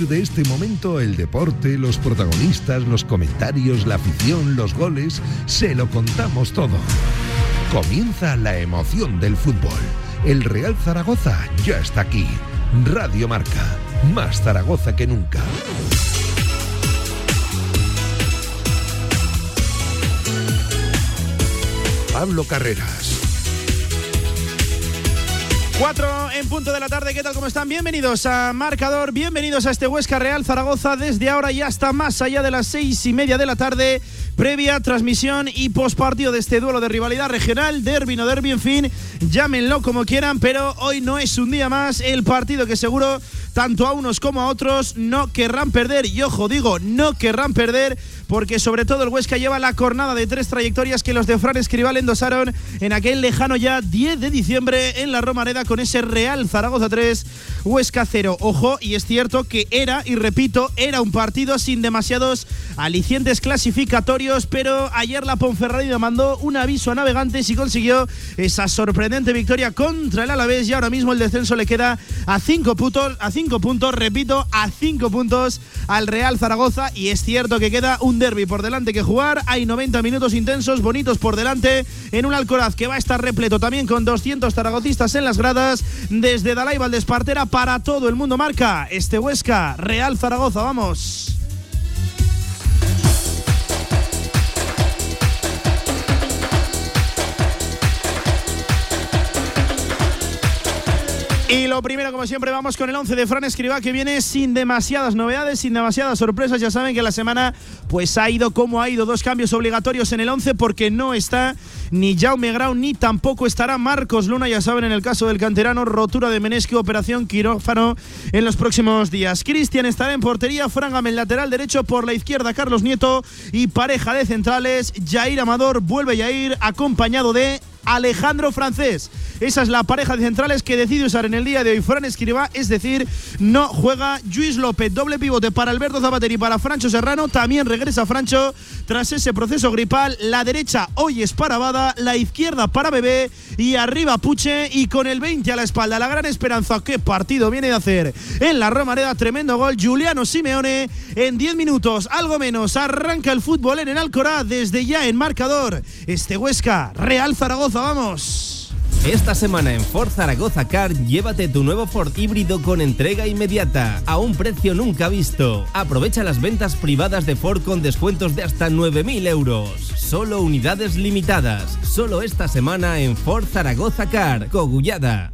de este momento el deporte, los protagonistas, los comentarios, la afición, los goles, se lo contamos todo. Comienza la emoción del fútbol. El Real Zaragoza ya está aquí. Radio Marca, más Zaragoza que nunca. Pablo Carreras. Cuatro en punto de la tarde, ¿qué tal? ¿Cómo están? Bienvenidos a Marcador, bienvenidos a este Huesca Real Zaragoza desde ahora y hasta más allá de las seis y media de la tarde previa, transmisión y postpartido de este duelo de rivalidad regional, derby no derby, en fin, llámenlo como quieran, pero hoy no es un día más el partido que seguro tanto a unos como a otros no querrán perder. Y ojo, digo, no querrán perder porque sobre todo el Huesca lleva la cornada de tres trayectorias que los de Fran Escribal endosaron en aquel lejano ya 10 de diciembre en la Romareda con ese Real Zaragoza 3, Huesca 0. Ojo, y es cierto que era, y repito, era un partido sin demasiados alicientes clasificatorios, pero ayer la Ponferradina mandó un aviso a navegantes y consiguió esa sorprendente victoria contra el Alavés y ahora mismo el descenso le queda a cinco puntos, a cinco puntos, repito, a cinco puntos al Real Zaragoza. Y es cierto que queda un derby por delante que jugar, hay 90 minutos intensos, bonitos por delante en un Alcoraz que va a estar repleto también con 200 zaragotistas en las gradas desde Dalai Valdespartera para todo el mundo. Marca este Huesca Real Zaragoza, vamos. Y lo primero, como siempre, vamos con el 11 de Fran Escribá, que viene sin demasiadas novedades, sin demasiadas sorpresas. Ya saben que la semana pues ha ido como ha ido. Dos cambios obligatorios en el 11 porque no está ni Jaume Grau ni tampoco estará Marcos Luna. Ya saben, en el caso del canterano, rotura de menisco, operación quirófano en los próximos días. Cristian estará en portería, Frangam en lateral derecho, por la izquierda Carlos Nieto y pareja de centrales. Jair Amador vuelve Jair acompañado de Alejandro Francés. Esa es la pareja de centrales que decide usar en el día de hoy Fran Escriba, es decir, no juega Luis López, doble pivote para Alberto Zapateri y para Francho Serrano. También regresa Francho tras ese proceso gripal. La derecha hoy es para Bada, la izquierda para Bebé y arriba Puche y con el 20 a la espalda. La gran esperanza, qué partido viene de hacer en la Romareda, tremendo gol. Juliano Simeone en 10 minutos, algo menos, arranca el fútbol en el desde ya en marcador. Este Huesca, Real Zaragoza, vamos. Esta semana en Ford Zaragoza Car, llévate tu nuevo Ford híbrido con entrega inmediata, a un precio nunca visto. Aprovecha las ventas privadas de Ford con descuentos de hasta 9.000 euros. Solo unidades limitadas. Solo esta semana en Ford Zaragoza Car, Cogullada.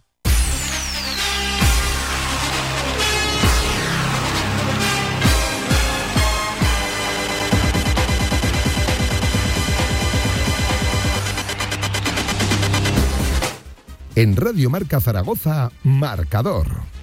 En Radio Marca Zaragoza, Marcador.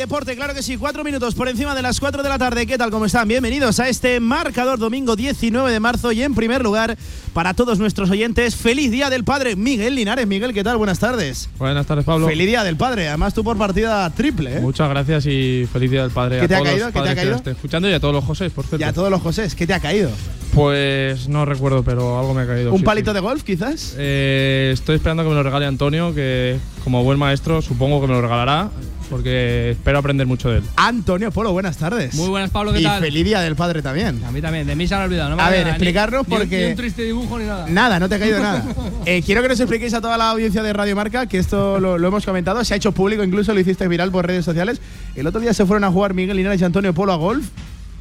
Deporte, claro que sí. Cuatro minutos por encima de las cuatro de la tarde. ¿Qué tal? ¿Cómo están? Bienvenidos a este marcador domingo 19 de marzo. Y en primer lugar, para todos nuestros oyentes, feliz día del padre Miguel Linares. Miguel, ¿qué tal? Buenas tardes. Buenas tardes, Pablo. Feliz día del padre. Además, tú por partida triple. ¿eh? Muchas gracias y feliz día del padre. ¿Qué a te ha todos caído? los ¿Qué te ha que caído? estén escuchando y a todos los José, por cierto. Y a todos los Josés, ¿qué te ha caído? Pues no recuerdo, pero algo me ha caído. ¿Un sí, palito sí. de golf, quizás? Eh, estoy esperando que me lo regale Antonio, que como buen maestro supongo que me lo regalará, porque espero aprender mucho de él. Antonio Polo, buenas tardes. Muy buenas, Pablo, ¿qué y tal? feliz día del padre también. A mí también, de mí se han olvidado. No me A ver, explicarnos ni porque- Ni un triste dibujo ni nada. Nada, no te ha caído nada. Eh, quiero que nos expliquéis a toda la audiencia de Radio Marca, que esto lo, lo hemos comentado, se ha hecho público, incluso lo hiciste viral por redes sociales. El otro día se fueron a jugar Miguel Linares y Antonio Polo a golf.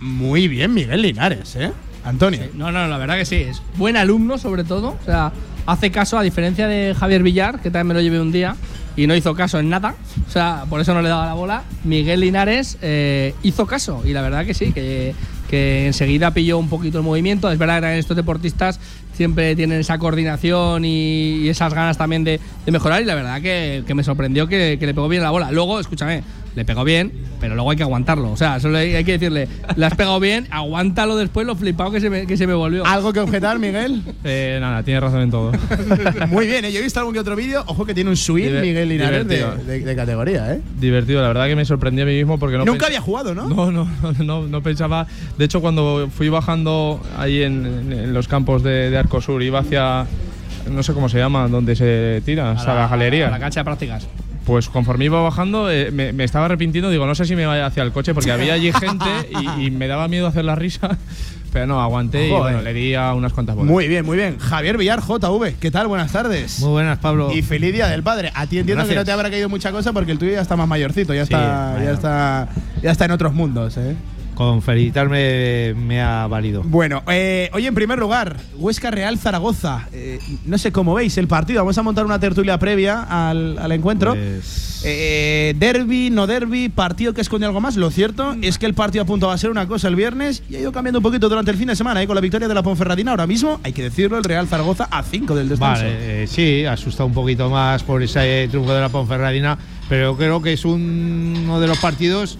Muy bien, Miguel Linares, ¿eh? Antonio. No, no, la verdad que sí. Es buen alumno, sobre todo. O sea, hace caso, a diferencia de Javier Villar, que también me lo llevé un día y no hizo caso en nada. O sea, por eso no le daba la bola. Miguel Linares eh, hizo caso y la verdad que sí, que, que enseguida pilló un poquito el movimiento. Es verdad que estos deportistas siempre tienen esa coordinación y, esas ganas también de, de mejorar y la verdad que, que me sorprendió que le pegó bien la bola. Luego, escúchame, le pegó bien, pero luego hay que aguantarlo. O sea, solo hay hay que decirle, le has pegado bien, aguántalo después, lo flipado que se me, que se me volvió. ¿Algo que objetar, Miguel? Eh, nada, tiene razón en todo. Muy bien, ¿eh? yo he visto algún que otro vídeo. Ojo que tiene un swing Diver- Miguel Linares de, de- de categoría, ¿eh? Divertido, la verdad que me sorprendí a mí mismo porque no Nunca había jugado, ¿no? No, no, no, no, no pensaba. De hecho, cuando fui bajando ahí en, en- en los campos de, de Arcosur, iba hacia. No sé cómo se llama, donde se tira, hasta la, galería. A la cancha de prácticas. Pues conforme iba bajando, eh, me, me estaba arrepintiendo. Digo, no sé si me vaya hacia el coche porque había allí gente y, y me daba miedo hacer la risa. Pero no, aguanté y bueno, le di a unas cuantas bolas. Muy bien, muy bien. Javier Villar, JV, ¿qué tal? Buenas tardes. Muy buenas, Pablo. Y feliz día del padre. A ti entiendo que Gracias. no te habrá caído mucha cosa porque el tuyo ya está más mayorcito, ya Sí, está, ya mayor. está, ya está en otros mundos, ¿eh? Con felicitarme me ha valido. Bueno, eh, hoy en primer lugar, Huesca Real Zaragoza. Eh, no sé cómo veis el partido. Vamos a montar una tertulia previa al, al encuentro. Pues, Eh, derby, no derby, partido que esconde algo más. Lo cierto es que el partido a punto va a ser una cosa el viernes y ha ido cambiando un poquito durante el fin de semana ¿eh? con la victoria de la Ponferradina. Ahora mismo, hay que decirlo, el Real Zaragoza a 5 del descanso. vale, eh, sí, asusta un poquito más por ese triunfo de la Ponferradina, pero creo que es un- uno de los partidos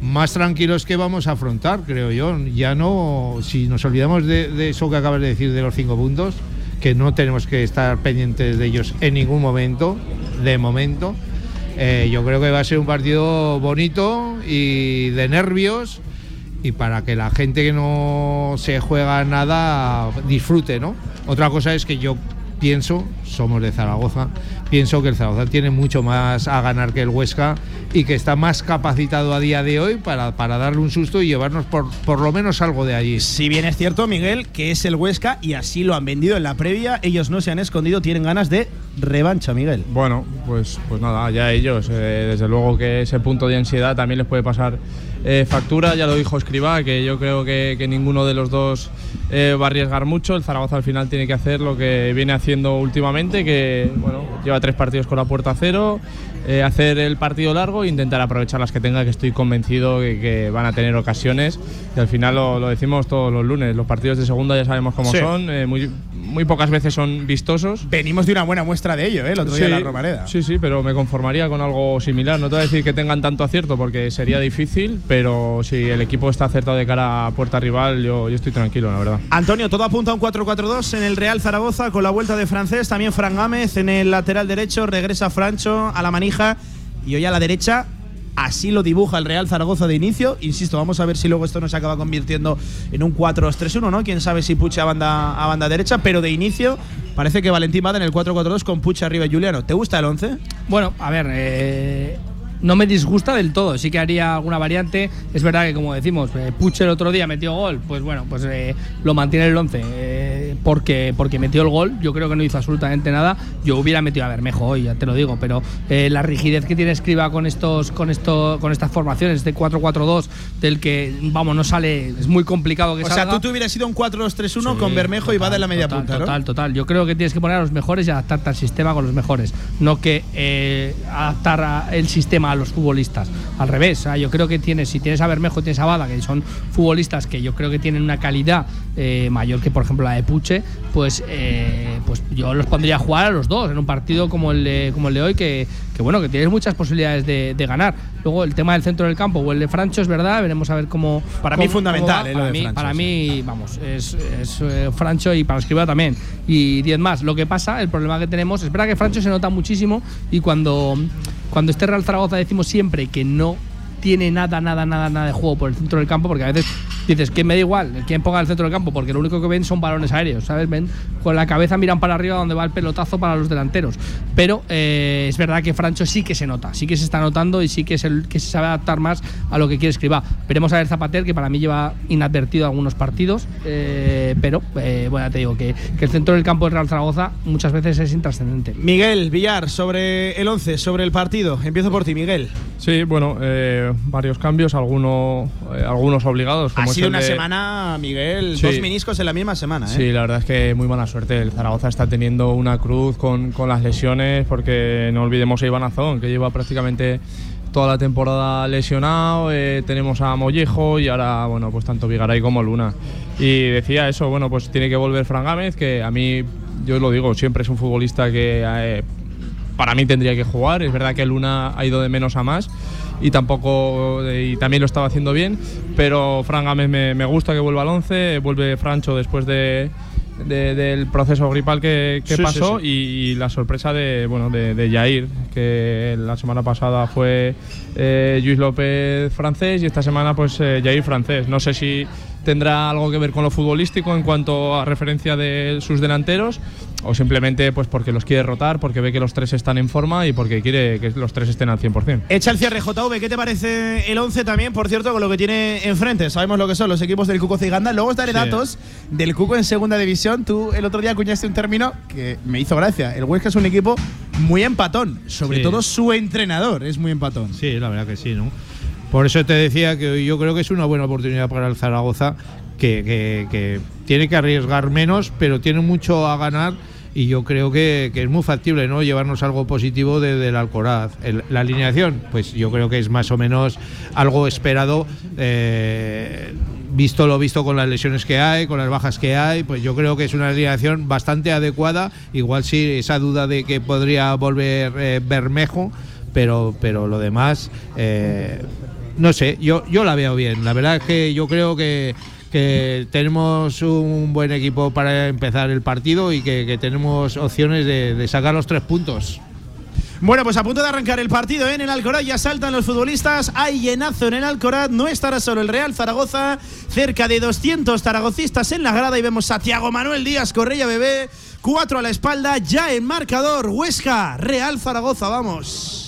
más tranquilos que vamos a afrontar, creo yo. Ya no, si nos olvidamos de, eso que acabas de decir de los cinco puntos, que no tenemos que estar pendientes de ellos en ningún momento, de momento. Eh, yo creo que va a ser un partido bonito y de nervios y para que la gente que no se juega nada disfrute, ¿no? Otra cosa es que yo pienso, somos de Zaragoza, pienso que el Zaragoza tiene mucho más a ganar que el Huesca y que está más capacitado a día de hoy para, para darle un susto y llevarnos por, por lo menos algo de allí. Si bien es cierto, Miguel, que es el Huesca y así lo han vendido en la previa, ellos no se han escondido, tienen ganas de revancha, Miguel. Bueno, pues, pues nada, ya ellos. eh, desde luego que ese punto de ansiedad también les puede pasar eh, factura. Ya lo dijo Escribá, que yo creo que, ninguno de los dos eh, va a arriesgar mucho. El Zaragoza al final tiene que hacer lo que viene haciendo últimamente, que bueno, lleva tres partidos con la puerta cero. Eh, hacer el partido largo e intentar aprovechar las que tenga, que estoy convencido que, que van a tener ocasiones. Y al final lo, lo decimos todos los lunes, los partidos de segunda ya sabemos cómo Sí. son, eh, muy, muy pocas veces son vistosos. Venimos de una buena muestra de ello, ¿eh? el otro día en la Romareda. Sí, sí, pero me conformaría con algo similar. No te voy a decir que tengan tanto acierto porque sería difícil, pero si el equipo está acertado de cara a puerta rival, yo, yo estoy tranquilo, la verdad. Antonio, todo apunta a un 4-4-2 en el Real Zaragoza con la vuelta de francés, también Fran Gámez en el lateral derecho, regresa Francho a la manija y hoy a la derecha. Así lo dibuja el Real Zaragoza de inicio. Insisto, vamos a ver si luego esto no se acaba convirtiendo en un 4-2-3-1, ¿no? Quién sabe si Puche a banda, a banda derecha, pero de inicio parece que Valentín va en el 4-4-2 con Puche arriba y Juliano. ¿Te gusta el 11? Bueno, a ver, eh, no me disgusta del todo. Sí que haría alguna variante. Es verdad que, como decimos, eh, el otro día metió gol. Pues bueno, pues eh, lo mantiene el 11 eh, porque, porque metió el gol. Yo creo que no hizo absolutamente nada. Yo hubiera metido a Bermejo hoy, ya te lo digo. Pero eh, la rigidez que tiene Escriba con, estos, con, esto, con estas formaciones, este 4-4-2, del que, vamos, no sale, es muy complicado que O salga. sea, tú te hubieras sido un 4-2-3-1 Sí, con Bermejo y va de la media total, punta, ¿no? Total, total. Yo creo que tienes que poner a los mejores y adaptarte al sistema con los mejores. No que eh, adaptar a- el sistema a los futbolistas. Al revés. o sea, yo creo que tienes, si tienes a Bermejo y tienes a Bada, que son futbolistas que yo creo que tienen una calidad eh, mayor que por ejemplo la de Puche, pues, eh, pues yo los pondría a jugar a los dos en un partido como el de, como el de hoy, que, que bueno, que tienes muchas posibilidades de, de ganar. Luego el tema del centro del campo o el de Francho es verdad, veremos a ver cómo. Para cómo- mí fundamental, eh, lo para, de mí, Francho, para sí. mí, vamos, es, es, eh, Francho y para escribir también. Y 10 más. Lo que pasa, el problema que tenemos, es verdad que Francho se nota muchísimo y cuando, cuando esté Real Zaragoza decimos siempre que no tiene nada, nada, nada, nada de juego por el centro del campo, porque a veces dices que me da igual quién ponga el centro del campo, porque lo único que ven son balones aéreos, ¿sabes? Ven con la cabeza miran para arriba donde va el pelotazo para los delanteros. Pero eh, es verdad que Francho sí que se nota, sí que se está notando y sí que, es el, que se sabe adaptar más a lo que quiere escribir. Veremos a ver Zapater, que para mí lleva inadvertido algunos partidos, eh, pero eh, bueno, te digo que, que el centro del campo del Real Zaragoza muchas veces es intrascendente. Miguel Villar, sobre el 11, sobre el partido. Empiezo por ti, Miguel. Sí, bueno, eh, varios cambios, algunos, eh, algunos obligados. Como es sido una de- semana, Miguel, Sí. dos meniscos en la misma semana. ¿eh? Sí, la verdad es que muy mala suerte. El Zaragoza está teniendo una cruz con, con las lesiones, porque no olvidemos a Iván Azón, que lleva prácticamente toda la temporada lesionado. eh, tenemos a Mollejo y ahora, bueno, pues tanto Vigaray como Luna. Y decía eso, bueno, pues tiene que volver Fran Gámez, que a mí, yo lo digo, siempre es un futbolista que eh, para mí tendría que jugar. Es verdad que Luna ha ido de menos a más y tampoco y también lo estaba haciendo bien, pero Fran Gámez me, me gusta que vuelva al 11, vuelve Francho después de, de- del proceso gripal que, que Sí, sí, pasó sí. Y, y la sorpresa de bueno de, de Jair, que la semana pasada fue eh, Luis López francés y esta semana pues eh, Jair francés. No sé si tendrá algo que ver con lo futbolístico en cuanto a referencia de sus delanteros o simplemente pues porque los quiere rotar, porque ve que los tres están en forma y porque quiere que los tres estén al 100%. Echa el cierre JV, ¿qué te parece el 11 también, por cierto, con lo que tiene enfrente? Sabemos lo que son los equipos del Cuco Ciganda. Luego os daré Sí. datos del Cuco en segunda división. Tú el otro día acuñaste un término que me hizo gracia. El Huesca es un equipo muy empatón, sobre Sí. todo su entrenador es muy empatón. Sí, la verdad que sí, ¿no? Por eso te decía que yo creo que es una buena oportunidad para el Zaragoza, que, tiene que arriesgar menos, pero tiene mucho a ganar y yo creo que, es muy factible, ¿no? Llevarnos algo positivo de- del Alcoraz. El- la alineación, pues yo creo que es más o menos algo esperado. eh, Visto lo visto con las lesiones que hay, con las bajas que hay, pues yo creo que es una alineación bastante adecuada. Igual sí, esa duda de que podría volver eh, Bermejo, pero, pero lo demás, eh, no sé, yo, yo la veo bien. La verdad es que yo creo que, que tenemos un buen equipo para empezar el partido y que, que tenemos opciones de, de sacar los tres puntos. Bueno, pues a punto de arrancar el partido ¿eh? en el Alcoraz, ya saltan los futbolistas, hay llenazo en el Alcoraz, no estará solo el Real Zaragoza, cerca de 200 zaragocistas en la grada y vemos a Tiago Manuel Díaz, Correia Bebé, cuatro a la espalda, ya en marcador, Huesca, Real Zaragoza, vamos.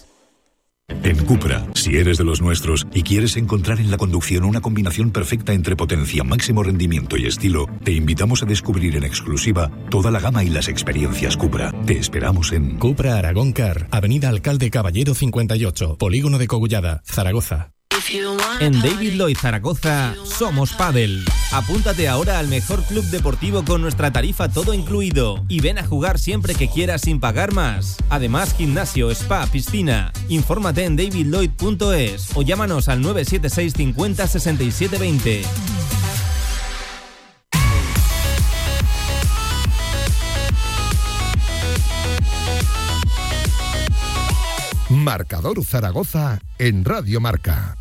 En Cupra, si eres de los nuestros y quieres encontrar en la conducción una combinación perfecta entre potencia, máximo rendimiento y estilo, te invitamos a descubrir en exclusiva toda la gama y las experiencias Cupra. Te esperamos en Cupra Aragón Car, Avenida Alcalde Caballero 58, Polígono de Cogullada, Zaragoza. En David Lloyd Zaragoza somos Padel. Apúntate ahora al mejor club deportivo con nuestra tarifa todo incluido y ven a jugar siempre que quieras sin pagar más. Además, gimnasio, spa, piscina. Infórmate en davidlloyd.es o llámanos al 976 50 67 20. Marcador Zaragoza en Radio Marca.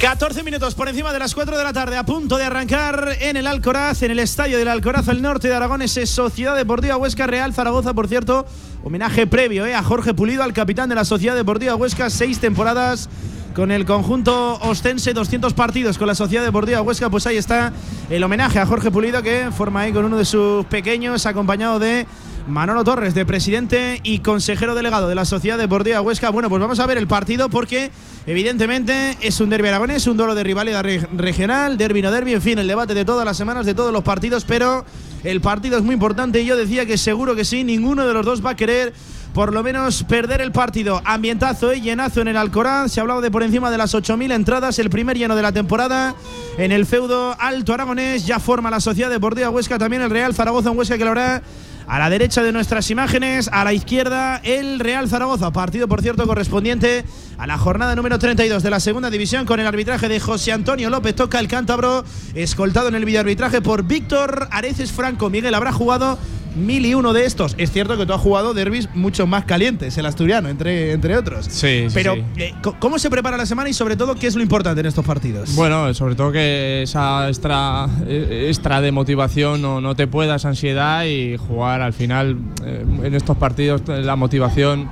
14 minutos por encima de las 4 de la tarde, a punto de arrancar en el Alcoraz, en el estadio del Alcoraz, al norte de Aragón, ese Sociedad Deportiva Huesca Real Zaragoza, por cierto, homenaje previo eh, a Jorge Pulido, al capitán de la Sociedad Deportiva Huesca, seis temporadas con el conjunto ostense, 200 partidos con la Sociedad Deportiva Huesca, pues ahí está el homenaje a Jorge Pulido que forma ahí con uno de sus pequeños, acompañado de Manolo Torres, de presidente y consejero delegado de la Sociedad Deportiva Huesca. Bueno, pues vamos a ver el partido porque evidentemente es un derbi aragonés, un duelo de rivalidad regional, derbi no derbi, en fin, el debate de todas las semanas, de todos los partidos, pero el partido es muy importante y yo decía que seguro que sí, ninguno de los dos va a querer por lo menos perder el partido. Ambientazo y llenazo en el Alcorán. Se ha hablado de por encima de las 8.000 entradas, el primer lleno de la temporada en el feudo Alto Aragonés. Ya forma la Sociedad Deportiva Huesca, también el Real Zaragoza en Huesca que lo hará a la derecha de nuestras imágenes, a la izquierda, el Real Zaragoza. Partido, por cierto, correspondiente a la jornada número 32 de la segunda división con el arbitraje de José Antonio López. Toca el cántabro, escoltado en el videoarbitraje por Víctor Areces Franco. Miguel habrá jugado mil y uno de estos. Es cierto que tú has jugado derbis mucho más calientes, el asturiano, entre, entre otros. Sí, Pero, eh, ¿cómo se prepara la semana y sobre todo qué es lo importante en estos partidos? Bueno, sobre todo que esa extra, eh, extra de motivación no, no te puedas ansiedad y jugar al final eh, en estos partidos la motivación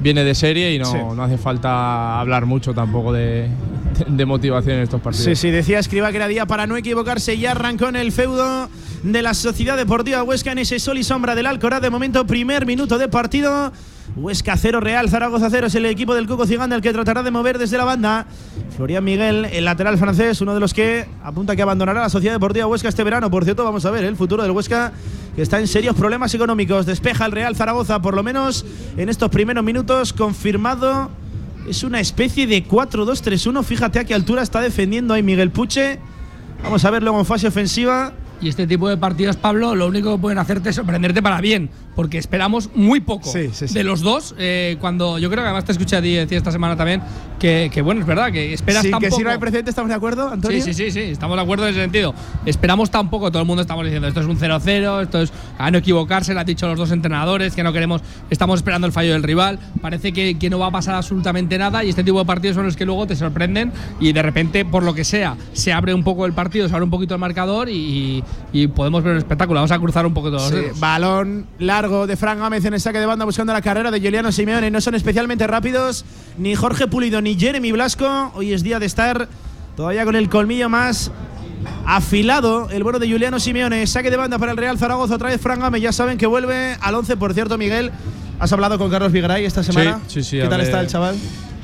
viene de serie y no, no hace falta hablar mucho tampoco de, de, motivación en estos partidos. Sí, sí, decía Escriba que era día para no equivocarse. Ya arrancó en el feudo de la Sociedad Deportiva Huesca en ese sol y sombra del Alcoraz. De momento, primer minuto de partido. Huesca 0, Real Zaragoza 0 es el equipo del Coco Ciganda el que tratará de mover desde la banda. Florian Miguel, el lateral francés, uno de los que apunta que abandonará la Sociedad Deportiva Huesca este verano. Por cierto, vamos a ver el futuro del Huesca que está en serios problemas económicos. Despeja el Real Zaragoza, por lo menos en estos primeros minutos, confirmado. Es una especie de 4-2-3-1. Fíjate a qué altura está defendiendo ahí Miguel Puche. Vamos a verlo en fase ofensiva. Y este tipo de partidos, Pablo, lo único que pueden hacerte es sorprenderte para bien, porque esperamos muy poco de los dos. Eh, cuando yo creo que además te escuché a ti decir esta semana también que, bueno, es verdad, que esperas sí, tan que poco. si no hay precedente, ¿estamos de acuerdo, Antonio? Sí, sí, sí, sí, estamos de acuerdo en ese sentido. Esperamos tan poco, todo el mundo estamos diciendo esto es un 0-0, esto es a no equivocarse, lo han dicho los dos entrenadores, que no queremos, estamos esperando el fallo del rival. Parece que, que no va a pasar absolutamente nada y este tipo de partidos son los que luego te sorprenden y de repente, por lo que sea, se abre un poco el partido, se abre un poquito el marcador y, y podemos ver un espectáculo. Vamos a cruzar un poco todos Sí, los balón largo de Fran Gámez en el saque de banda buscando la carrera de Juliano Simeone. No son especialmente rápidos ni Jorge Pulido ni Jeremy Blasco. Hoy es día de estar todavía con el colmillo más afilado. El bueno de Juliano Simeone. Saque de banda para el Real Zaragoza. Otra vez Fran Gámez. Ya saben que vuelve al 11. Por cierto, Miguel, ¿has hablado con Carlos Vigaray esta semana? Sí, sí, sí, ¿Qué tal está el chaval?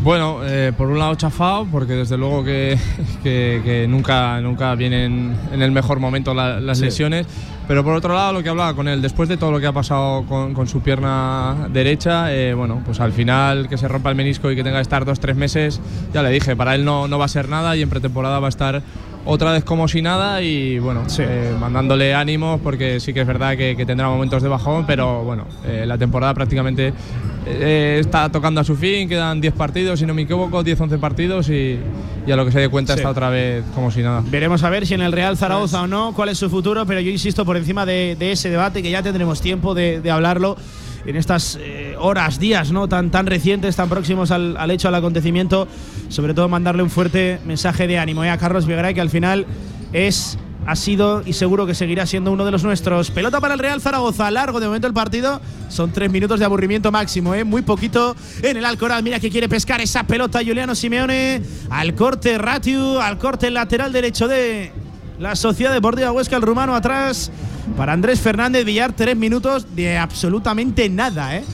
Bueno, eh, por un lado chafado, porque desde luego que, que- que nunca, nunca vienen en el mejor momento la- las Sí. lesiones, pero por otro lado lo que hablaba con él, después de todo lo que ha pasado con, con su pierna derecha, eh, bueno, pues al final que se rompa el menisco y que tenga que estar dos, tres meses, ya le dije, para él no, no va a ser nada y en pretemporada va a estar otra vez como si nada y bueno, eh, mandándole ánimos porque sí que es verdad que, que tendrá momentos de bajón, pero bueno, eh, la temporada prácticamente eh, está tocando a su fin, quedan 10 partidos, si no me equivoco, 10-11 partidos y, y a lo que se dé cuenta Sí. está otra vez como si nada. Veremos a ver si en el Real Zaragoza o no, cuál es su futuro, pero yo insisto por encima de, de ese debate que ya tendremos tiempo de, de hablarlo en estas horas, días, ¿no? Tan, tan recientes, tan próximos al, al hecho, al acontecimiento. Sobre todo mandarle un fuerte mensaje de ánimo ¿eh? a Carlos Vigaray, que al final es, ha sido y seguro que seguirá siendo uno de los nuestros. Pelota para el Real Zaragoza, largo de momento el partido. Son tres minutos de aburrimiento máximo, ¿eh? muy poquito en el Alcoraz. Mira que quiere pescar esa pelota Juliano Simeone. Al corte Ratiu, al corte lateral derecho de la Sociedad Deportiva Huesca, el rumano atrás. Para Andrés Fernández Villar, tres minutos de absolutamente nada, ¿eh?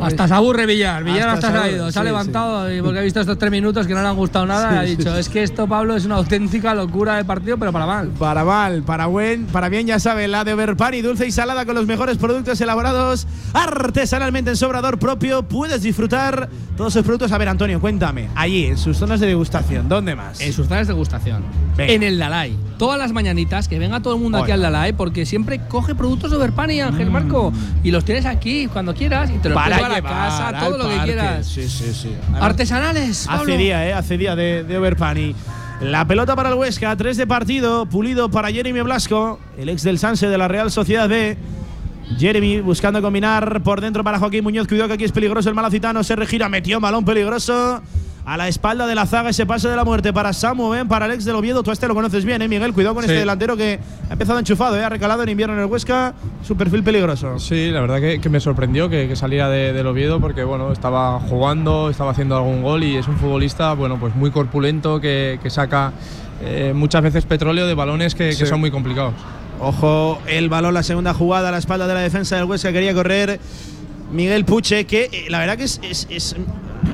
Hasta se aburre Villar. Villar Hasta hasta, se ha ido. Se sí, ha levantado y porque ha visto estos tres minutos que no le han gustado nada. Sí, ha sí, dicho: sí. Es que esto, Pablo, es una auténtica locura de partido, pero para mal. Para mal, para buen, para bien, ya sabe, la de Overpani, dulce y salada con los mejores productos elaborados artesanalmente en su obrador propio. Puedes disfrutar todos sus productos. A ver, Antonio, cuéntame, allí, en sus zonas de degustación, ¿dónde más? En sus zonas de degustación. Venga. En el Dalai. Todas las mañanitas, que venga todo el mundo aquí al Dalai, porque siempre coge productos de Overpani, Ángel Marco. Y los tienes aquí cuando quieras y te los Mm. Para a casa, al todo lo que quieras. Sí, sí, sí. Artesanales. Pablo. Hace día, ¿eh? Hace día de, de Overpani. La pelota para el Huesca, tres de partido, pulido para Jeremy Blasco, el ex del Sanse de la Real Sociedad B. Jeremy buscando combinar por dentro para Joaquín Muñoz. Cuidado que aquí es peligroso el malacitano. Se regira, metió balón peligroso. A la espalda de la zaga, ese pase de la muerte para Samu Ben, para el ex del Oviedo. Tú a este lo conoces bien, ¿eh, Miguel? Cuidado con Sí. este delantero que ha empezado enchufado, ¿eh? ha recalado en invierno en el Huesca. Su perfil peligroso. Sí, la verdad que, que me sorprendió que, que saliera de- del Oviedo porque bueno, estaba jugando, estaba haciendo algún gol y es un futbolista bueno, pues muy corpulento que, que saca eh, muchas veces petróleo de balones que, que son muy complicados. Ojo, el balón, la segunda jugada a la espalda de la defensa del Huesca. Quería correr Miguel Puche, que eh, la verdad que es. es- es-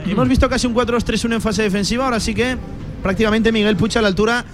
hemos visto casi un 4-2-3-1 en fase defensiva. Ahora sí que prácticamente Miguel Puche a la altura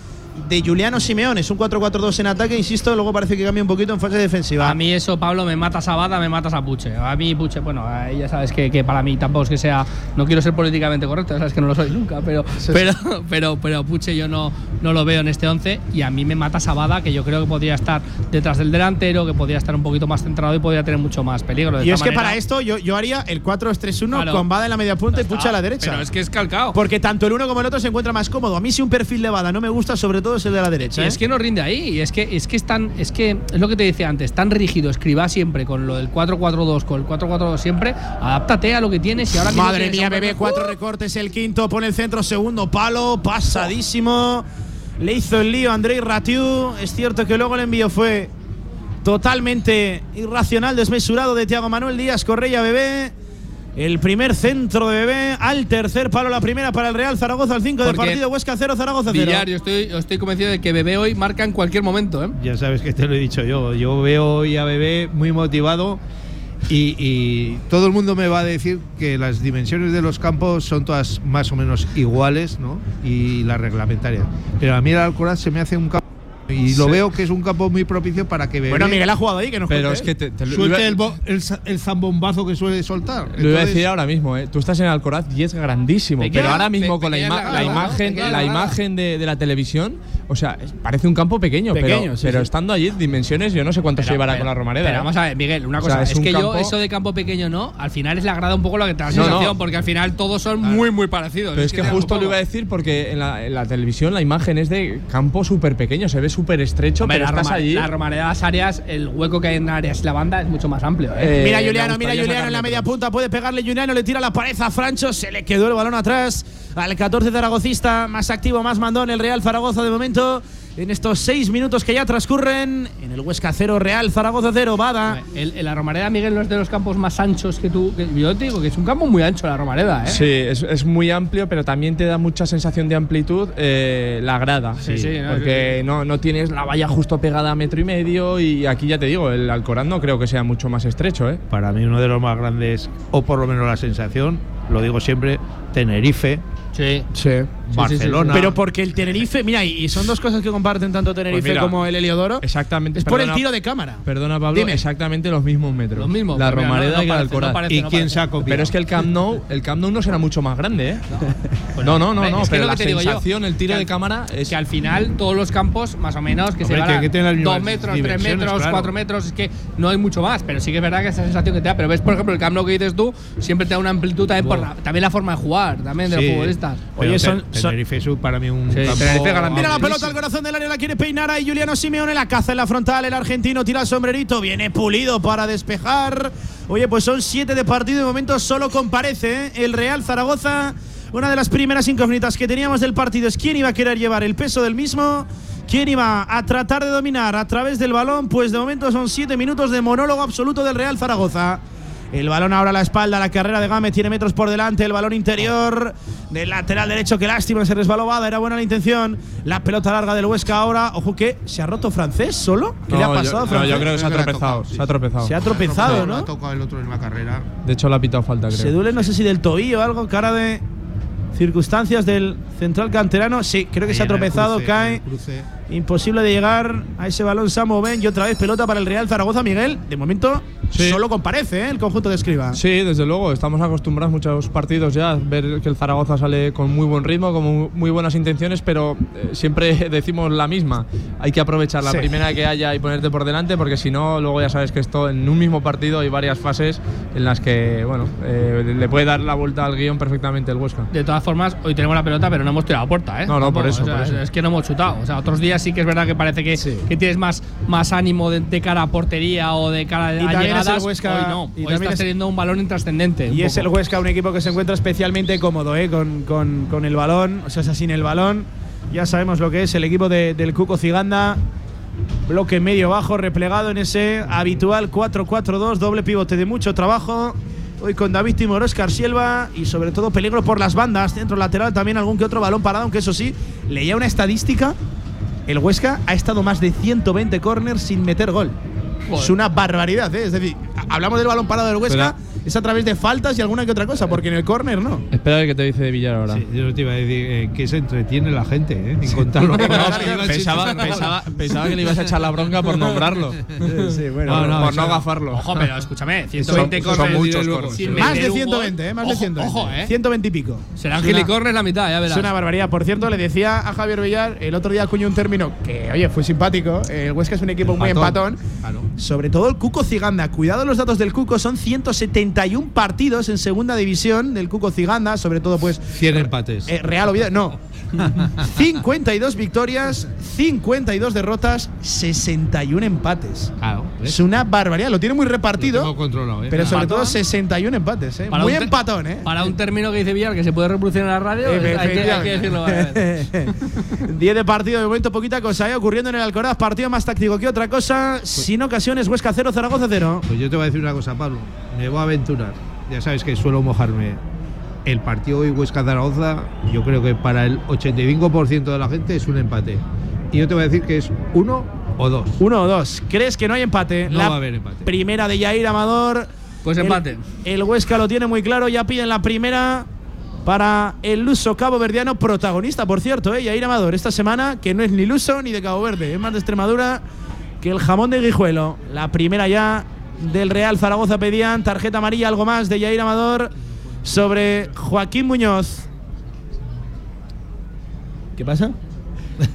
de Juliano Simeone. Es un 4-4-2 en ataque, insisto. Luego parece que cambia un poquito en fase defensiva. A mí eso, Pablo, me matas a Bada, me matas a Puche. A mí Puche, bueno, ya sabes que, que para mí tampoco es que sea, no quiero ser políticamente correcto, sabes que no lo soy nunca, pero pero, pero, pero Puche yo no, no lo veo en este 11 y a mí me mata Sabada, que yo creo que podría estar detrás del delantero, que podría estar un poquito más centrado y podría tener mucho más peligro. De Y es que para esto yo, yo haría el 4-2-3-1 Claro. con Bada en la media punta y Puche a la derecha. Pero es que es calcado. Porque tanto el uno como el otro se encuentra más cómodo. A mí si un perfil de Bada no me gusta, sobre todo es el de la derecha. Y ¿eh? es que no rinde ahí, y es que es que es tan, es que es lo que te decía antes, tan rígido, escriba siempre con lo del 4-4-2, con el 4-4-2 siempre, adáptate a lo que tienes y ahora mismo Madre mía, bebé, cuatro recortes, el quinto, pone el centro, segundo palo, pasadísimo. Le hizo el lío a Andrei Ratiu. Es cierto que luego el envío fue totalmente irracional, desmesurado de Tiago Manuel Díaz Correia, bebé. El primer centro de bebé al tercer palo, la primera para el Real Zaragoza, al 5 de Porque partido, Huesca 0, Zaragoza 0. Villar, yo estoy, yo estoy convencido de que Bebé hoy marca en cualquier momento, ¿eh? Ya sabes que te lo he dicho yo. Yo veo hoy a Bebé muy motivado y, y todo el mundo me va a decir que las dimensiones de los campos son todas más o menos iguales, ¿no? Y las reglamentarias. Pero a mí el Alcoraz se me hace un campo y lo Sí. veo que es un campo muy propicio para que Bebé Bueno, Miguel ha jugado ahí, que nos Pero cuente es que te, te lo, suelte iba- el, bo- el el zambombazo que suele soltar. lo iba a decir ahora mismo, ¿eh? Tú estás en Alcoraz y es grandísimo. Pero ahora mismo con la, imagen, la imagen de, de la televisión, o sea, es- parece un campo pequeño, Pequeño, pero, sí, pero sí. estando allí, dimensiones, yo no sé cuánto se Pero- llevará pero- con la Romareda. Pero ¿eh? vamos a ver, Miguel, una O sea, cosa. es es, un que yo, campo- eso de campo pequeño no, al final es la grada un poco lo que te da la No, no. sensación, porque al final todos son muy, muy parecidos. Pero es que te da un justo lo iba a decir porque en la, en la televisión la imagen es de campo súper pequeño, se ve súper estrecho, Hombre, pero la, estás Roma- allí. la Romareda las áreas, el hueco que hay en áreas y la banda es mucho más amplio. ¿eh? Eh, Mira Juliano, mira Juliano en la media punta, puede pegarle Juliano, le tira la pared a Francho, se le quedó el balón atrás al 14 zaragocista, más activo, más mandón el Real Zaragoza de momento. En estos seis minutos que ya transcurren, en el Huesca 0, Real Zaragoza 0, Bada. El, el- la Romareda, Miguel, no es de los campos más anchos que tú. que- yo te digo que es un campo muy ancho la Romareda, ¿eh? Sí, es, es muy amplio, pero también te da mucha sensación de amplitud eh, la grada. Sí, sí, no, porque no, no tienes la valla justo pegada a metro y medio y aquí ya te digo, el Alcoraz no creo que sea mucho más estrecho. ¿eh? para mí uno de los más grandes, o por lo menos la sensación, lo digo siempre, Tenerife, Sí. Sí. Barcelona. Pero porque el Tenerife, mira, y son dos cosas que comparten tanto Tenerife Pues mira, como el Heliodoro. Exactamente. Es por el tiro de cámara. Perdona, Pablo, Dime. exactamente los mismos metros. Los mismos, La Romareda no- no y el Alcoraz. no parece, ¿Y no quién copiado? Pero es que el Camp Nou, el Camp Nou no será mucho más grande, ¿eh? no, no, no, no, es que pero la sensación, el tiro de al- cámara es que al final todos los campos, más o menos, que se van dos metros, tres metros, claro. cuatro metros, es que no hay mucho más. Pero sí que es verdad que esa sensación que te da. Pero ves, por ejemplo, el Camp Nou que dices tú, siempre te da una amplitud también por la, también la forma de jugar, también de Sí. los futbolistas. Oye, son- Tenerife es para mí un Sí, Tenerife. Mira la pelota al corazón del área, la quiere peinar ahí Juliano Simeone, la caza en la frontal, el argentino tira el sombrerito, viene pulido para despejar. Oye, pues son siete de partido, de momento solo comparece ¿eh? el Real Zaragoza. Una de las primeras incógnitas que teníamos del partido es quién iba a querer llevar el peso del mismo, quién iba a tratar de dominar a través del balón, pues de momento son siete minutos de monólogo absoluto del Real Zaragoza. El balón ahora a la espalda, la carrera de Game tiene metros por delante, el balón interior del lateral derecho, que lástima, se resbaló Bada, era buena la intención. La pelota larga del Huesca ahora, ojo que se ha roto francés solo. ¿Qué le ha No, pasado yo, a Francés? no, yo creo que se ha tropezado. Se ha tropezado. Se ha tropezado, ¿no? ha tocado el otro en la carrera. De hecho, le ha pitado falta, creo. Se duele, no sé si del tobillo o algo, cara de circunstancias del central canterano. Sí, creo que Ahí se ha tropezado, cruce, cae. Imposible de llegar a ese balón Samo Ben y otra vez pelota para el Real Zaragoza. Miguel, de momento Sí. solo comparece ¿eh? el conjunto de Escriba. Sí, desde luego, estamos acostumbrados muchos partidos ya a ver que el Zaragoza sale con muy buen ritmo, con mu- muy buenas intenciones, pero eh, siempre decimos la misma. Hay que aprovechar la Sí. primera que haya y ponerte por delante, porque si no, luego ya sabes que esto en un mismo partido hay varias fases en las que, bueno, eh, le puede dar la vuelta al guion perfectamente el Huesca. De todas formas, hoy tenemos la pelota, pero no hemos tirado a puerta, ¿eh? No, no, por eso, o sea, por eso. Es que no hemos chutado. O sea, otros días sí que es verdad que parece que, que tienes más, más ánimo de, de cara a portería o de cara Y a llegadas. Huesca- hoy no. y Hoy estás es- teniendo un balón intrascendente. Y es poco. el Huesca, un equipo que se encuentra especialmente cómodo ¿eh? con, con- con el balón, o sea, sin el balón. Ya sabemos lo que es el equipo de- del Cuco Ciganda. Bloque medio bajo, replegado en ese habitual 4-4-2, doble pivote de mucho trabajo. Hoy con David Timor, Oscar Silva y sobre todo peligro por las bandas. Centro lateral también algún que otro balón parado, aunque eso sí, leía una estadística el Huesca ha estado más de 120 corners sin meter gol. Es una barbaridad, ¿eh? Es decir, hablamos del balón parado del Huesca, es a través de faltas y alguna que otra cosa, porque en el córner no. Espera a ver qué te dice de Villar ahora. Sí, yo te iba a decir eh, que se entretiene la gente ¿eh? en contarlo. pensaba, pensaba- pensaba que le ibas a echar la bronca por nombrarlo. Sí, bueno, por no, por gafarlo. Ojo, pero escúchame, Son- 120 son corners. muchos luego, corners. sin Más de un 120, gol. ¿eh? Más de Ojo, 120. Ojo, eh. 120 y pico. Serán gilicorners la mitad, ya verás. Es una barbaridad. Por cierto, le decía a Javier Villar, el otro día acuñó un término que, oye, fue simpático. El Huesca es un equipo muy empatón. Sobre todo el Cuco Ciganda. Cuidado los datos del Cuco. Son 171 partidos en segunda división del Cuco Ciganda. Sobre todo, pues. 100 empates. eh, Real Oviedo. No. 52 victorias, 52 derrotas, 61 empates. Claro, ¿ves? Es una barbaridad. Lo tiene muy Lo repartido. tengo controlado, ¿eh? Pero sobre todo 61 empates, ¿eh? Muy empatón, ¿eh? Para un término que dice Villar que se puede reproducir en la radio, hay que, hay que decirlo varias veces. 10 de partido, de momento poquita cosa, ¿eh? Ocurriendo en el Alcoraz, partido más táctico que otra cosa. Sin ocasiones, Huesca 0, Zaragoza 0. Pues yo te voy a decir una cosa, Pablo. Me voy a aventurar. Ya sabes que suelo mojarme. El partido hoy Huesca-Zaragoza, yo creo que para el 85% de la gente es un empate. Y yo te voy a decir que es uno o dos. Uno o dos. ¿Crees que no hay empate? No la va a haber empate. primera de Yair Amador. Pues El- empate. El, Huesca lo tiene muy claro, ya piden la primera para el luso cabo verdiano, protagonista, por cierto, ¿eh? Yair Amador, esta semana, que no es ni luso ni de Cabo Verde, es más de Extremadura que el jamón de Guijuelo. La primera ya del Real Zaragoza pedían, tarjeta amarilla, algo más de Yair Amador sobre Joaquín Muñoz. ¿Qué pasa?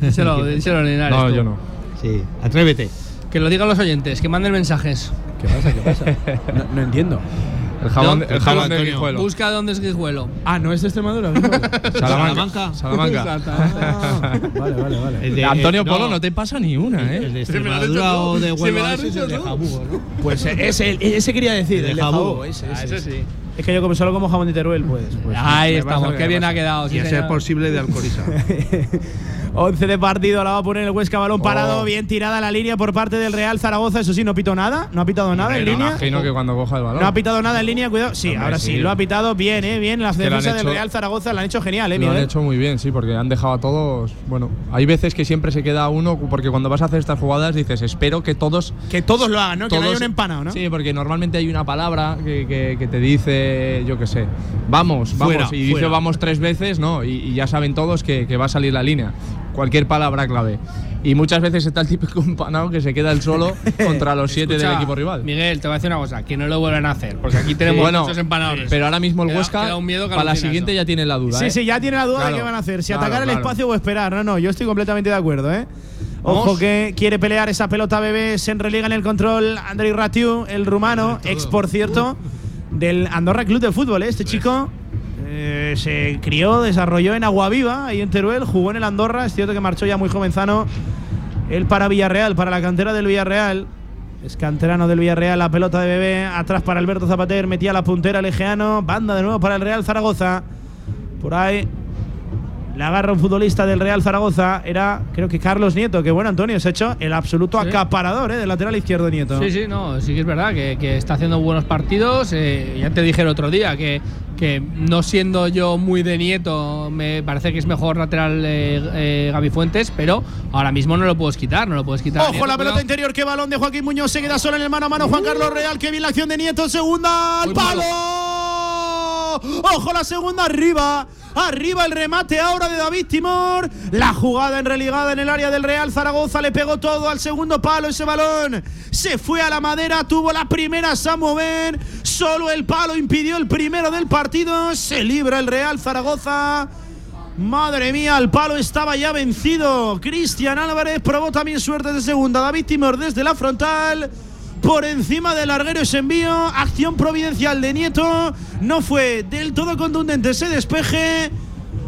Díselo, díselo, Linares, No, tú. yo no. Sí, atrévete. Que lo digan los oyentes, que manden mensajes. ¿Qué pasa? ¿Qué pasa? No, no entiendo. El jamón, ¿Dónde- el jamón de? Guijuelo. Busca dónde es Guijuelo. Ah, no es de Extremadura. ¿no? Salamanca. Salamanca. Ah, vale, vale, vale. El de- Antonio eh, Polo no te pasa ni una, El ¿eh? de me has dicho Extremadura tú. o de me Huelva ese es el de. Jabugo, ¿no? Pues eh, ese, ese quería decir, El de el de Jabugo. Jabugo, ese, Ah, ese, eso ese. sí. Es que yo como solo como jamón de Teruel, pues. pues Ahí me estamos, qué me bien ha quedado. sí, Y a ser posible de Alcoriza. 11 de partido, la va a poner el Huesca balón parado, Oh. bien tirada la línea por parte del Real Zaragoza, eso sí, no pitó nada, no ha pitado nada en línea. imagino que cuando coja el balón. No ha pitado nada en línea, cuidado. Sí, Hombre, ahora sí. sí. lo ha pitado bien, eh, bien. Las defensas del Real Zaragoza lo han hecho genial, eh, Lo han hecho muy bien, sí, porque han dejado a todos. Bueno, hay veces que siempre se queda uno, porque cuando vas a hacer estas jugadas dices, espero que todos. Que todos lo hagan, ¿no? que no haya un empanado, ¿no? Sí, porque normalmente hay una palabra que, que- que te dice, yo qué sé, vamos, vamos, Fuera, y dice fuera. vamos tres veces, ¿no? Y, y ya saben todos que, que va a salir la línea. Cualquier palabra clave. Y muchas veces está el típico empanado que se queda el solo contra los siete del Escucha, equipo rival. Miguel, te voy a decir una cosa, que no lo vuelvan a hacer, porque aquí tenemos bueno, muchos empanadores. pero ahora mismo el Queda- Huesca, queda un miedo para la siguiente eso. ya tiene la duda. Sí, ¿eh? sí, ya tiene la duda de Claro, qué van a hacer. Si claro, atacar el claro. espacio o esperar. No, no, yo estoy completamente de acuerdo, ¿eh? Ojo que quiere pelear esa pelota bebé, se enreliga en el control Andrei Ratiu, el rumano, ex por cierto, del Andorra Club de Fútbol. ¿eh? Este chico eh, se crió, desarrolló en Aguaviva, ahí en Teruel, jugó en el Andorra, es cierto que marchó ya muy jovenzano. Él para Villarreal, para la cantera del Villarreal. Es canterano del Villarreal, la pelota de bebé, atrás para Alberto Zapater, metía la puntera Lejeano, banda de nuevo para el Real Zaragoza. Por ahí la agarra un futbolista del Real Zaragoza, era creo que Carlos Nieto, que bueno Antonio, se ha hecho el absoluto Sí. acaparador ¿eh? del lateral izquierdo Nieto. Sí, sí, no, sí que es verdad que, que está haciendo buenos partidos. eh, ya te dije el otro día que, que no siendo yo muy de nieto, me parece que es mejor lateral eh, eh, Gaby Fuentes, pero ahora mismo no lo puedes quitar, no lo puedes quitar. Ojo Nieto, la pelota cuidado. interior, qué balón de Joaquín Muñoz, se queda solo en el mano a mano Juan Carlos Real, qué bien la acción de Nieto, segunda al palo. Ojo la segunda arriba. Arriba el remate ahora de David Timor. La jugada en religada en el área del Real Zaragoza. Le pegó todo al segundo palo ese balón. Se fue a la madera. Tuvo la primera Samu Ben. Solo el palo impidió el primero del partido. Se libra el Real Zaragoza. Madre mía, el palo estaba ya vencido. Cristian Álvarez probó también suerte de segunda. David Timor desde la frontal. Por encima del larguero ese envío. Acción providencial de Nieto. No fue del todo contundente ese despeje.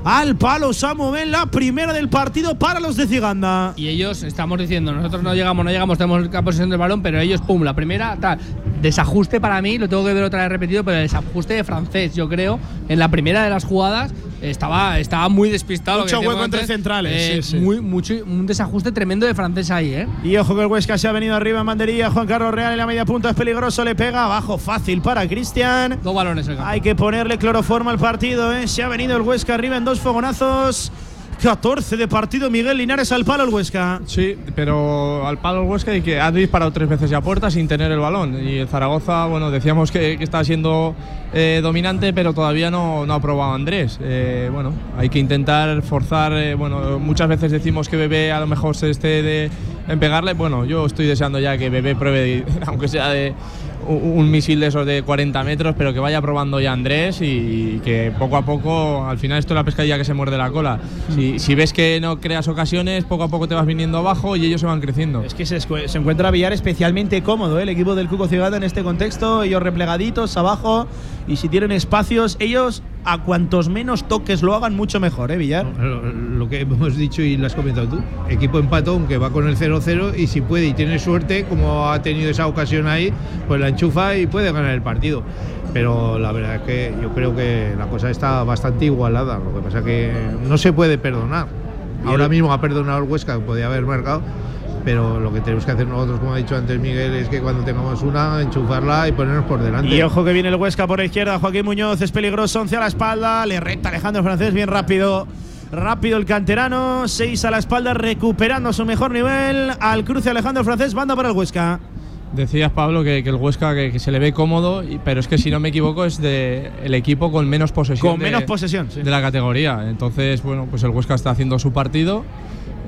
Al palo Samu Ben, la primera del partido para los de Ciganda. Y ellos estamos diciendo, nosotros no llegamos, no llegamos, tenemos la posesión del balón, pero ellos, pum, la primera, tal. Desajuste para mí, lo tengo que ver otra vez repetido, pero el desajuste de francés, yo creo, en la primera de las jugadas estaba, estaba muy despistado. Mucho hueco entre centrales, Eh, sí, sí. Muy, mucho, un desajuste tremendo de francés ahí, ¿eh? Y ojo que el Huesca se ha venido arriba en bandería. Juan Carlos Real en la media punta es peligroso. Le pega abajo fácil para Cristian. Dos balones el campo. Hay que ponerle cloroforma al partido, ¿eh? Se ha venido el Huesca arriba en dos fogonazos. 14 de partido, Miguel Linares al palo el Huesca. Sí, pero al palo el Huesca y que ha disparado tres veces ya puerta sin tener el balón. Y el Zaragoza, bueno, decíamos que, está siendo eh, dominante, pero todavía no, no ha probado Andrés. Eh, bueno, hay que intentar forzar. eh, bueno, muchas veces decimos que Bebé a lo mejor se esté de, en pegarle. Bueno, yo estoy deseando ya que Bebé pruebe, aunque sea de un misil de esos de 40 metros, pero que vaya probando ya Andrés y, que poco a poco, al final esto es la pescadilla que se muerde la cola. Si, si ves que no creas ocasiones, poco a poco te vas viniendo abajo y ellos se van creciendo. Es que se, se encuentra Villar especialmente cómodo, ¿eh? el equipo del Cuco Cigata en este contexto, ellos replegaditos abajo y si tienen espacios, ellos a cuantos menos toques lo hagan, mucho mejor, ¿eh, Villar? Lo, lo que hemos dicho y lo has comentado tú. Equipo empatón que va con el 0-0 y si puede y tiene suerte, como ha tenido esa ocasión ahí, pues la enchufa y puede ganar el partido. Pero la verdad es que yo creo que la cosa está bastante igualada. Lo que pasa que no se puede perdonar. Ahora mismo ha perdonado el Huesca, que podía haber marcado. Pero lo que tenemos que hacer nosotros, como ha dicho antes Miguel, es que cuando tengamos una, enchufarla y ponernos por delante. Y ojo que viene el Huesca por la izquierda, Joaquín Muñoz es peligroso, 11 a la espalda, le recta Alejandro Francés, bien rápido. Rápido el canterano, 6 a la espalda, recuperando su mejor nivel. Al cruce Alejandro Francés, banda para el Huesca. Decías, Pablo, que, que el Huesca que, que se le ve cómodo, pero es que si no me equivoco es de el equipo con menos posesión. Con de- menos posesión, sí. de la categoría. Entonces, bueno, pues el Huesca está haciendo su partido.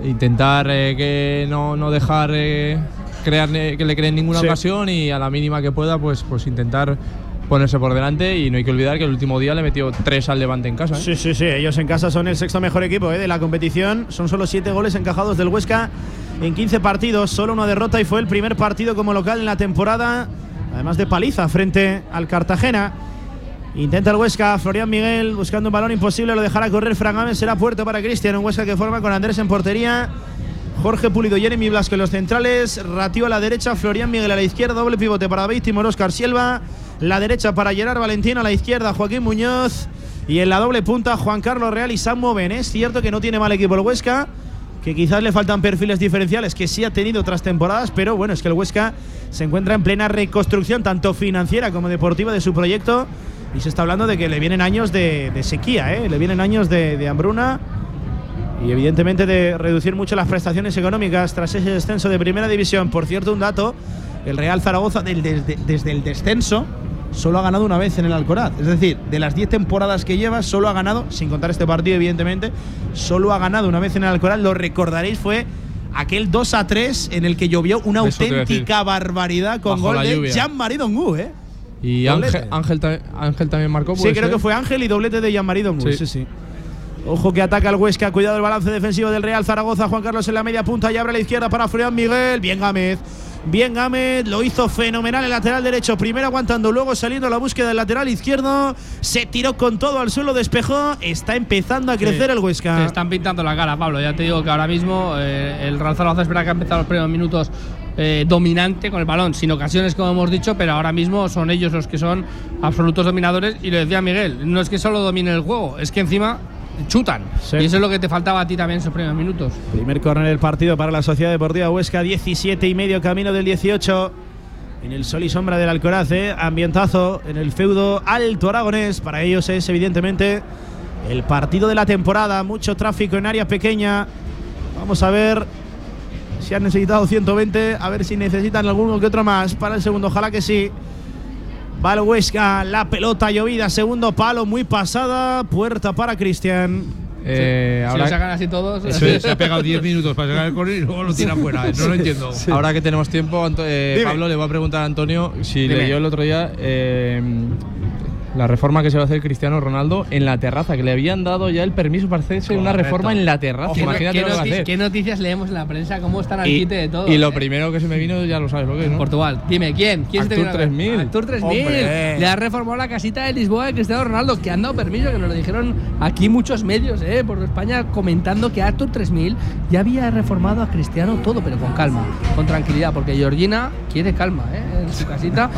Intentar eh, que no, no dejar eh, crear, eh, que le creen ninguna Sí. ocasión y a la mínima que pueda, pues, pues intentar ponerse por delante. Y no hay que olvidar que el último día le metió tres al Levante en casa. ¿eh? Sí, sí, sí. Ellos en casa son el sexto mejor equipo ¿eh? de la competición. Son solo siete goles encajados del Huesca en 15 partidos. Solo una derrota y fue el primer partido como local en la temporada. Además de paliza frente al Cartagena. Intenta el Huesca, Florian Miguel buscando un balón imposible, lo dejará correr Fragamen, será puerto para Cristian, un Huesca que forma con Andrés en portería, Jorge Pulido, Jeremy Blasco en los centrales, Ratio a la derecha, Florian Miguel a la izquierda, doble pivote para David Timor, Oscar Silva, la derecha para Gerard Valentín, a la izquierda Joaquín Muñoz y en la doble punta Juan Carlos Real y Samu Ben. Es cierto que no tiene mal equipo el Huesca, que quizás le faltan perfiles diferenciales que sí ha tenido otras temporadas, pero bueno, es que el Huesca se encuentra en plena reconstrucción, tanto financiera como deportiva, de su proyecto. Y se está hablando de que le vienen años de, sequía, ¿eh? le vienen años de, hambruna y evidentemente de reducir mucho las prestaciones económicas tras ese descenso de primera división. Por cierto, un dato, el Real Zaragoza desde el descenso solo ha ganado una vez en el Alcoraz. Es decir, de las 10 temporadas que lleva, solo ha ganado, sin contar este partido evidentemente, solo ha ganado una vez en el Alcoraz. Lo recordaréis, fue aquel 2 a 3 en el que llovió una Eso auténtica barbaridad con Bajo gol de. Jean-Marie Dongu, ¿eh? Y. Ángel, Ángel, ta- Ángel también marcó. Sí, ¿puede creo ser? que fue Ángel y doblete de Jean-Marie Dongu. Sí. Sí. sí, Ojo que ataca el Huesca, cuidado el balance defensivo del Real Zaragoza. Juan Carlos en la media punta y abre a la izquierda para Florian Miguel. Bien Gámez. Bien Gámez, lo hizo fenomenal el lateral derecho. Primero aguantando, luego saliendo a la búsqueda del lateral izquierdo. Se tiró con todo al suelo, despejó. Está empezando a crecer el Se Huesca. están pintando la cara, Pablo. Ya te digo que ahora mismo eh, el Real Zaragoza espera que ha empezado los primeros minutos eh, dominante con el balón, sin ocasiones, como hemos dicho, pero ahora mismo son ellos los que son absolutos dominadores. Y lo decía Miguel, no es que solo dominen el juego, es que encima chutan. Sí. Y eso es lo que te faltaba a ti también en esos primeros minutos. Primer córner del partido para la Sociedad Deportiva Huesca, 17 y medio camino del 18. En el sol y sombra del Alcoraz, ¿eh? ambientazo en el feudo alto aragonés. Para ellos es evidentemente el partido de la temporada. Mucho tráfico en área pequeña. Vamos a ver si han necesitado 120. A ver si necesitan alguno que otro más para el segundo. Ojalá que sí. Va el Huesca, la pelota llovida, segundo palo, muy pasada. Puerta para Cristian. Eh, Si ahora, lo sacan así todos. Eso es, se ha pegado 10 minutos para sacar el córner y luego lo tira fuera. No lo entiendo. ahora que tenemos tiempo, eh. Pablo le voy a preguntar a Antonio si Dime. leyó el otro día eh, la reforma que se va a hacer Cristiano Ronaldo en la terraza, que le habían dado ya el permiso para hacerse una reforma en la terraza. ¿Qué, Imagínate qué lo que va a hacer. qué noticias leemos en la prensa? ¿Cómo están al Y, quite de todo? y lo eh? primero que se me vino, ya lo sabes lo que es, ¿no? Portugal. Dime, ¿quién? ¿Quién se te Artur viene a la- 3000. Artur 3000. Hombre. Le ha reformado la casita de Lisboa de Cristiano Ronaldo, que han dado permiso, que nos lo dijeron aquí muchos medios, eh, por España, comentando que Artur 3000 ya había reformado a Cristiano todo, pero con calma, con tranquilidad, porque Georgina quiere calma, eh, en su casita.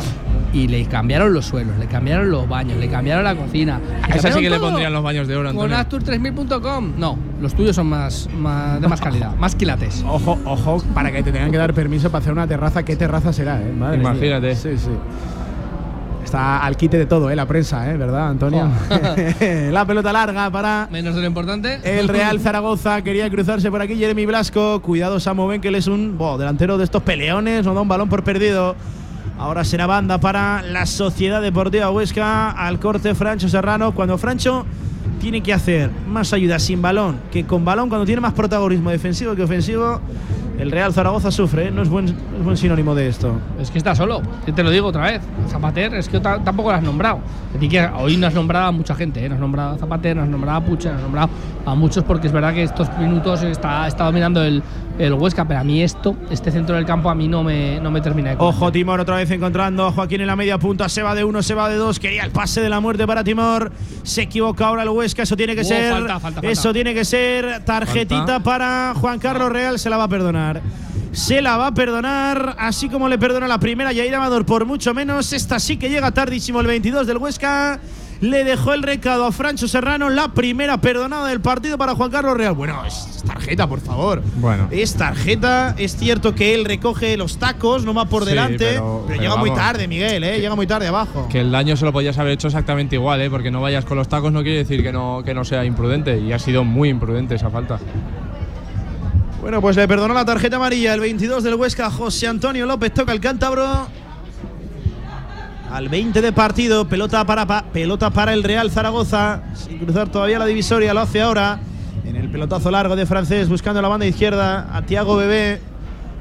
Y le cambiaron los suelos, le cambiaron los baños, le cambiaron la cocina. A esa sí que le pondrían los baños de oro, Con Antonio. Astur3000.com. No, los tuyos son más, más de más calidad, más quilates. Ojo, ojo, para que te tengan que dar permiso para hacer una terraza, ¿qué terraza será? Eh? Madre Imagínate. mía. Sí, sí. Está al quite de todo, ¿eh? La prensa, ¿eh? ¿Verdad, Antonio? la pelota larga para. Menos de lo importante. El Real Zaragoza quería cruzarse por aquí. Jeremy Blasco. Cuidado, Samu Benkel es un bo, delantero de estos peleones. No da un balón por perdido. Ahora será banda para la Sociedad Deportiva Huesca. Al corte Francho Serrano. Cuando Francho tiene que hacer más ayuda sin balón que con balón, cuando tiene más protagonismo defensivo que ofensivo, el Real Zaragoza sufre, ¿eh? no, es buen, no es buen sinónimo de esto. Es que está solo, te lo digo otra vez. Zapater, es que ta- tampoco lo has nombrado. Que hoy no has nombrado a mucha gente, ¿eh? no has nombrado a Zapater, no has nombrado a Puche, no has nombrado a muchos porque es verdad que estos minutos está, está dominando el, el Huesca, pero a mí esto, este centro del campo, a mí no me, no me termina de Ojo, Timor otra vez encontrando a Joaquín en la media punta. Se va de uno, se va de dos. Quería el pase de la muerte para Timor. Se equivoca ahora el Huesca. Eso tiene que Oh, ser. falta, falta, falta. Eso tiene que ser tarjetita para Juan Carlos Real. Se la va a perdonar. Se la va a perdonar, así como le perdona la primera Yair Amador por mucho menos. Esta sí que llega tardísimo el 22 del Huesca. Le dejó el recado a Francho Serrano, la primera perdonada del partido para Juan Carlos Real. Bueno, es tarjeta, por favor. Bueno. Es tarjeta, es cierto que él recoge los tacos, no va por Sí, delante, pero, pero- pero llega muy tarde, Miguel, ¿eh? llega muy tarde abajo. Que el daño se lo podías haber hecho exactamente igual, ¿eh? porque no vayas con los tacos no quiere decir que no, que no sea imprudente. Y ha sido muy imprudente esa falta. Bueno, pues le perdonó la tarjeta amarilla el 22 del Huesca, José Antonio López toca el cántabro. Al 20 de partido, pelota para, pa- pelota para el Real Zaragoza, sin cruzar todavía la divisoria, lo hace ahora. En el pelotazo largo de francés, buscando la banda izquierda a Tiago Bebé,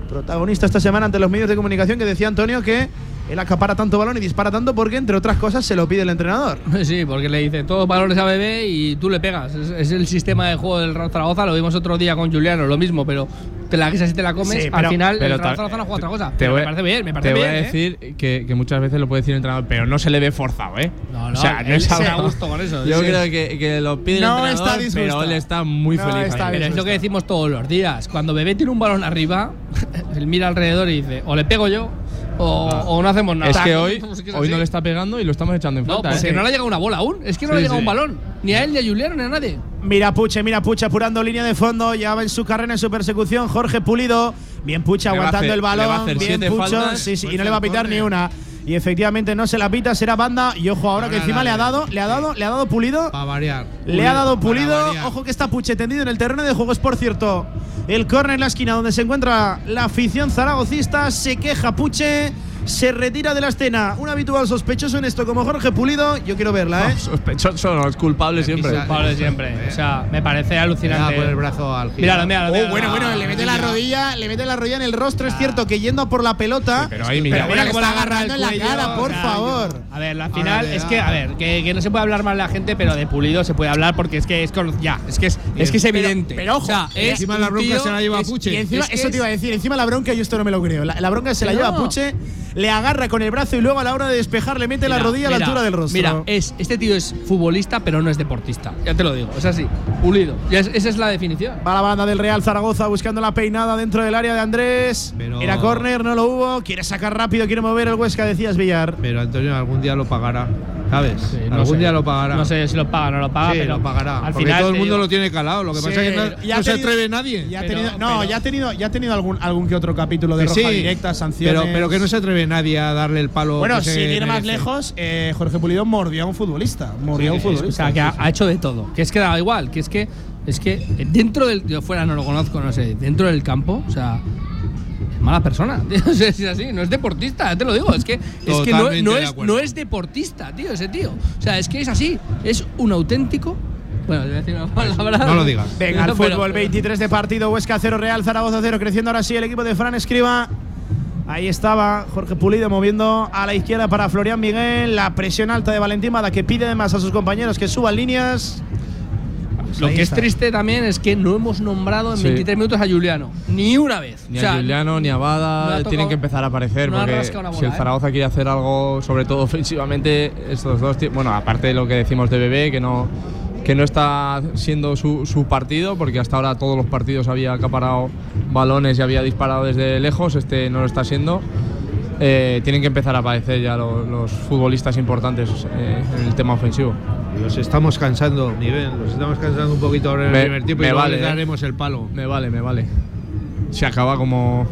protagonista esta semana ante los medios de comunicación, que decía Antonio que él acapara tanto balón y dispara tanto porque, entre otras cosas, se lo pide el entrenador. Sí, porque le dice todos valores a bebé y tú le pegas. Es, es el sistema de juego del Real Zaragoza. Lo vimos otro día con Juliano, lo mismo, pero te la guisas y te la comes. Sí, al pero- final, pero el Zaragoza no juega otra cosa. Te voy, me parece bien, me parece te bien. voy a ¿eh? decir que, que muchas veces lo puede decir el entrenador, pero no se le ve forzado, ¿eh? No, no, o sea, no es se da gusto con eso, Yo sí. creo que, que lo pide No el está entrenador, disgustado. pero él está muy No feliz. está. Pero es lo que decimos todos los días. Cuando Bebé tiene un balón arriba, él mira alrededor y dice, o le pego yo, o, o no hacemos nada. Es que hoy, Pues hoy no le está pegando y lo estamos echando en No, falta. porque ¿eh? no le ha llegado una bola aún. Es que no Sí, le ha llegado sí. un balón. Ni a él, ni a Juliano, ni a nadie. Mira Puche, mira Puche apurando línea de fondo, ya va en su carrera, en su persecución. Jorge Pulido, bien Puche aguantando hacer- el balón, bien siete Pucho, faltas. sí, sí, y no le va a pitar ni una. Y efectivamente no se la pita, será banda. Y ojo, ahora que encima le ha dado, le ha dado, le ha dado Pulido. Para variar. Le ha dado Pulido. Ojo que está Puche tendido en el terreno de juego. Es por cierto el córner en la esquina donde se encuentra la afición zaragocista. Se queja Puche. Se retira de la escena. Un habitual sospechoso en esto como Jorge Pulido. Yo quiero verla, ¿eh? No, sospechoso, no, es culpable siempre. pisa- Culpable siempre. O sea, me parece alucinante. por el brazo al giro. Míralo, míralo. Oh, míralo. bueno, bueno, Ah, le mete la rodilla, le mete la rodilla en el rostro. Es cierto que yendo por la pelota. pero ahí mira. pero mira cómo está le agarra agarrando el en la cuello, cara, por o sea, favor. A ver, la final le es que, a ver, que, que no se puede hablar mal de la gente, pero de Pulido se puede hablar porque es que es con- ya, es que es, es que es Pero- evidente. pero ojo, o sea, y es encima la bronca tío- se la lleva es- Puche. Y encima, eso te iba a decir, encima la bronca, yo esto no me lo creo. La, la bronca se la lleva. Puche, le agarra con el brazo y luego a la hora de despejar le mete la Mira, rodilla a la altura del rostro. Mira, es, este tío es futbolista, pero no es deportista. Ya te lo digo, es así, Pulido. Ya es- esa es la definición. Va la banda del Real Zaragoza buscando la peinada dentro del área de Andrés. Pero- Era córner, no lo hubo. Quiere sacar rápido, quiere mover el Huesca, decías Villar. Pero Antonio algún día lo pagará. ¿Sabes? Sí, no algún sé. día lo pagará. No sé si lo paga o no lo paga, Sí, pero lo pagará. Al porque final todo el mundo digo- lo tiene calado. Lo que pasa es que no, ya no ha se atreve nadie. Ya ha Pero- tenido, no, pero- ya ha tenido, ya ha tenido algún, algún que otro capítulo de Que roja sí, directa, sanciones. Pero, pero que no se atreve nadie a darle el palo. Bueno, sin ir más lejos, eh, Jorge Pulido mordió a un futbolista. Mordió a un futbolista. O sea, que ha, ha hecho de todo. Que es que da igual, que es que es que dentro del yo fuera no lo conozco, no sé, dentro del campo, o sea, mala persona. tío, es así, no es deportista, ya te lo digo, es que es que no, no es no es deportista, tío, ese tío. O sea, es que es así, es un auténtico bueno, voy a decir una palabra. No lo digas. Venga, el Pero- fútbol, 23 de partido, Huesca 0, Real Zaragoza 0, creciendo ahora sí el equipo de Fran Escriba. Ahí estaba Jorge Pulido moviendo a la izquierda para Florian Miguel. La presión alta de Valentín Mada que pide además a sus compañeros que suban líneas. Lo Ahí que es triste también es que no hemos nombrado en Sí. 23 minutos a Juliano. Ni una vez. Ni O sea, a Juliano ni a Bada tocado- tienen que empezar a aparecer no porque si el ¿eh? Zaragoza quiere hacer algo, sobre todo ofensivamente, estos dos, bueno, aparte de lo que decimos de Bebé, que no que no está siendo su, su partido, porque hasta ahora todos los partidos había acaparado balones y había disparado desde lejos, este no lo está siendo. Eh, tienen que empezar a aparecer ya lo- los, futbolistas importantes eh, en el tema ofensivo. Los estamos cansando, Miguel. Los estamos cansando un poquito ahora en el Me- primer tiempo y luego vale, les eh. daremos el palo. Me vale, me vale. Se acaba como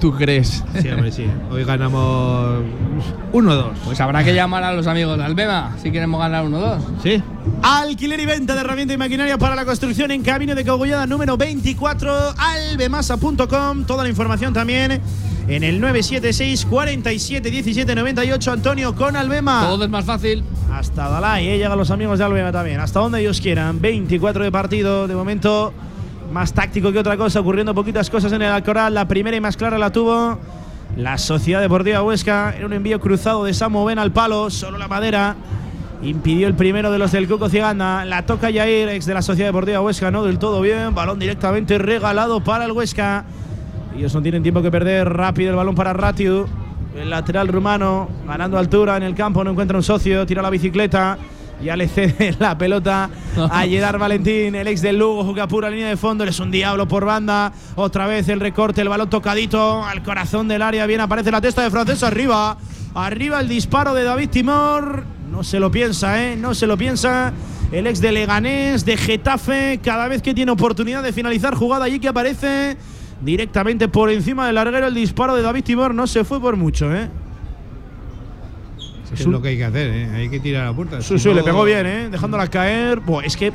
¿Tú crees? Sí, hombre, sí. Hoy ganamos 1-2. Pues habrá que llamar a los amigos de Albema si queremos ganar 1-2. ¿Sí? Alquiler y venta de herramienta y maquinaria para la construcción en Camino de Cogollada número 24, albemasa.com. Toda la información también en el 976 47 17 98. Antonio con Albema. Todo es más fácil. Hasta Dalai, eh, llegan los amigos de Albema también. Hasta donde ellos quieran. 24 de partido. De momento, más táctico que otra cosa. Ocurriendo poquitas cosas en el Alcoral. La primera y más clara la tuvo la Sociedad Deportiva Huesca. Era un envío cruzado de Samu Ben al palo. Solo la madera. Impidió el primero de los del Coco Ciganda. La toca Yair, ex de la Sociedad Deportiva Huesca. No del todo bien. Balón directamente regalado para el Huesca. Ellos no tienen tiempo que perder. Rápido el balón para Ratiu. El lateral rumano ganando altura en el campo. No encuentra un socio. Tira la bicicleta. Ya le cede la pelota a Yedar Valentín, el ex del Lugo, juega pura línea de fondo. Es un diablo por banda. Otra vez el recorte, el balón tocadito al corazón del área. Bien aparece la testa de Francés arriba. Arriba el disparo de David Timor. No se lo piensa, ¿eh? No se lo piensa. El ex de Leganés, de Getafe, cada vez que tiene oportunidad de finalizar jugada allí que aparece directamente por encima del larguero el disparo de David Timor no se fue por mucho, ¿eh? Es lo que hay que hacer, ¿eh? Hay que tirar a la puerta. Sí, sí, le pegó bien, ¿eh? Dejándola caer. Es que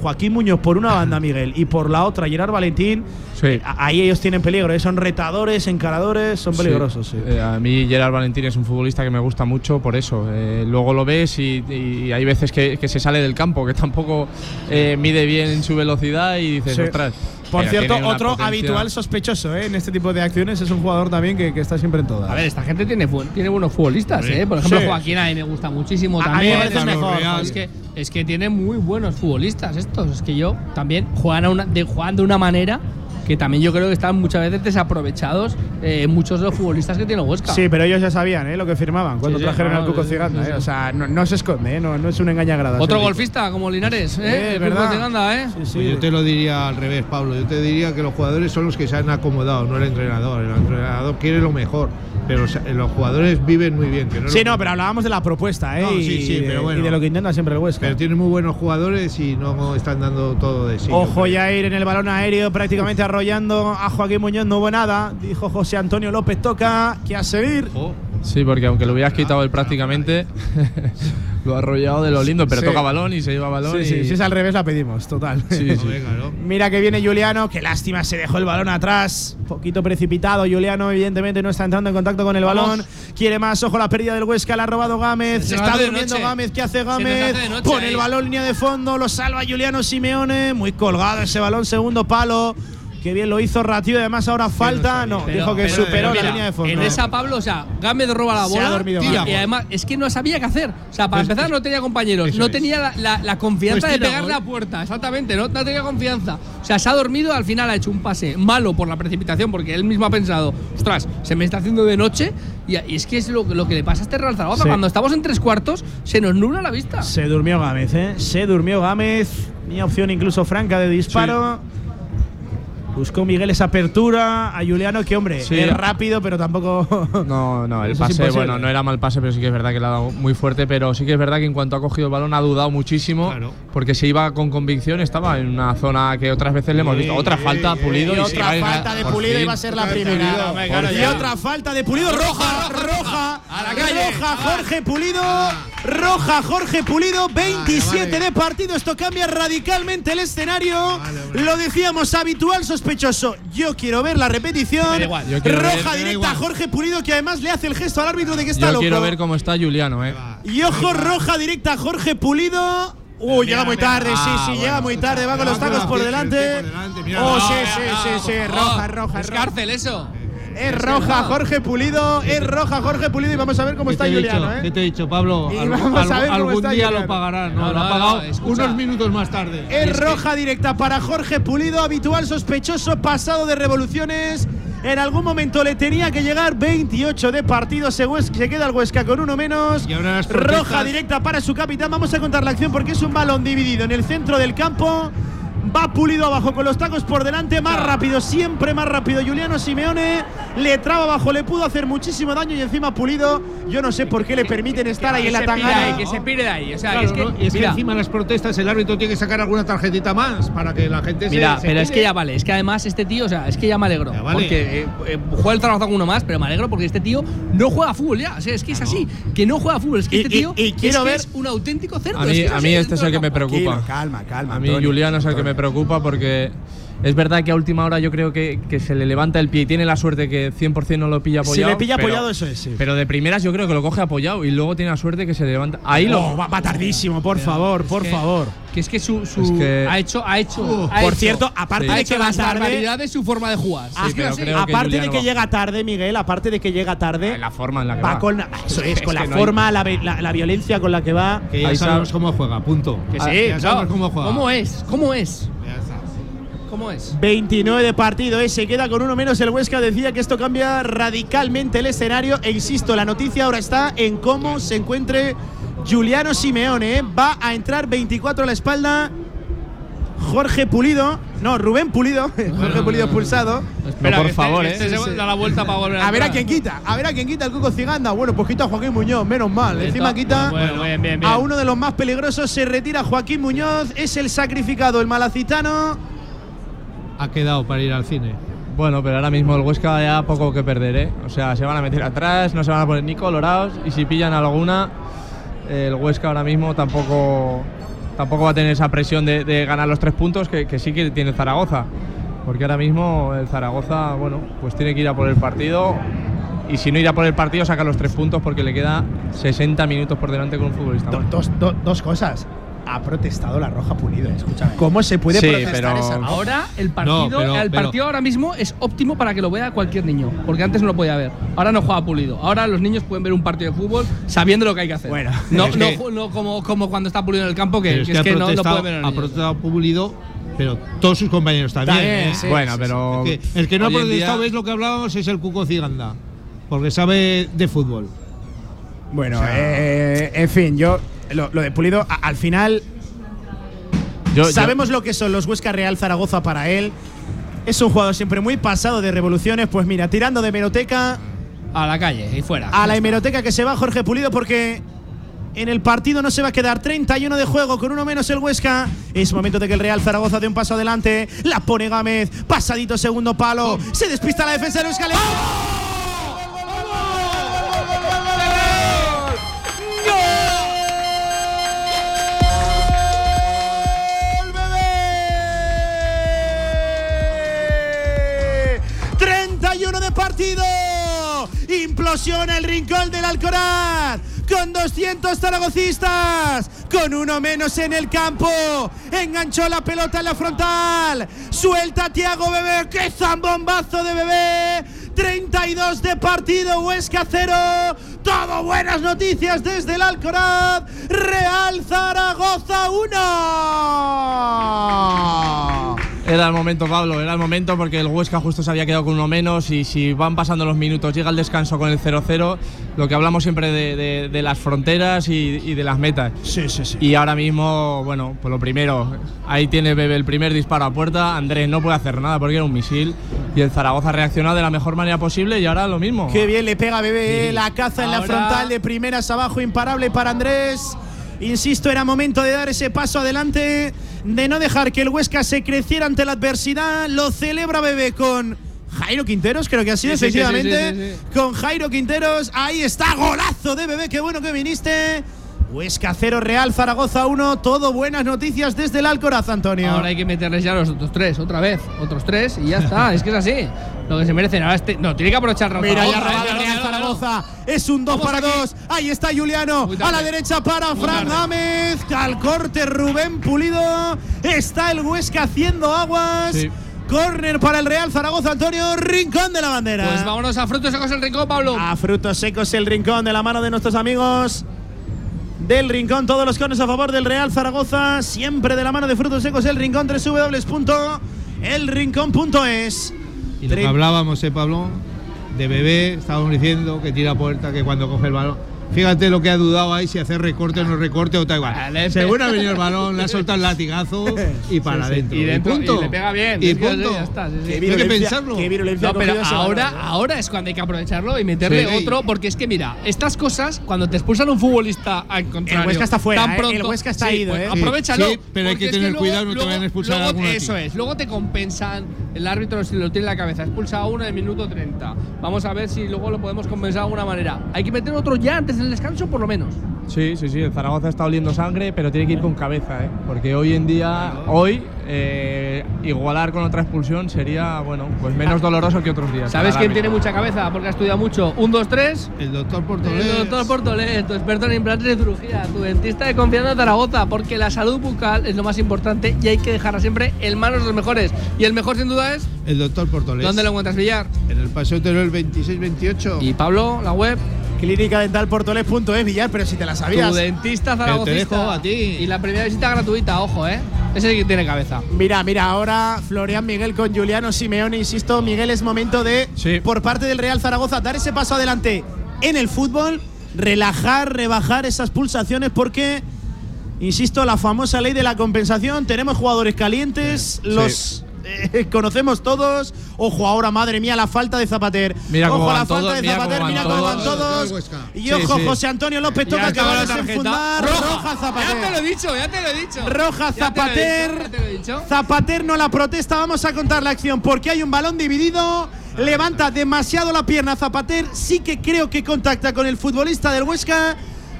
Joaquín Muñoz por una banda, Miguel, y por la otra, Gerard Valentín. Sí. a- Ahí ellos tienen peligro, ¿eh? Son retadores, encaradores, son peligrosos, sí. Eh, a mí Gerard Valentín es un futbolista que me gusta mucho por eso. Eh, luego lo ves y, y hay veces que, que se sale del campo, que tampoco eh, mide bien su velocidad y dices, Sí. ostras. Por mira, cierto, otro potencia". habitual sospechoso ¿eh? en este tipo de acciones es un jugador también que, que está siempre en todas. A ver, esta gente tiene, tiene buenos futbolistas, ¿eh? Por ejemplo, sí. Joaquín a mí me gusta muchísimo A- a mí también. me parece mejor, Real. Es que, es que tiene muy buenos futbolistas estos. Es que yo también juegan, a una, de, juegan de una manera que también yo creo que están muchas veces desaprovechados eh, muchos de los futbolistas que tiene Huesca. Sí, pero ellos ya sabían ¿eh? lo que firmaban cuando Sí, sí, trajeron no, al Cuco sí, Ciganda. sí, ¿eh? O sea, no, no se esconde, ¿eh? no, no es un engañagradas. Otro golfista como Linares, ¿eh? El ¿verdad? Cuco Ciganda, ¿eh? Sí, Pues yo te lo diría al revés, Pablo. Yo te diría que los jugadores son los que se han acomodado, no el entrenador. El entrenador quiere lo mejor, pero los jugadores viven muy bien. Que no es Sí, no, pero hablábamos de la propuesta, ¿eh? No, y, sí, sí, y de, pero bueno. y de lo que intenta siempre el Huesca. Pero tienen muy buenos jugadores y no están dando todo de sí. Ojo Yair en el balón aéreo, prácticamente arrollando a Joaquín Muñoz. No hubo nada, dijo José Antonio López. Toca, que a seguir. Sí, porque aunque lo hubieras quitado él prácticamente, lo ha arrollado de lo lindo, pero Sí. toca balón y se lleva balón. Sí, y- sí, si es al revés la pedimos, total. Sí, sí. Mira que viene Juliano, qué lástima, se dejó el balón atrás. Poquito precipitado, Juliano evidentemente no está entrando en contacto con el balón. Quiere más, ojo la pérdida del Huesca, la ha robado Gámez. Se Se está durmiendo noche. Gámez, ¿qué hace Gámez? hace noche Pone ahí. el balón línea de fondo, lo salva Juliano Simeone. Muy colgado ese balón, segundo palo. Qué bien lo hizo Ratio, además ahora falta. No, Pero- dijo que pero- superó pero la mira, línea de fondo. En esa, Pablo, o sea, Gámez roba la Se ha bola. dormido tira, y además, es que no sabía qué hacer. O sea, para Pues empezar, no tenía compañeros. No tenía la, la- la confianza Pues de tira, pegarle gol. a puerta. Exactamente, no, no tenía confianza. O sea, se ha dormido. Al final ha hecho un pase malo por la precipitación, porque él mismo ha pensado, ostras, se me está haciendo de noche. Y, y es que es lo, lo que le pasa a este Real Zaragoza. Sí. Cuando estamos en tres cuartos, se nos nubla la vista. Se durmió Gámez, ¿eh? Se durmió Gámez. Tenía opción incluso franca de disparo. Buscó Miguel esa apertura a Juliano, que hombre, Sí. es rápido, pero tampoco. No, no, el pase, bueno, no era mal pase, pero sí que es verdad que le ha dado muy fuerte. Pero sí que es verdad que en cuanto ha cogido el balón ha dudado muchísimo. Claro. Porque se iba con convicción, estaba en una zona que otras veces le hemos visto. Otra falta, pulido. y y otra sigue- falta de Pulido iba a ser la primera. y otra falta de Pulido, roja, roja, A la calle. roja, Jorge Pulido, roja, Jorge Pulido, 27 vale. de partido, esto cambia radicalmente el escenario. Vale. Lo decíamos, habitual sospechoso. Yo quiero ver la repetición. Igual, roja ver- directa a. Jorge Pulido, que además le hace el gesto al árbitro de que está Yo loco. quiero ver cómo está Juliano, eh. Y ojo, roja directa a Jorge Pulido. Uy, llega muy tarde, sí, sí, llega muy tarde, va con los tacos por delante. Oh, sí, sí, sí, sí, roja, roja, Es roja. cárcel eso. Es roja, Jorge Pulido, es roja, Jorge Pulido y vamos a ver cómo está Juliano, ¿Qué ¿eh? te he dicho, Pablo? Y Al- vamos a al- ver cómo algún está día Juliano. lo pagarán. No, No, lo ha pagado escucha. unos minutos más tarde. Es roja directa para Jorge Pulido, habitual sospechoso, pasado de revoluciones. En algún momento le tenía que llegar 28 de partido, se, se queda el Huesca con uno menos. Y ahora las Roja directa para su capitán. Vamos a contar la acción porque es un balón dividido en el centro del campo. Va Pulido abajo con los tacos por delante, más rápido, siempre más rápido. Juliano Simeone le traba abajo, le pudo hacer muchísimo daño y encima Pulido, yo no sé por qué le permiten estar ahí en la tangana. ahí, que se pire de ahí. O sea, Claro, es que, ¿no? Y es que mira, encima en las protestas el árbitro tiene que sacar alguna tarjetita más para que la gente se- Mira, se. pero es que ya vale, es que además este tío, o sea, es que ya me alegro. Ya vale. Porque eh, eh, juega el Zaragoza con uno más, pero me alegro porque este tío no juega fútbol ya. O sea, es que es así, que no juega fútbol. Es que Y- este y- tío y quiero es, que ver- es un auténtico cerdo. A es mí, que es a así mí este es el que me preocupa. calma, calma. A mí Juliano es el que me preocupa porque es verdad que a última hora yo creo que, que se le levanta el pie y tiene la suerte que 100% no lo pilla Si apoyado. le pilla pero- apoyado, eso es, sí. Pero de primeras yo creo que lo coge apoyado y luego tiene la suerte que se le levanta. Ahí lo. Oh, va, va tardísimo, por favor, por que- favor. Que es que su. su- Es que- ha hecho. Ha hecho ha Por hecho- cierto, aparte de que va tarde, barbaridades su forma de jugar. Ah, pero que aparte de que va- llega tarde, Miguel, aparte de que llega tarde, La forma en la que va va. con la, eso es, Es con la no hay- forma, la, la- la violencia con la que va. Que ya Ahí sabemos sab- cómo juega, punto. Que Ah, sí, ya sabemos cómo juega. ¿Cómo es? ¿Cómo es? ¿Cómo es? 29 de partido, ¿eh? se queda con uno menos. El Huesca decía que esto cambia radicalmente el escenario. E insisto, la noticia ahora está en cómo se encuentre Juliano Simeone. ¿eh? Va a entrar 24 a la espalda. Jorge Pulido, no, Rubén Pulido, Jorge Pulido expulsado. Espera, por este- favor, este ¿eh? se da la vuelta para volver a A ver a quién quita, a ver a quién quita el Cuco Ciganda. Bueno, pues quita a Joaquín Muñoz, menos mal. Encima quita Bueno, bien, bien, bien. a uno de los más peligrosos. Se retira Joaquín Muñoz, es el sacrificado, el malacitano. Ha quedado para ir al cine. Bueno, pero ahora mismo el Huesca ya poco que perder, ¿eh? O sea, se van a meter atrás, no se van a poner ni colorados y si pillan alguna, el Huesca ahora mismo tampoco, tampoco va a tener esa presión de, de ganar los tres puntos que, que sí que tiene Zaragoza. Porque ahora mismo el Zaragoza, bueno, pues tiene que ir a por el partido y si no ir a por el partido saca los tres puntos porque le queda 60 minutos por delante con un futbolista. Do- dos, do- dos cosas. Ha protestado la Roja Pulido, escúchame. ¿Cómo se puede Sí, protestar pero- esa roja? Ahora el partido, pero- el pero- partido ahora mismo es óptimo para que lo vea cualquier niño, porque antes no lo podía ver. Ahora no juega pulido. Ahora los niños pueden ver un partido de fútbol sabiendo lo que hay que hacer. Bueno, no, no, que- ju- no como, como cuando está pulido en el campo, que, es que no, protestado- pueden ver ha protestado Pulido, pero todos sus compañeros también. También, ¿eh? sí. bueno, pero Que el que no ha protestado es lo que hablábamos es el Cuco Ciganda, porque sabe de fútbol. Bueno, eh, en fin, yo lo, lo de Pulido, a- al final yo- yo- sabemos lo que son los Huesca Real Zaragoza para él. Es un jugador siempre muy pasado de revoluciones. Pues mira, tirando de hemeroteca A la calle y fuera. a la hemeroteca que se va Jorge Pulido porque en el partido no se va a quedar 31 de juego con uno menos el Huesca. Es momento de que el Real Zaragoza dé un paso adelante. La pone Gámez, pasadito segundo palo. Se despista la defensa del Huesca. le- partido. Implosiona el rincón del Alcoraz. Con 200 zaragocistas. Con uno menos en el campo. Enganchó la pelota en la frontal. Suelta a Tiago Bebé. ¡Qué zambombazo de Bebé! 32 de partido. Huesca 0. Todo buenas noticias desde el Alcoraz. Real Zaragoza 1. Era el momento, Pablo, era el momento porque el Huesca justo se había quedado con uno menos y si van pasando los minutos, llega el descanso con el 0-0, lo que hablamos siempre de, de- de las fronteras y, y de las metas. Sí, sí, sí. Y ahora mismo, bueno, pues lo primero, ahí tiene Bebe el primer disparo a puerta, Andrés no puede hacer nada porque era un misil y el Zaragoza ha reaccionado de la mejor manera posible y ahora lo mismo. Qué bien le pega Bebé, eh, la caza en la frontal de primeras abajo, imparable para Andrés. Insisto, era momento de dar ese paso adelante, de no dejar que el Huesca se creciera ante la adversidad. Lo celebra Bebé con Jairo Quinteros, creo que ha sido Sí, efectivamente. sí, sí. Con Jairo Quinteros, ahí está, golazo de Bebé, qué bueno que viniste. Huesca 0, Real Zaragoza 1. Todo buenas noticias desde el Alcoraz, Antonio. Ahora hay que meterles ya los otros tres, otra vez, otros tres y ya está. es que es así. Lo que se merecen. Ahora este, no, tiene que aprovechar Raúl Mira, ya Real. Zaragoza. Es un 2 Vamos para aquí. 2. Ahí está Juliano. A la derecha para Fran. Gámez. Al corte Rubén Pulido. Está el Huesca haciendo aguas. Sí. Corner para el Real Zaragoza, Antonio. Rincón de la bandera. Pues vámonos a frutos secos el rincón, Pablo. A frutos secos el rincón de la mano de nuestros amigos. Del rincón, todos los cones a favor del Real Zaragoza. Siempre de la mano de frutos secos el rincón. www.elrincón.es. Y lo que hablábamos, ¿eh, Pablo? De bebé, estábamos diciendo que tira puerta, que cuando coge el balón. Fíjate lo que ha dudado ahí, si hacer recorte o no recorte o tal igual. Vale, Según ha venido el balón, le ha soltado el latigazo y para Sí, sí. adentro. Y dentro- punto. y le pega bien. Y punto. ya está, sí, sí. Qué Hay que pensarlo. qué virulencia No, pero ahora, balón. ahora es cuando hay que aprovecharlo y meterle Sí. otro, porque es que mira, estas cosas, cuando te expulsan a un futbolista al contrario, Huesca está fuera, tan ¿eh? pronto, El Huesca está sí, ido, pues ¿eh? Aprovechalo. Sí, pero hay que es tener luego- cuidado, no te luego- vayan a expulsar luego- alguno a. Eso es, luego te compensan, el árbitro si lo tiene en la cabeza, expulsa a uno en el minuto 30. Vamos a ver si luego lo podemos compensar de alguna manera. Hay que meter otro ya antes del descanso, por lo menos. Sí, sí, sí, el Zaragoza está oliendo sangre, pero tiene que ir con cabeza, ¿eh? porque hoy en día, hoy, eh, igualar con otra expulsión sería, bueno, pues menos doloroso que otros días. ¿Sabes quién el tiene mucha cabeza? Porque ha estudiado mucho. Un, dos, tres. El doctor Portolés. El doctor Portolés, tu experto en implantes de cirugía, tu dentista de confianza de Zaragoza, porque la salud bucal es lo más importante y hay que dejarla siempre en manos de los mejores. Y el mejor, sin duda, es. El doctor Portolés. ¿Dónde lo encuentras, Villar? En el Paseo Teruel 2628. Y Pablo, la web. Clínica Dental Portoles.es, Villar, pero si te la sabías. Tu dentista zaragozista. dejo a ti. Y la primera visita gratuita, ojo, ¿eh? Ese que tiene cabeza. Mira, mira, ahora Florian Miguel con Juliano Simeone, insisto, Miguel, es momento de, Sí. por parte del Real Zaragoza, dar ese paso adelante en el fútbol, relajar, rebajar esas pulsaciones, porque, insisto, la famosa ley de la compensación, tenemos jugadores calientes, los eh, conocemos todos. Ojo, ahora, madre mía, la falta de Zapater. Mira ojo la falta todos, de Zapater, mira cómo van todos. Y ojo, sí. José Antonio López Ya toca acaba acabar de desenfundar. Roja Zapater. Ya te lo he dicho, ya te lo he dicho. Roja Ya te lo he Zapater. dicho, ya te lo he dicho. Zapater no la protesta. Vamos a contar la acción porque hay un balón dividido. Levanta demasiado la pierna Zapater. Sí que creo que contacta con el futbolista del Huesca.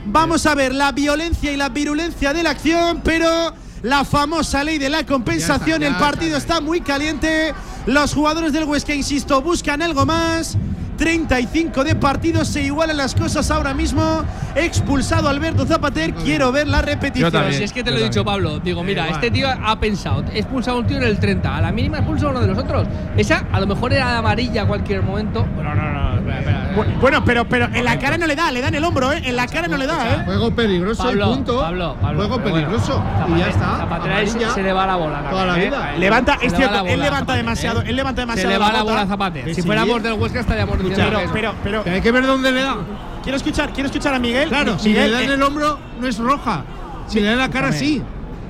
Vamos a ver la violencia y la virulencia de la acción, pero la famosa ley de la compensación. Ya está, ya el partido está, está muy caliente. Los jugadores del Huesca, insisto, buscan algo más. 35 de partido, se igualan las cosas ahora mismo. Expulsado Alberto Zapater. Quiero ver la repetición. también. Si es que te lo Yo he dicho. Pablo. Digo, mira, igual. este tío ha pensado, he expulsado a un tío en el 30, a la mínima expulsa a uno de los otros. Esa a lo mejor era amarilla a cualquier momento. Pero no, no, no, espera, espera. Bu- Bueno, pero, pero en la cara no le da, le da en el hombro, ¿eh? En la cara no le da, ¿eh? Juego peligroso Pablo, y punto. Pablo, Pablo, Juego bueno, peligroso. y ya está. Zapater ahí se, Amarilla. se le va la bola. Toda la también, vida. ¿eh? Levanta, Se es cierto, bola él levanta demasiado, ¿eh? él levanta Se demasiado. le va la bola a Zapater. Que Si fuéramos del Huesca estaríamos diciendo Pero, pero, pero, Que hay que ver dónde le da. quiero escuchar, quiero escuchar a Miguel. Claro, si Miguel, le da en eh, el hombro, no es roja. Si le da en la cara, sí.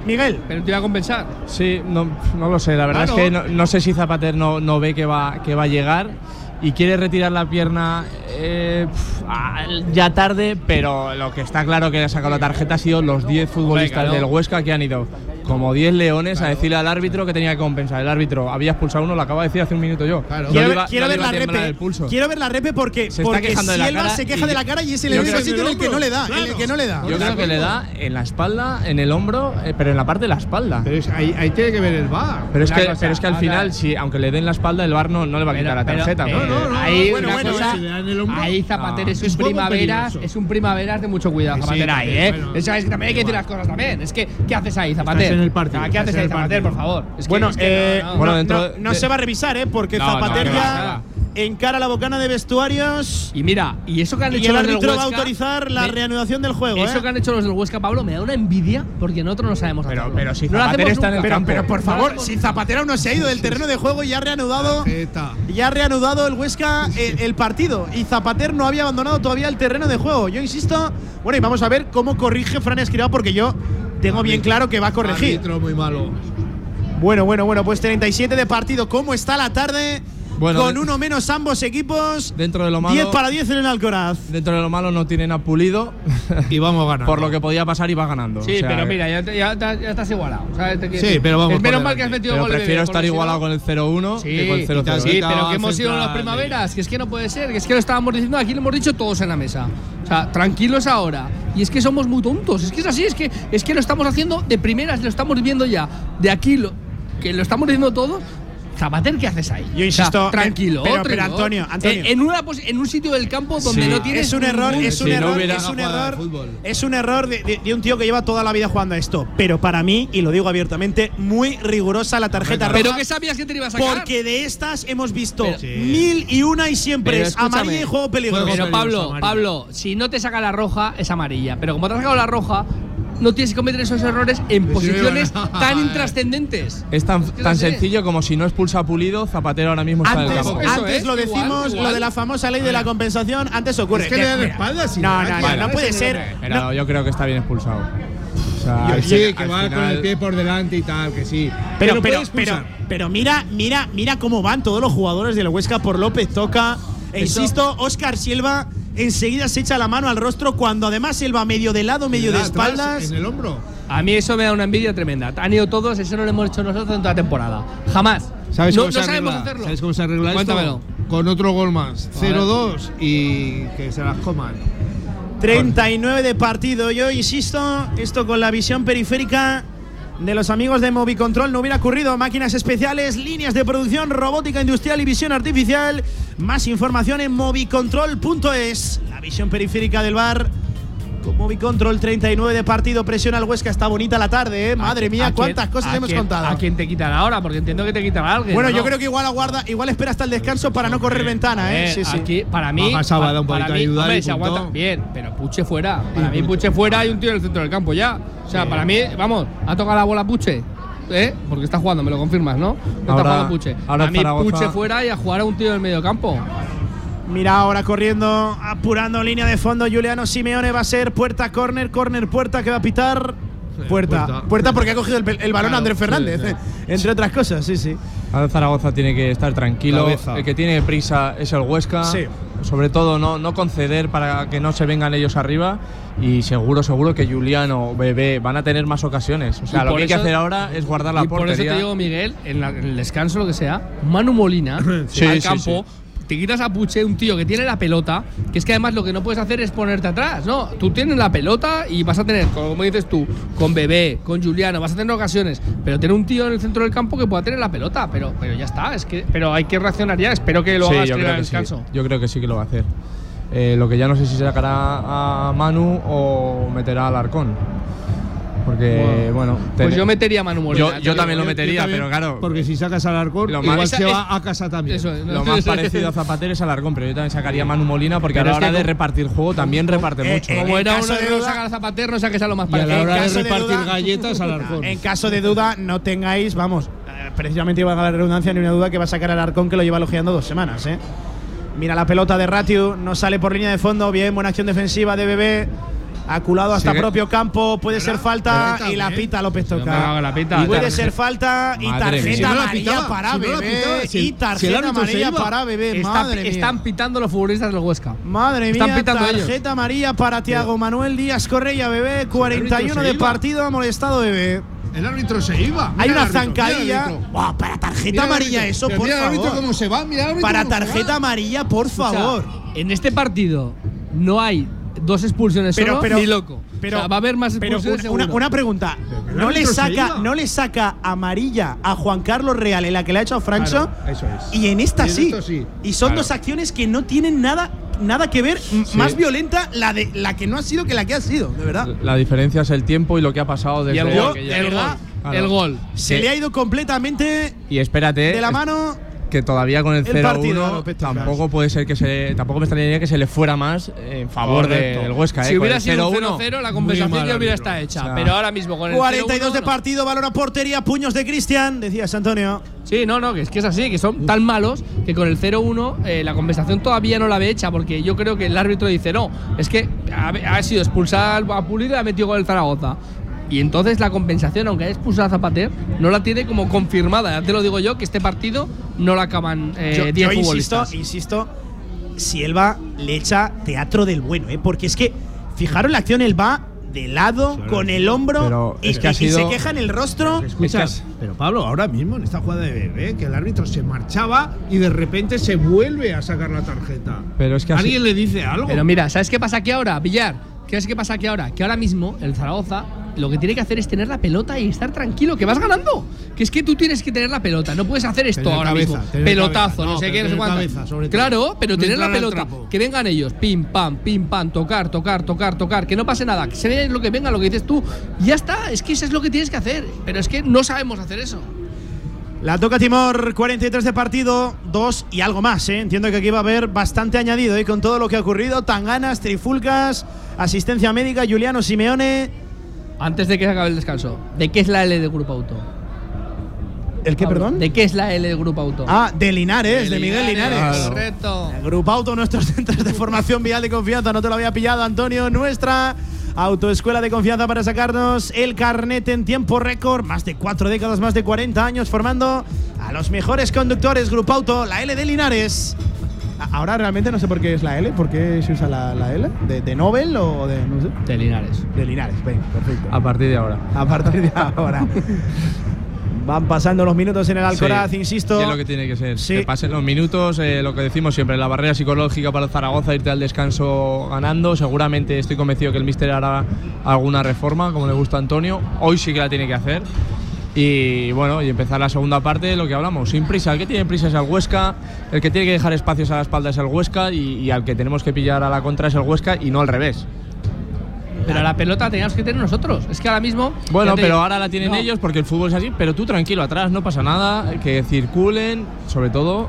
Miguel, Pero te iba a compensar. Sí, no, no lo sé. La verdad Claro. es que no, no sé si Zapater no, no ve que va, que va a llegar y quiere retirar la pierna eh, pf, ah, ya tarde, pero lo que está claro que ha sacado la tarjeta ha sido los 10 futbolistas claro. del Huesca que han ido como 10 leones a decirle al árbitro que tenía que compensar. El árbitro había expulsado uno, lo acabo de decir hace un minuto yo. Claro. No quiero, le ver, iba- quiero no le ver iba a la repe. Quiero ver la repe porque, Se está porque quejando de la Silva cara se queja y- de la cara y es el único sitio en el que no le da, en el que no le da. Yo creo que le da en la espalda, en el hombro, eh, pero en la parte de la espalda. Pero es- ahí, ahí tiene que ver el VAR. Pero es, que, cosa, pero es que al final, si, aunque le den la espalda, el bar no, no le va a quitar la Pero- tarjeta. pero, eh, no, ahí bueno, una bueno, cosa- ahí Zapater No. es un primaveras, es un primaveras de mucho cuidado, Sí, Zapater ahí, ¿eh? bueno, Eso es que también hay que decir las cosas también. Es que, ¿qué haces ahí, Zapater? Estás en el partido, Ah, ¿Qué haces ahí, el Zapater, por favor? Es que- Bueno, es que eh, no, no. no, Bueno, no- no se va a revisar, ¿eh? Porque No, no, Zapater que va, ya. Encara la bocana de vestuarios Y mira, y eso que han y hecho el los del va a autorizar la me- reanudación del juego, Eso ¿eh? que han hecho los del Huesca, Pablo, me da una envidia porque nosotros no sabemos Pero- hacerlo. pero si No lo Zapater hacemos está en el. Pero, campo. pero por favor, si. Zapatero no se ha ido del terreno de juego y ha reanudado ya ha reanudado el Huesca eh, el, partido y Zapater no había abandonado todavía el terreno de juego. Yo insisto, bueno, y vamos a ver cómo corrige Fran Escribá porque yo tengo bien claro que va a corregir. Árbitro muy malo. Bueno, bueno, bueno, pues 37 de partido. ¿Cómo está la tarde? Bueno, Con uno menos ambos equipos. Dentro de lo malo. 10 para 10 en el Alcoraz. Dentro de lo malo no tienen a Pulido. Y vamos ganando. por lo que podía pasar y va ganando. Sí, O sea, pero mira, ya, ya ya estás igualado. ¿sabes? Te quiero Sí, pero vamos Es menos mal que has metido Pero goles prefiero estar igualado con el 0-1 Sí, que con el 0-0. sí, pero que hemos sido los primaveras, que es que no puede ser, que es que lo estábamos diciendo, aquí lo hemos dicho todos en la mesa. O sea, tranquilos ahora. Y es que somos muy tontos, es que es así, es que, es que lo estamos haciendo de primeras, lo estamos viendo ya. De aquí, lo, que lo estamos diciendo todos. Zapater, ¿qué haces ahí? Yo insisto, O sea, tranquilo. pero-. Antonio, Antonio. En, en una posi- en un sitio del campo donde Sí. no tienes. Es un error, ningún- es un error, es un error. fútbol. Es un error de, de- de un tío que lleva toda la vida jugando a esto. Pero para mí, y lo digo abiertamente, muy rigurosa la tarjeta roja. Pero que sabías que te iba a sacar. Porque de estas hemos visto Pero- mil y una y siempre es escúchame. amarilla y juego peligroso. Pero Pablo. Pablo, si no te saca la roja, es amarilla. Pero como te has sacado la roja, no tienes que cometer esos errores en Sí, posiciones bueno. tan intrascendentes. Es tan, Es que tan sencillo como si no expulsa a Pulido, Zapatero ahora mismo está en el Antes, campo. Antes es, lo decimos, igual. lo de la famosa ley de la compensación, antes ocurre. Es que le dan espaldas y No, no, no, no puede ser. Pero no- yo creo que está bien expulsado. O sea, al sí, que va con el pie por delante y tal, que sí. Pero, pero, expulsar. pero, pero mira, mira, mira cómo van todos los jugadores del Huesca por López Toca. E Eso- insisto, Oscar Silva enseguida se echa la mano al rostro cuando además Silva medio de lado, medio de Atrás, espaldas. En el hombro. A mí eso me da una envidia tremenda. Han ido todos, eso no lo hemos hecho nosotros en toda la temporada. Jamás. ¿Sabes no, cómo se sabemos arregla? hacerlo. ¿Sabes cómo se arregla Cuéntamelo. esto? Con otro gol más. A ver. 0-2 y que se las coman. 39 de partido. Yo insisto, esto con la visión periférica de los amigos de Movicontrol no hubiera ocurrido. Máquinas especiales, líneas de producción, robótica industrial y visión artificial. Más información en movicontrol.es. La visión periférica del bar. Con Movicontrol 39 de partido, presiona al Huesca. Está bonita la tarde, ¿eh? Madre ¿A mía, quién- cuántas cosas a hemos quién- contado. ¿A quién te quitará ahora? Porque entiendo que te quitará alguien. Bueno, ¿no? yo creo que igual aguarda, igual espera hasta el descanso para no correr ventana, ¿eh? Eh, Sí, sí. aquí, para mí. Baja Sábado, para mí, de ayuda hombre, y se aguanta bien, pero Puche fuera. Para mí, Puche fuera y un tío en el centro del campo ya. O sea, para mí, vamos, ha tocado la bola Puche. ¿Eh? Porque está jugando, me lo confirmas, ¿no? Está Ahora- jugando Puche. ahora a mí, Zaragoza- Puche fuera y a jugar a un tío del medio campo. Mira ahora corriendo, apurando línea de fondo. Juliano Simeone va a ser puerta, corner, corner, puerta que va a pitar. Puerta, puerta, puerta. porque ha cogido el, el balón Claro, Andrés Fernández, sí. entre otras cosas, sí, sí. Ahora Zaragoza tiene que estar tranquilo. Cabeza. El que tiene prisa es el Huesca. Sí. Sobre todo no, no conceder para que no se vengan ellos arriba. Y seguro, seguro que Juliano, Bebé van a tener más ocasiones. O sea, lo que hay que hacer ahora es guardar la y por eso portería. te digo, Miguel, en, la- en el descanso, lo que sea, Manu Molina Sí, al sí, campo. Te quitas a Puche, un tío que tiene la pelota, que es que además lo que no puedes hacer es ponerte atrás, ¿no? Tú tienes la pelota y vas a tener, como dices tú, con Bebé, con Juliano, vas a tener ocasiones, pero tener un tío en el centro del campo que pueda tener la pelota, pero, pero ya está, es que, pero hay que reaccionar ya, espero que lo Sí, hagas yo creo el que sí. Yo creo que sí que lo va a hacer. Eh, lo que ya no sé si sacará a Manu o meterá al Arcón. Porque, bueno. Pues yo metería a Manu Molina. Yo, también lo Yo- yo metería, también, pero claro. Porque si sacas al arcón, Lo igual más- se va a casa también. Eso es, ¿no? Lo más parecido a Zapatero es al Arcón, pero yo también sacaría a Manu Molina porque Pero a la es que hora de como- repartir juego también reparte eh, mucho. eh, Como en era caso uno de no duda- sacar a Zapatero, no saques a lo más Y a la parecido. hora de repartir duda- galletas al arcón. En caso de duda, no tengáis, vamos, eh, precisamente iba a la redundancia, ni una duda que va a sacar al Arcón que lo lleva elogiando dos semanas, ¿eh? Mira la pelota de Ratiu, no sale por línea de fondo, bien, buena acción defensiva de Bebé. Aculado hasta Sigue. propio campo, puede ser falta y la pita López Toca. en la pita. Y puede ser falta y tarjeta amarilla para Bebé. y tarjeta amarilla para Bebé, madre están pitando los futbolistas del Huesca. Madre Están mía, pitando ellos. tarjeta amarilla para Tiago Manuel Díaz Correia, Bebé. 41 se de partido, ha molestado Bebé. El árbitro se iba. Hay una árbitro, zancadilla. para tarjeta Mira amarilla árbitro. eso, por mira el árbitro favor. cómo se va, mira el árbitro Para tarjeta va. amarilla, por O sea, favor. en este partido no hay dos expulsiones Pero- solo, pero- ni loco. Pero O sea, va a haber más pero expulsiones una, pregunta. ¿No le, saca. ¿No le saca amarilla a Juan Carlos Real en la que le ha hecho a Francho? Claro, eso es. Y en esta Y en sí. Y son Claro. dos acciones que no tienen nada, nada que ver. Más violenta la de la que no ha sido que la que ha sido, de verdad. La diferencia es el tiempo y lo que ha pasado y desde el gol, que ya- el gol, Claro. el gol. Se Sí. le ha ido completamente Y espérate, de la es- mano. Que todavía con el el 0-1 partido, López Tocas. tampoco puede ser que se tampoco me extrañaría que se le fuera más en favor de- Correcto. del Huesca, Si eh, con hubiera sido un 0-1. 0-0, la compensación ya hubiera estado hecha. O sea, pero ahora mismo con el 42 de 0-1, no. partido, balón a portería, puños de Cristian, decías Antonio. Sí, no, no, que es que es así, que son tan malos que con el 0-1 eh, la compensación todavía no la ve hecha, porque yo creo que el árbitro dice, no, es que ha, ha sido expulsar a Pulido y ha metido con el Zaragoza. Y entonces la compensación, aunque haya expulsado a Zapater, no la tiene como confirmada. Ya te lo digo yo, que este partido no la acaban eh, yo, 10 yo insisto, futbolistas. insisto, si él va, le echa teatro del bueno, ¿eh? porque es que, fijaros la acción, él va de lado, con el hombro, Pero y, es que y- y se queja en el rostro. Escuchas, pero Pablo, ahora mismo en esta jugada de Bebé, que el árbitro se marchaba y de repente se vuelve a sacar la tarjeta. Pero es que así- ¿Alguien le dice algo? Pero mira, ¿sabes qué pasa aquí ahora, Villar? ¿Qué es qué pasa aquí ahora? Que ahora mismo el Zaragoza lo que tiene que hacer es tener la pelota y estar tranquilo, que vas ganando. Que es que tú tienes que tener la pelota, no puedes hacer esto Tener ahora cabeza, mismo. Pelotazo, no, No, sé qué, no sé cuánto. cabeza, claro, pero No tener la pelota. Que vengan ellos, pim, pam, pim, pam, tocar, tocar, tocar, tocar, que no pase nada. Que se vea lo que venga, lo que dices tú. Y ya está, es que eso es lo que tienes que hacer. Pero es que no sabemos hacer eso. La toca Timor, 43 de partido, 2 y algo más. ¿eh? Entiendo que aquí va a haber bastante añadido ¿eh? con todo lo que ha ocurrido. Tanganas, trifulcas, asistencia médica, Juliano Simeone. Antes de que se acabe el descanso, ¿de qué es la L de Grupo Auto? ¿El qué, perdón? ¿De qué es la L de Grupo Auto? Ah, de Linares, de, Miguel Linares. Correcto. Grupo Auto, nuestros centros de formación vial de confianza. No te lo había pillado, Antonio. Nuestra autoescuela de confianza para sacarnos el carnet en tiempo récord. Más de cuatro décadas, más de 40 años formando a los mejores conductores. Grupo Auto, la L de Linares. Ahora realmente no sé por qué es la L. ¿Por qué se usa la, la L? ¿De, de Nobel o de.? No sé. De Linares. De Linares, venga, perfecto. A partir de ahora. A partir de ahora. Van pasando los minutos en el Alcoraz, Sí, insisto. es lo que tiene que ser. Sí. Que pasen los minutos, eh, lo que decimos siempre, la barrera psicológica para el Zaragoza, irte al descanso ganando. Seguramente estoy convencido que el míster hará alguna reforma, como le gusta a Antonio. Hoy sí que la tiene que hacer. Y bueno, y empezar la segunda parte, lo que hablamos, sin prisa. El que tiene prisa es el Huesca, el que tiene que dejar espacios a la espalda es el Huesca y, y al que tenemos que pillar a la contra es el Huesca y no al revés. Pero la pelota teníamos que tener nosotros. Es que ahora mismo. Bueno, pero digo, ahora la tienen no. ellos porque el fútbol es así, pero tú tranquilo atrás, no pasa nada, que circulen, sobre todo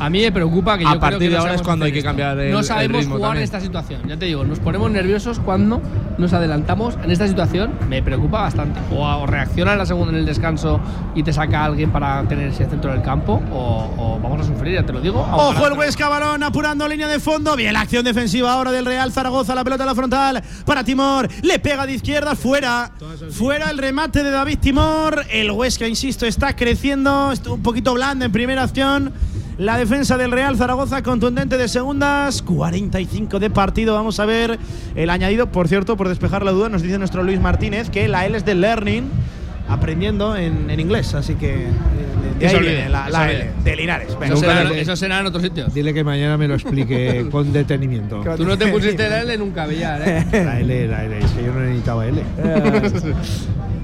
A mí me preocupa que A yo creo partir que de no ahora es cuando hay que esto. cambiar el- No el sabemos ritmo jugar también. en esta situación. Ya te digo, nos ponemos nerviosos cuando nos adelantamos en esta situación. Me preocupa bastante. O, o reacciona en la segunda en el descanso y te saca alguien para tener ese centro del campo, o, o vamos a sufrir, ya te lo digo. Ojo el Huesca, balón apurando línea de fondo. Bien la acción defensiva ahora del Real Zaragoza. La pelota a la frontal para Timor. Le pega de izquierda, fuera. Fuera el remate de David Timor. El Huesca, insisto, está creciendo. Estuvo un poquito blando en primera acción. La defensa del Real Zaragoza contundente de segundas. 45 de partido. Vamos a ver el añadido. Por cierto, por despejar la duda, nos dice nuestro Luis Martínez que la L es de learning. Aprendiendo en, en inglés, así que eh, de, ahí viene la, L, de Linares. Eso será, eso será en otros sitios. Dile que mañana me lo explique con detenimiento. Tú no te pusiste la L nunca, Villar, ¿eh? La L, la L, es que yo no necesitaba L.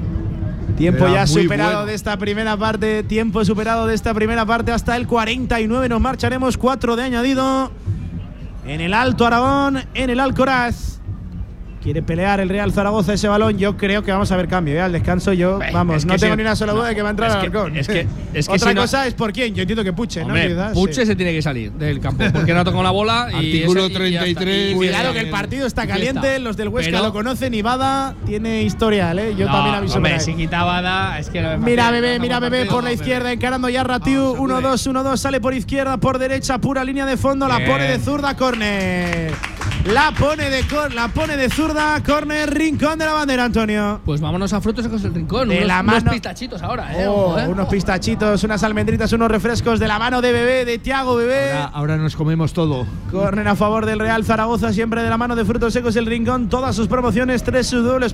Tiempo Era ya superado bueno. de esta primera parte. Tiempo superado de esta primera parte hasta el 49. Nos marcharemos 4 de añadido. En el Alto Aragón, en el Alcoraz. Quiere pelear el Real Zaragoza ese balón. Yo creo que vamos a ver cambio. ¿eh? Al descanso yo, vamos, no tengo si- ni una sola duda no, de que va a entrar es al que- Alcón. es que- es que Otra si no- cosa es por quién. Yo entiendo que Puche, ¿no? Quizás, Puche sí. se tiene que salir del campo porque no ha tocado la bola. y Artículo ese- y ya está. 33, Y- Cuidado que el partido está caliente. Los del Huesca Pero- lo conocen. y Bada tiene historial, ¿eh? Yo No, también aviso Hombre, si quitaba da, es que no Mira, bebé, no mira, bebé por la izquierda, encarando ya Ratiu. 1-2, 1-2, sale por izquierda, por derecha, pura línea de fondo, la pone de zurda, córner. La pone de cor- la pone de zurda, córner, rincón de la bandera, Antonio. Pues vámonos a frutos secos del rincón. De unos, la unos mano- pistachitos ahora, ¿eh? Oh, Ojo, ¿eh? unos pistachitos, unas almendritas, unos refrescos de la mano de bebé, de Tiago Bebé. Ahora, ahora nos comemos todo. Corner a favor del Real Zaragoza, siempre de la mano de Frutos Secos El Rincón. Todas sus promociones, tres dobles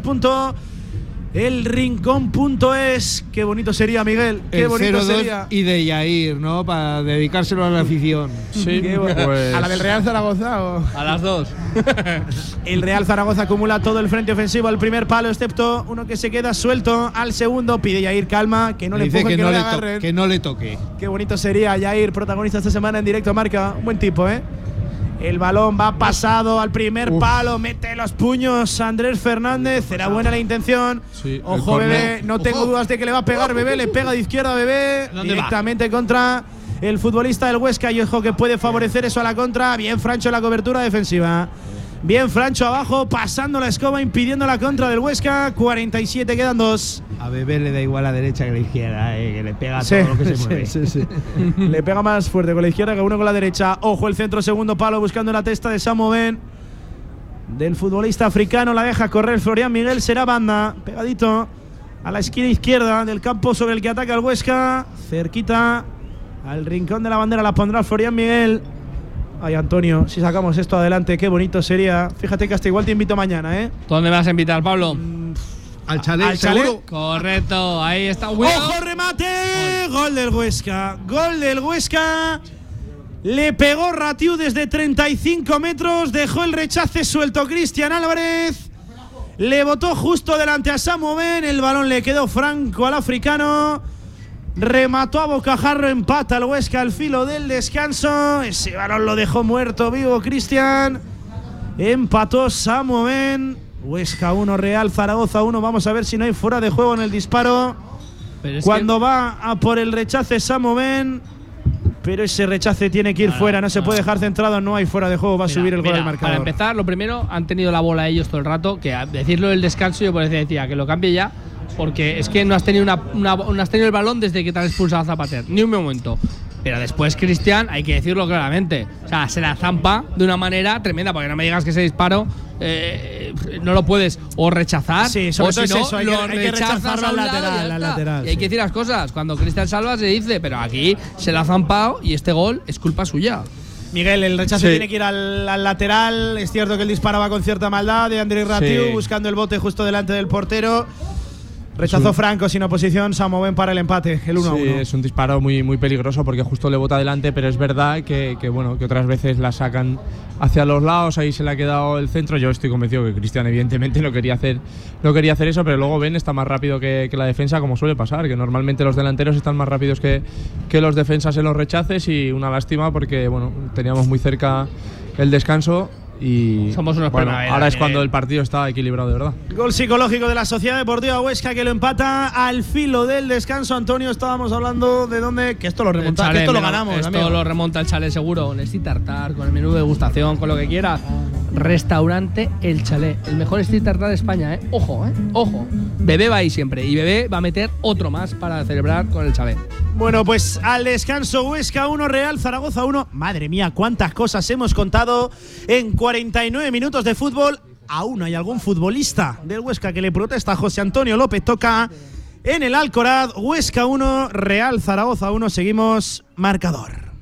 punto. Elrincón.es. Qué bonito sería, Miguel. Qué el bonito 0-2 sería. y de Yair, ¿no? Para dedicárselo a la afición. Sí, pues- ¿A la del Real Zaragoza o? A las dos. El Real Zaragoza acumula todo el frente ofensivo al primer palo, excepto uno que se queda suelto al segundo. Pide Yair calma, que no le empujen, que, que, no no le le agarren. que no le toque. Qué bonito sería Yair, protagonista esta semana en directo a marca. Un buen tipo, ¿eh? El balón va pasado al primer palo, mete los puños Andrés Fernández. Será buena la intención. Sí, Ojo, bebé. No tengo dudas de que le va a pegar, bebé. Le pega de izquierda, bebé. Directamente contra el futbolista del Huesca. Y ojo que puede favorecer eso a la contra. Bien, Francho, en la cobertura defensiva. Bien, Francho abajo, pasando la escoba, impidiendo la contra del Huesca. 47, quedan dos. A Bebé le da igual a la derecha que a la izquierda, eh, que le pega Sí, todo lo que se sí, mueve. sí. Le pega más fuerte con la izquierda que uno con la derecha. Ojo el centro, segundo palo, buscando la testa de Samu Ben. Del futbolista africano, la deja correr Florian Miguel, será banda. Pegadito a la esquina izquierda del campo sobre el que ataca el Huesca. Cerquita al rincón de la bandera, la pondrá Florian Miguel. Ay, Antonio, si sacamos esto adelante, qué bonito sería. Fíjate que hasta igual te invito mañana, ¿eh? ¿Dónde me vas a invitar, Pablo? Al chalet, Al chalet. seguro. Correcto, ahí está. ¡Ojo, remate! Gol del Huesca. Gol del Huesca. Le pegó Ratiu desde 35 metros. Dejó el rechace suelto Cristian Álvarez. Le botó justo delante a Samu Ben. El balón le quedó franco al africano. Remató a bocajarro, empata el Huesca al filo del descanso. Ese balón lo dejó muerto vivo Cristian. Empató Samu Ben. Huesca 1, Real Zaragoza 1. Vamos a ver si no hay fuera de juego en el disparo. Cuando va a por el rechace Samu Ben. pero ese rechace tiene que ir fuera, no se puede dejar centrado, no hay fuera de juego, va a subir el gol mira, al marcador. Para empezar, lo primero, han tenido la bola ellos todo el rato, que a decirlo del descanso yo por decía que lo cambie ya, porque es que no has tenido una, una- no has tenido el balón desde que te han expulsado a Zapater, ni un momento. Pero después Cristian, hay que decirlo claramente, o sea, se la zampa de una manera tremenda, porque no me digas que ese disparo eh, no lo puedes o rechazar, Sí, sobre o todo si es no, eso, hay lo que- hay que rechazarlo al lateral, lateral, Y hay sí. que decir las cosas, cuando Cristian salva se dice, pero aquí se la ha zampado y este gol es culpa suya. Miguel, el rechazo Sí. tiene que ir al, al lateral. Es cierto que él disparaba con cierta maldad de Andrés Ratiu, Sí. buscando el bote justo delante del portero. Un- Franco sin oposición, Samoven para el empate, el 1 a Sí, 1. es un disparo muy, muy peligroso porque justo le bota adelante, pero es verdad que, que, bueno, que otras veces la sacan hacia los lados, ahí se le ha quedado el centro. Yo estoy convencido que Cristian evidentemente no quería hacer, no quería hacer eso, pero luego Ben está más rápido que, que la defensa, como suele pasar, que normalmente los delanteros están más rápidos que, que los defensas en los rechaces y una lástima porque bueno, teníamos muy cerca el descanso y Somos unos bueno, ahora es que- cuando el partido está equilibrado de verdad. Gol psicológico de la Sociedad Deportiva Huesca que lo empata al filo del descanso. Antonio, estábamos hablando de dónde. Que esto lo remonta, El que esto lo ganamos. Esto amigo. lo remonta el chalet seguro, con street tartar, con el menú de degustación, con lo que quieras. Restaurante El Chalet, el mejor street tartar de España, ¿eh? Ojo, ¿eh? Ojo. Bebé va ahí siempre y Bebé va a meter otro más para celebrar con el chalet. Bueno, pues al descanso Huesca 1, Real Zaragoza 1. Madre mía, cuántas cosas hemos contado en 49 minutos de fútbol. Aún hay algún futbolista del Huesca que le protesta José Antonio López. Toca en el Alcoraz. Huesca 1, Real Zaragoza 1. Seguimos marcador.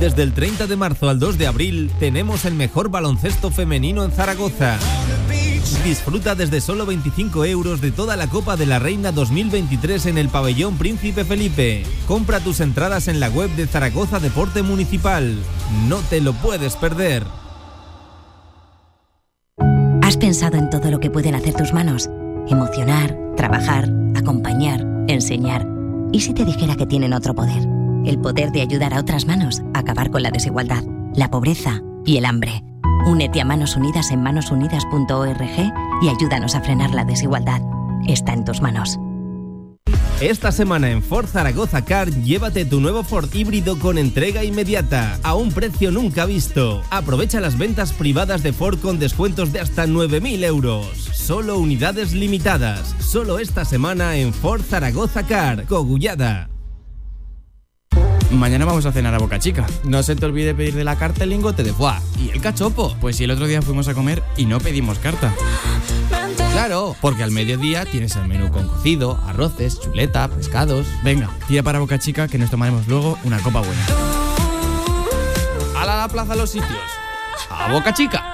Desde el 30 de marzo al 2 de abril tenemos el mejor baloncesto femenino en Zaragoza. Disfruta desde solo 25 euros de toda la Copa de la Reina 2023 en el pabellón Príncipe Felipe. Compra tus entradas en la web de Zaragoza Deporte Municipal. No te lo puedes perder. ¿Has pensado en todo lo que pueden hacer tus manos? Emocionar, trabajar, acompañar, enseñar. ¿Y si te dijera que tienen otro poder? El poder de ayudar a otras manos a acabar con la desigualdad, la pobreza y el hambre. Únete a Manos Unidas en manosunidas.org y ayúdanos a frenar la desigualdad. Está en tus manos. Esta semana en Ford Zaragoza Car, llévate tu nuevo Ford híbrido con entrega inmediata, a un precio nunca visto. Aprovecha las ventas privadas de Ford con descuentos de hasta 9.000 euros. Solo unidades limitadas. Solo esta semana en Ford Zaragoza Car, Cogullada. Mañana vamos a cenar a Boca Chica. No se te olvide pedir de la carta el lingote de foie. ¿Y el cachopo? Pues si el otro día fuimos a comer y no pedimos carta. Claro, porque al mediodía tienes el menú con cocido, arroces, chuleta, pescados. Venga, tira para Boca Chica que nos tomaremos luego una copa buena. ¡Hala a la plaza los sitios! ¡A Boca Chica!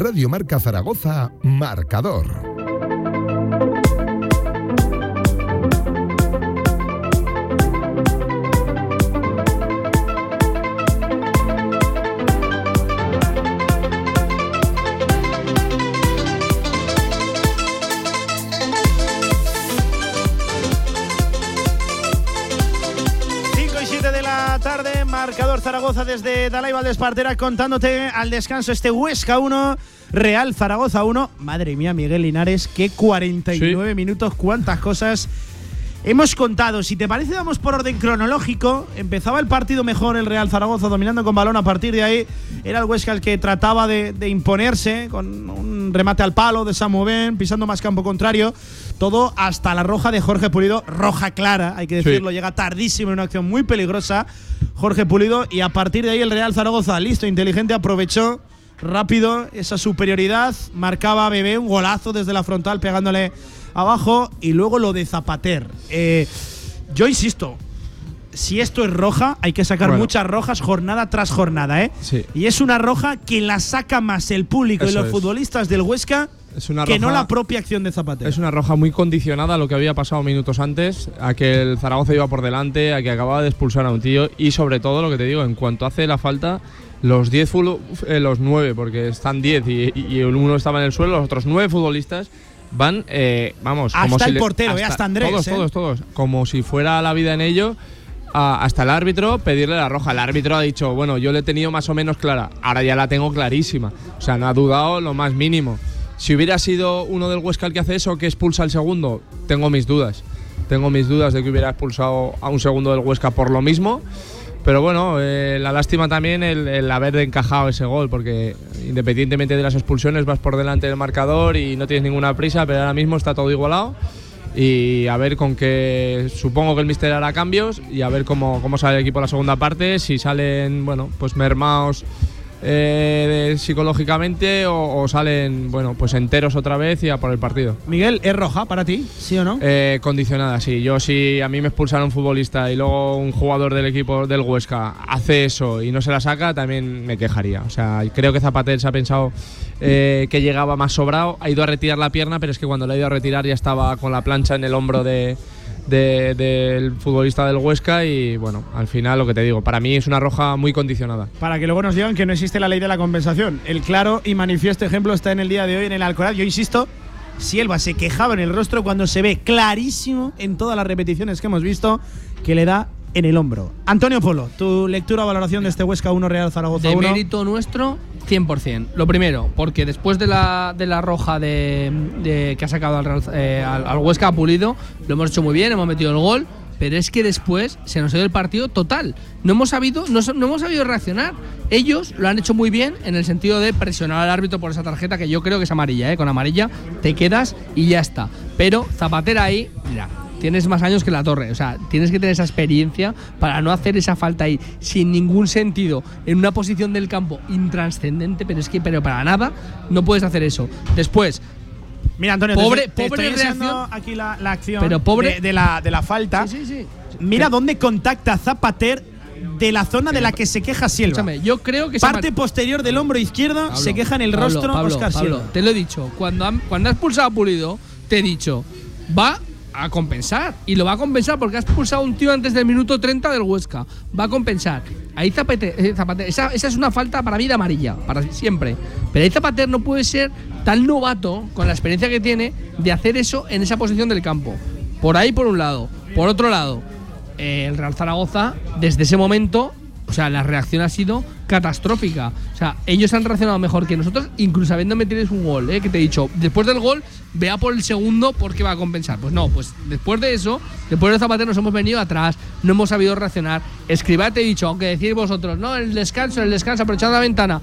Radio Marca Zaragoza, Marcador. Zaragoza desde Dalai Valdespartera contándote al descanso este Huesca 1, Real Zaragoza 1. Madre mía, Miguel Linares, qué 49 minutos, cuántas cosas hemos contado. Si te parece, vamos por orden cronológico. Empezaba el partido mejor el Real Zaragoza dominando con balón. A partir de ahí era el Huesca el que trataba de, de imponerse con un remate al palo de Samu Ben, pisando más campo contrario. Todo hasta la roja de Jorge Pulido, roja clara, hay que Sí. decirlo. Llega tardísimo en una acción muy peligrosa. Jorge Pulido. Y a partir de ahí el Real Zaragoza, listo, inteligente, aprovechó rápido esa superioridad. Marcaba a Bebé un golazo desde la frontal pegándole abajo. Y luego lo de Zapater. Eh, yo insisto, si esto es roja, hay que sacar Bueno. muchas rojas jornada tras jornada, ¿eh? Sí. Y es una roja que la saca más el público y los es. futbolistas del Huesca Es una que no la propia acción de Zapatero. Es una roja muy condicionada a lo que había pasado minutos antes, a que el Zaragoza iba por delante, a que acababa de expulsar a un tío y sobre todo lo que te digo, en cuanto hace la falta, los 10 fulu- eh, los 9, porque están 10 y, uno estaba en el suelo, los otros 9 futbolistas van, eh, vamos, como Hasta si el le- portero, eh, hasta Andrés, Todos, eh. todos, todos, como si fuera la vida en ello. a- hasta el árbitro pedirle la roja. El árbitro ha dicho, bueno, yo le he tenido más o menos clara, ahora ya la tengo clarísima. O sea, no ha dudado lo más mínimo. Si hubiera sido uno del Huesca el que hace eso, que expulsa al segundo, tengo mis dudas. Tengo mis dudas de que hubiera expulsado a un segundo del Huesca por lo mismo. Pero bueno, eh, la lástima también el, el haber encajado ese gol, porque independientemente de las expulsiones vas por delante del marcador y no tienes ninguna prisa, pero ahora mismo está todo igualado. Y a ver con qué. Supongo que el Mister hará cambios y a ver cómo, cómo sale el equipo la segunda parte. Si salen, bueno, pues mermados eh, psicológicamente o, o salen, bueno, pues enteros otra vez y a por el partido. Miguel, ¿es roja para ti? ¿Sí o no? Eh, condicionada, sí. Yo si a mí me expulsaron un futbolista y luego un jugador del equipo del Huesca hace eso y no se la saca, también me quejaría. O sea, creo que Zapater se ha pensado eh, que llegaba más sobrado, ha ido a retirar la pierna, pero es que cuando le ha ido a retirar ya estaba con la plancha en el hombro de, de- del futbolista del Huesca y bueno, al final lo que te digo, para mí es una roja muy condicionada. Para que luego nos digan que no existe la ley de la compensación. El claro y manifiesto ejemplo está en el día de hoy en el Alcoraz. Yo insisto, Sielva se quejaba en el rostro cuando se ve clarísimo en todas las repeticiones que hemos visto que le da en el hombro. Antonio Polo, tu lectura o valoración de este Huesca 1 Real Zaragoza De 1. mérito nuestro, 100%. Lo primero, porque después de la, de la roja de, de- que ha sacado al, eh, al, al Huesca a Pulido, lo hemos hecho muy bien, hemos metido el gol, pero es que después se nos ha ido el partido total. No hemos sabido, no hemos sabido reaccionar. Ellos lo han hecho muy bien en el sentido de presionar al árbitro por esa tarjeta que yo creo que es amarilla, ¿eh? Con amarilla te quedas y ya está. Pero Zapatera ahí, mira, tienes más años que la torre. O sea, tienes que tener esa experiencia para no hacer esa falta ahí sin ningún sentido, en una posición del campo intranscendente, pero es que, pero para nada, no puedes hacer eso. Después, Mira, Antonio, pobre, te, te pobre estoy enseñando reacción. aquí la, la acción Pero pobre- de, de la, de la falta. Sí, sí, sí. Mira dónde contacta Zapater de la zona de la que se queja Silva. Yo creo que Parte posterior del hombro izquierdo Pablo, se queja en el Pablo, rostro Pablo, Oscar Silva. Te lo he dicho, cuando, han- cuando has expulsado a Pulido, te he dicho, va a compensar. Y lo va a compensar porque has expulsado a un tío antes del minuto 30 del Huesca. Va a compensar. Ahí Zapate, eh, Zapater, esa, esa es una falta para mí de amarilla, para siempre. Pero ahí Zapater no puede ser tan novato, con la experiencia que tiene, de hacer eso en esa posición del campo. Por ahí, por un lado. Por otro lado, eh, el Real Zaragoza, desde ese momento, o sea, la reacción ha sido catastrófica. O sea, ellos han reaccionado mejor que nosotros, incluso habiendo metido un gol, ¿eh? que te he dicho, después del gol, vea por el segundo porque va a compensar. Pues no, pues después de eso, después de Zapatero nos hemos venido atrás, no hemos sabido reaccionar. Escriba te he dicho, aunque decís vosotros, no, el descanso, el descanso, aprovechando la ventana.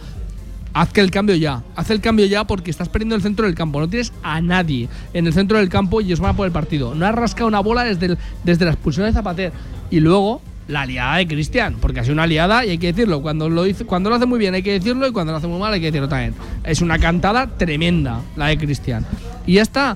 Haz que el cambio ya, haz el cambio ya porque estás perdiendo el centro del campo. No tienes a nadie en el centro del campo y os van a por el partido. No has rascado una bola desde, desde la expulsión de Zapater. Y luego la liada de Cristian, porque ha sido una liada y hay que decirlo. Cuando lo, hizo- cuando lo hace muy bien hay que decirlo y cuando lo hace muy mal hay que decirlo también. Es una cantada tremenda la de Cristian. Y ya está.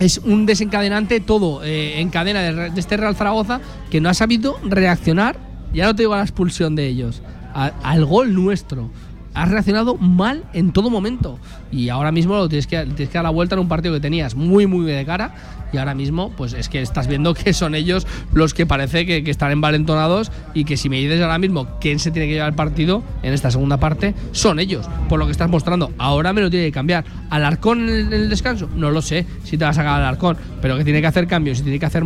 Es un desencadenante todo eh, en cadena de, de este Real Zaragoza que no ha sabido reaccionar, ya no te digo a la expulsión de ellos, al gol nuestro. Has reaccionado mal en todo momento. Y ahora mismo lo tienes que, tienes que dar la vuelta en un partido que tenías muy, muy de cara. Y ahora mismo, pues es que estás viendo que son ellos los que parece que, que están envalentonados. Y que si me dices ahora mismo quién se tiene que llevar el partido en esta segunda parte, son ellos. Por lo que estás mostrando. Ahora me lo tiene que cambiar. ¿Alarcón en el, en el descanso? No lo sé si te vas a sacar al Alarcón. Pero que tiene que hacer cambios y tiene que hacer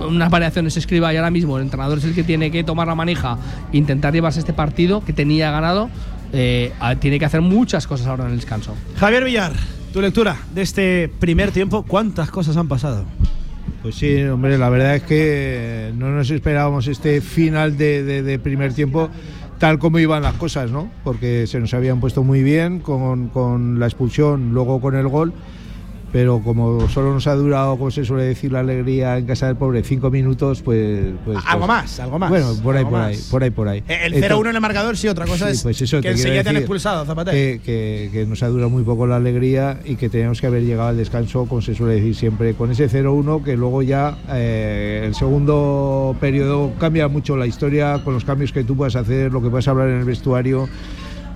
unas variaciones escriba y ahora mismo el entrenador es el que tiene que tomar la manija intentar llevarse este partido que tenía ganado eh, tiene que hacer muchas cosas ahora en el descanso Javier Villar, tu lectura de este primer tiempo, ¿cuántas cosas han pasado? Pues sí, hombre, la verdad es que no nos esperábamos este final de, de- de primer tiempo tal como iban las cosas, ¿no? Porque se nos habían puesto muy bien con, con la expulsión, luego con el gol, pero como solo nos ha durado, como se suele decir, la alegría en casa del pobre, cinco minutos, pues... pues Algo pues- más, algo más. Bueno, por ahí, por ahí, por ahí, por ahí. Eh, El Entonces- 0-1 en el marcador, sí, otra cosa Sí, es pues eso que enseguida te han expulsado Zapatero. Que, que- que nos ha durado muy poco la alegría y que teníamos que haber llegado al descanso, como se suele decir siempre, con ese 0-1 que luego ya eh, el segundo periodo cambia mucho la historia con los cambios que tú puedas hacer, lo que puedas hablar en el vestuario.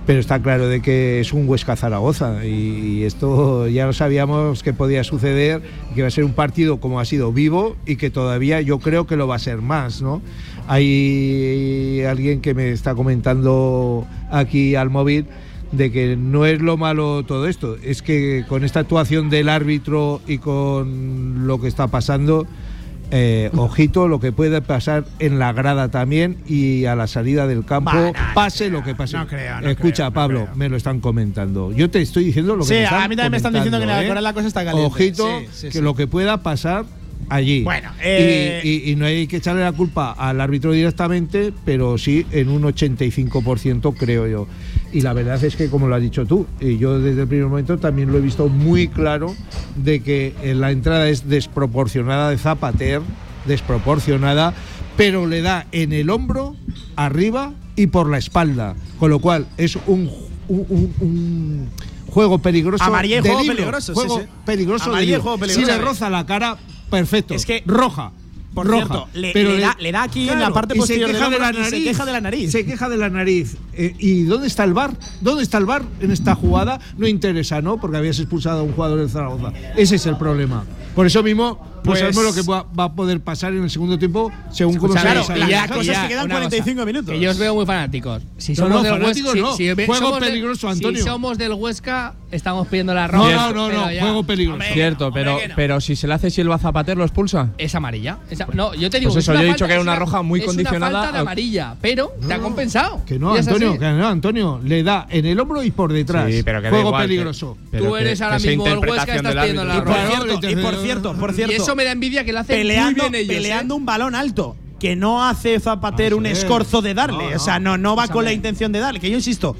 Pero está claro de que es un Huesca Zaragoza y esto ya lo sabíamos que podía suceder, que va a ser un partido como ha sido vivo y que todavía yo creo que lo va a ser más, ¿no? Hay alguien que me está comentando aquí al móvil de que no es lo malo todo esto, es que con esta actuación del árbitro y con lo que está pasando, eh, ojito lo que puede pasar en la grada también y a la salida del campo, Bah, no, pase lo que pase. no creo, no Escucha, creo, Pablo, me lo están comentando. Yo te estoy diciendo lo que Sí, me están a mí también me están diciendo que en la ¿eh? la cosa está caliente. Ojito, Sí, sí, que lo que pueda pasar allí. Bueno, Y- eh, y, y no hay que echarle la culpa al árbitro directamente, pero sí en un 85% creo yo. Y la verdad es que, como lo has dicho tú, y yo desde el primer momento también lo he visto muy claro de que eh, la entrada es desproporcionada de Zapater, desproporcionada, pero le da en el hombro, arriba y por la espalda. Con lo cual es un, un- un- un juego peligroso. De juego peligroso, juego sí. peligroso juego Si peligroso. le roza la cara, perfecto. Es que- roja. Por roja. cierto, le- pero le da- le da aquí en la parte se posterior del queja de la y se nariz. queja de la nariz. Se queja de la nariz. Eh, ¿Y dónde está el bar? ¿Dónde está el bar en esta jugada? No interesa, ¿no? Porque habías expulsado a un jugador del Zaragoza. Ese es el problema. Por eso mismo, pues, Pues- sabemos lo que va, va a poder pasar en el segundo tiempo según cómo se claro, y ya- Las cosas que quedan una 45 minutos. Que yo os veo muy fanáticos. Si No, somos no, del fanáticos Huesca, no. si- Juego somos de- peligroso, Antonio. Si somos del Huesca, estamos pidiendo la No, roja. no, no, no, ya- juego peligroso. Cierto, pero, no. pero si se le hace Silva a Zapater, ¿lo expulsa? Es amarilla. Esa- no, yo te digo. Pues es eso, yo he dicho que era es una roja muy es condicionada Una falta de amarilla, pero te ha compensado. Que no, es Antonio, que no, Antonio. Le da en el hombro y por detrás. Sí, pero que Juego peligroso. pero Tú que- eres ahora mismo el Huesca y estás pidiendo la roja. Por cierto, y por cierto, por cierto. Eso me da envidia que lo hacen peleando, muy bien ellos. peleando ¿eh? un balón alto. Que no hace Zapater un Vamos a ver. escorzo de darle. No, no. O sea, no, no va con la intención de darle. Que yo insisto,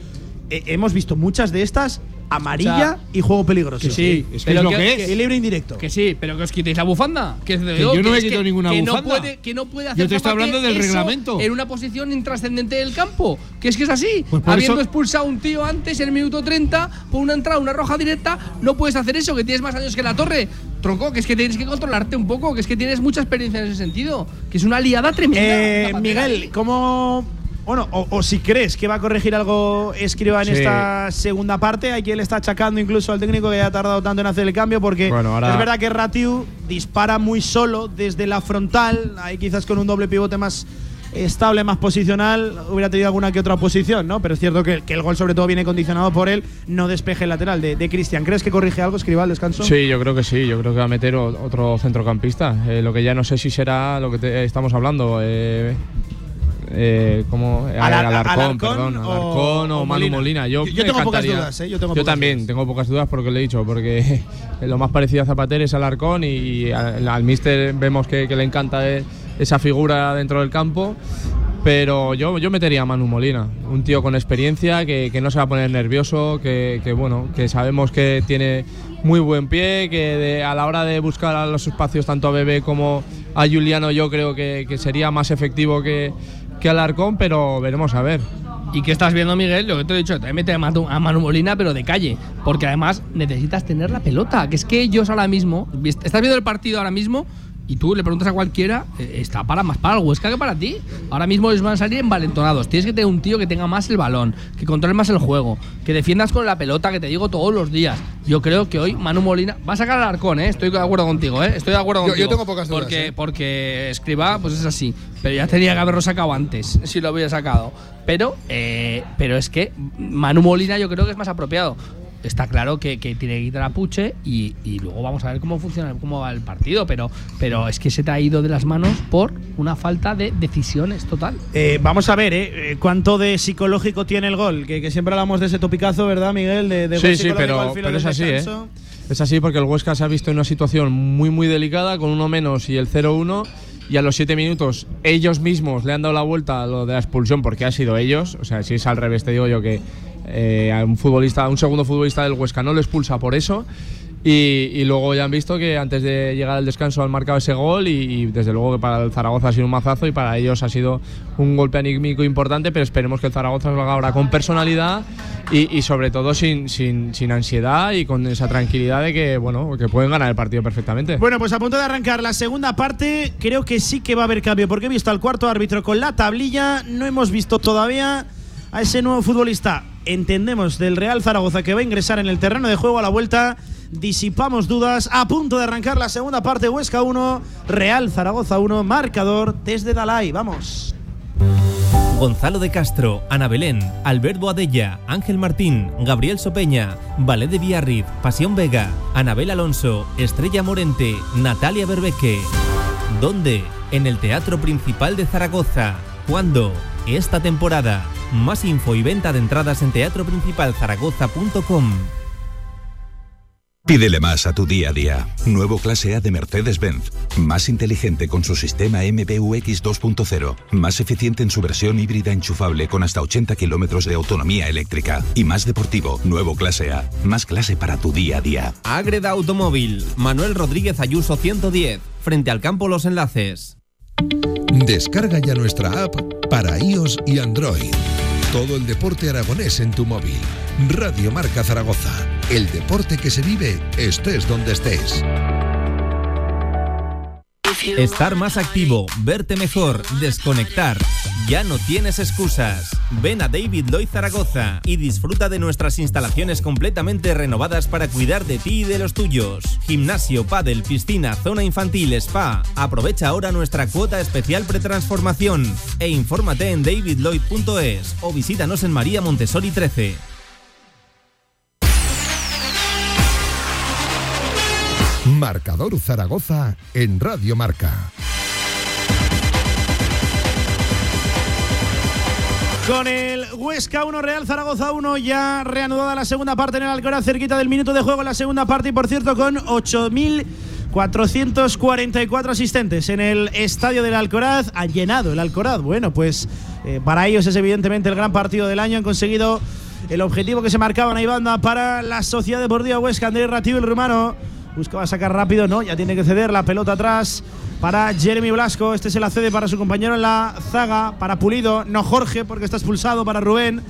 eh, hemos visto muchas de estas amarilla O sea, y juego peligroso. Que sí, es que pero es lo que es. Libre indirecto. Que sí, pero que os quitéis la bufanda. Que, yo no me he quitado ninguna que No bufanda. puede, que no puede hacer Yo te estoy hablando del reglamento. En una posición intrascendente del campo. Que es que es así. Pues Habiendo eso- expulsado a un tío antes en el minuto 30 por una entrada, una roja directa, no puedes hacer eso, que tienes más años que la torre. Tronco, que es que tienes que controlarte un poco, que es que tienes mucha experiencia en ese sentido. Que es una liada tremenda. Eh. Miguel, ¿cómo.? Bueno, o, o si crees que va a corregir algo Escriba en Sí. esta segunda parte, hay quien le está achacando incluso al técnico que haya tardado tanto en hacer el cambio, porque Bueno, ahora- es verdad que Ratiu dispara muy solo desde la frontal, ahí quizás con un doble pivote más estable, más posicional, hubiera tenido alguna que otra posición, ¿no? Pero es cierto que, que el gol sobre todo viene condicionado por el no despeje lateral de, de Cristian. ¿Crees que corrige algo Escriba al descanso? Sí, yo creo que sí. Yo creo que va a meter otro centrocampista. Eh, lo que ya no sé si será lo que te- estamos hablando. Eh, eh, Alar- Alarcón, Alarcón perdón. o- Alarcón o, o Manu Molina. Molina. Yo, Yo- yo me tengo pocas encantaría- dudas, ¿eh? Yo tengo pocas también dudas. tengo pocas dudas porque le he dicho, porque lo más parecido a Zapater es Alarcón y al, al míster vemos que, que le encanta eh, esa figura dentro del campo. Pero yo, yo metería a Manu Molina, un tío con experiencia, que, que no se va a poner nervioso, que, que, bueno, que sabemos que tiene muy buen pie, que de- a la hora de buscar a los espacios tanto a Bebé como a Juliano yo creo que, que sería más efectivo que, que Alarcón, pero veremos a ver. ¿Y qué estás viendo, Miguel? Lo que te he dicho, te mete a Manu Molina, pero de calle. Porque además necesitas tener la pelota. Que es que ellos ahora mismo. Estás viendo el partido ahora mismo y tú le preguntas a cualquiera, eh, está para más para el Huesca que para ti. Ahora mismo ellos van a salir envalentonados. Tienes que tener un tío que tenga más el balón, que controle más el juego, que defiendas con la pelota, que te digo todos los días. Yo creo que hoy Manu Molina va a sacar al arcón, ¿eh? Estoy de acuerdo contigo, ¿eh? Estoy de acuerdo Yo- yo contigo. tengo pocas dudas, Porque, ¿eh? porque Escriba, pues es así. Pero ya tenía que haberlo sacado antes, si lo hubiera sacado. Pero, eh, pero es que Manu Molina yo creo que es más apropiado. Está claro que, que tiene que quitar a Puche y, y luego vamos a ver cómo funciona, cómo va el partido. Pero, pero es que se te ha ido de las manos por una falta de decisiones total. Eh, vamos a ver, ¿eh? Eh, ¿Cuánto de psicológico tiene el gol? Que, que siempre hablamos de ese topicazo, ¿verdad, Miguel? De, de gol Sí, sí, al pero, pero es así, ¿eh? Es así porque el Huesca se ha visto en una situación muy, muy delicada, con uno menos y el 0-1. Y a los 7 minutos ellos mismos le han dado la vuelta a lo de la expulsión porque ha sido ellos. O sea, si es al revés, te digo yo que eh, a un futbolista, un segundo futbolista del Huesca no lo expulsa por eso. Y, y luego ya han visto que antes de llegar al descanso han marcado ese gol y, y desde luego que para el Zaragoza ha sido un mazazo y para ellos ha sido un golpe anímico importante, pero esperemos que el Zaragoza lo haga ahora con personalidad y, y sobre todo sin, sin, sin ansiedad y con esa tranquilidad de que, bueno, que pueden ganar el partido perfectamente. Bueno, pues a punto de arrancar la segunda parte, creo que sí que va a haber cambio, porque he visto al cuarto árbitro con la tablilla, no hemos visto todavía a ese nuevo futbolista entendemos del Real Zaragoza que va a ingresar en el terreno de juego a la vuelta. Disipamos dudas. A punto de arrancar la segunda parte. Huesca 1, Real Zaragoza 1. Marcador desde Dalai. Vamos. Gonzalo de Castro, Ana Belén, Albert Boadella, Ángel Martín, Gabriel Sopeña, Ballet de Villarriz, Pasión Vega, Anabel Alonso, Estrella Morente, Natalia Berbeque. ¿Dónde? En el Teatro Principal de Zaragoza. ¿Cuándo? Esta temporada. Más info y venta de entradas en teatroprincipalzaragoza.com. Pídele más a tu día a día. Nuevo clase A de Mercedes-Benz. Más inteligente con su sistema MBUX 2.0. Más eficiente en su versión híbrida enchufable con hasta 80 kilómetros de autonomía eléctrica. Y más deportivo. Nuevo clase A. Más clase para tu día a día. Agreda Automóvil. Manuel Rodríguez Ayuso 110. Frente al campo Los Enlaces. Descarga ya nuestra app para iOS y Android. Todo el deporte aragonés en tu móvil. Radio Marca Zaragoza. El deporte que se vive estés donde estés. Estar más activo, verte mejor, desconectar. Ya no tienes excusas. Ven a David Lloyd Zaragoza y disfruta de nuestras instalaciones completamente renovadas para cuidar de ti y de los tuyos. Gimnasio, pádel, piscina, zona infantil, spa. Aprovecha ahora nuestra cuota especial pretransformación e infórmate en davidlloyd.es o visítanos en María Montessori 13. Marcador Zaragoza en Radio Marca. Con el Huesca 1, Real Zaragoza 1, ya reanudada la segunda parte en el Alcoraz, cerquita del minuto de juego la segunda parte y por cierto con 8.444 asistentes en el estadio del Alcoraz. Ha llenado el Alcoraz. Bueno, pues eh, para ellos es evidentemente el gran partido del año. Han conseguido el objetivo que se marcaban ahí banda para la Sociedad Deportiva Huesca. Andrés Rativo, el rumano, buscaba sacar rápido, no, ya tiene que ceder la pelota atrás para Jeremy Blasco. Este se la cede para su compañero en la zaga, para Pulido, no Jorge, porque está expulsado para Rubén.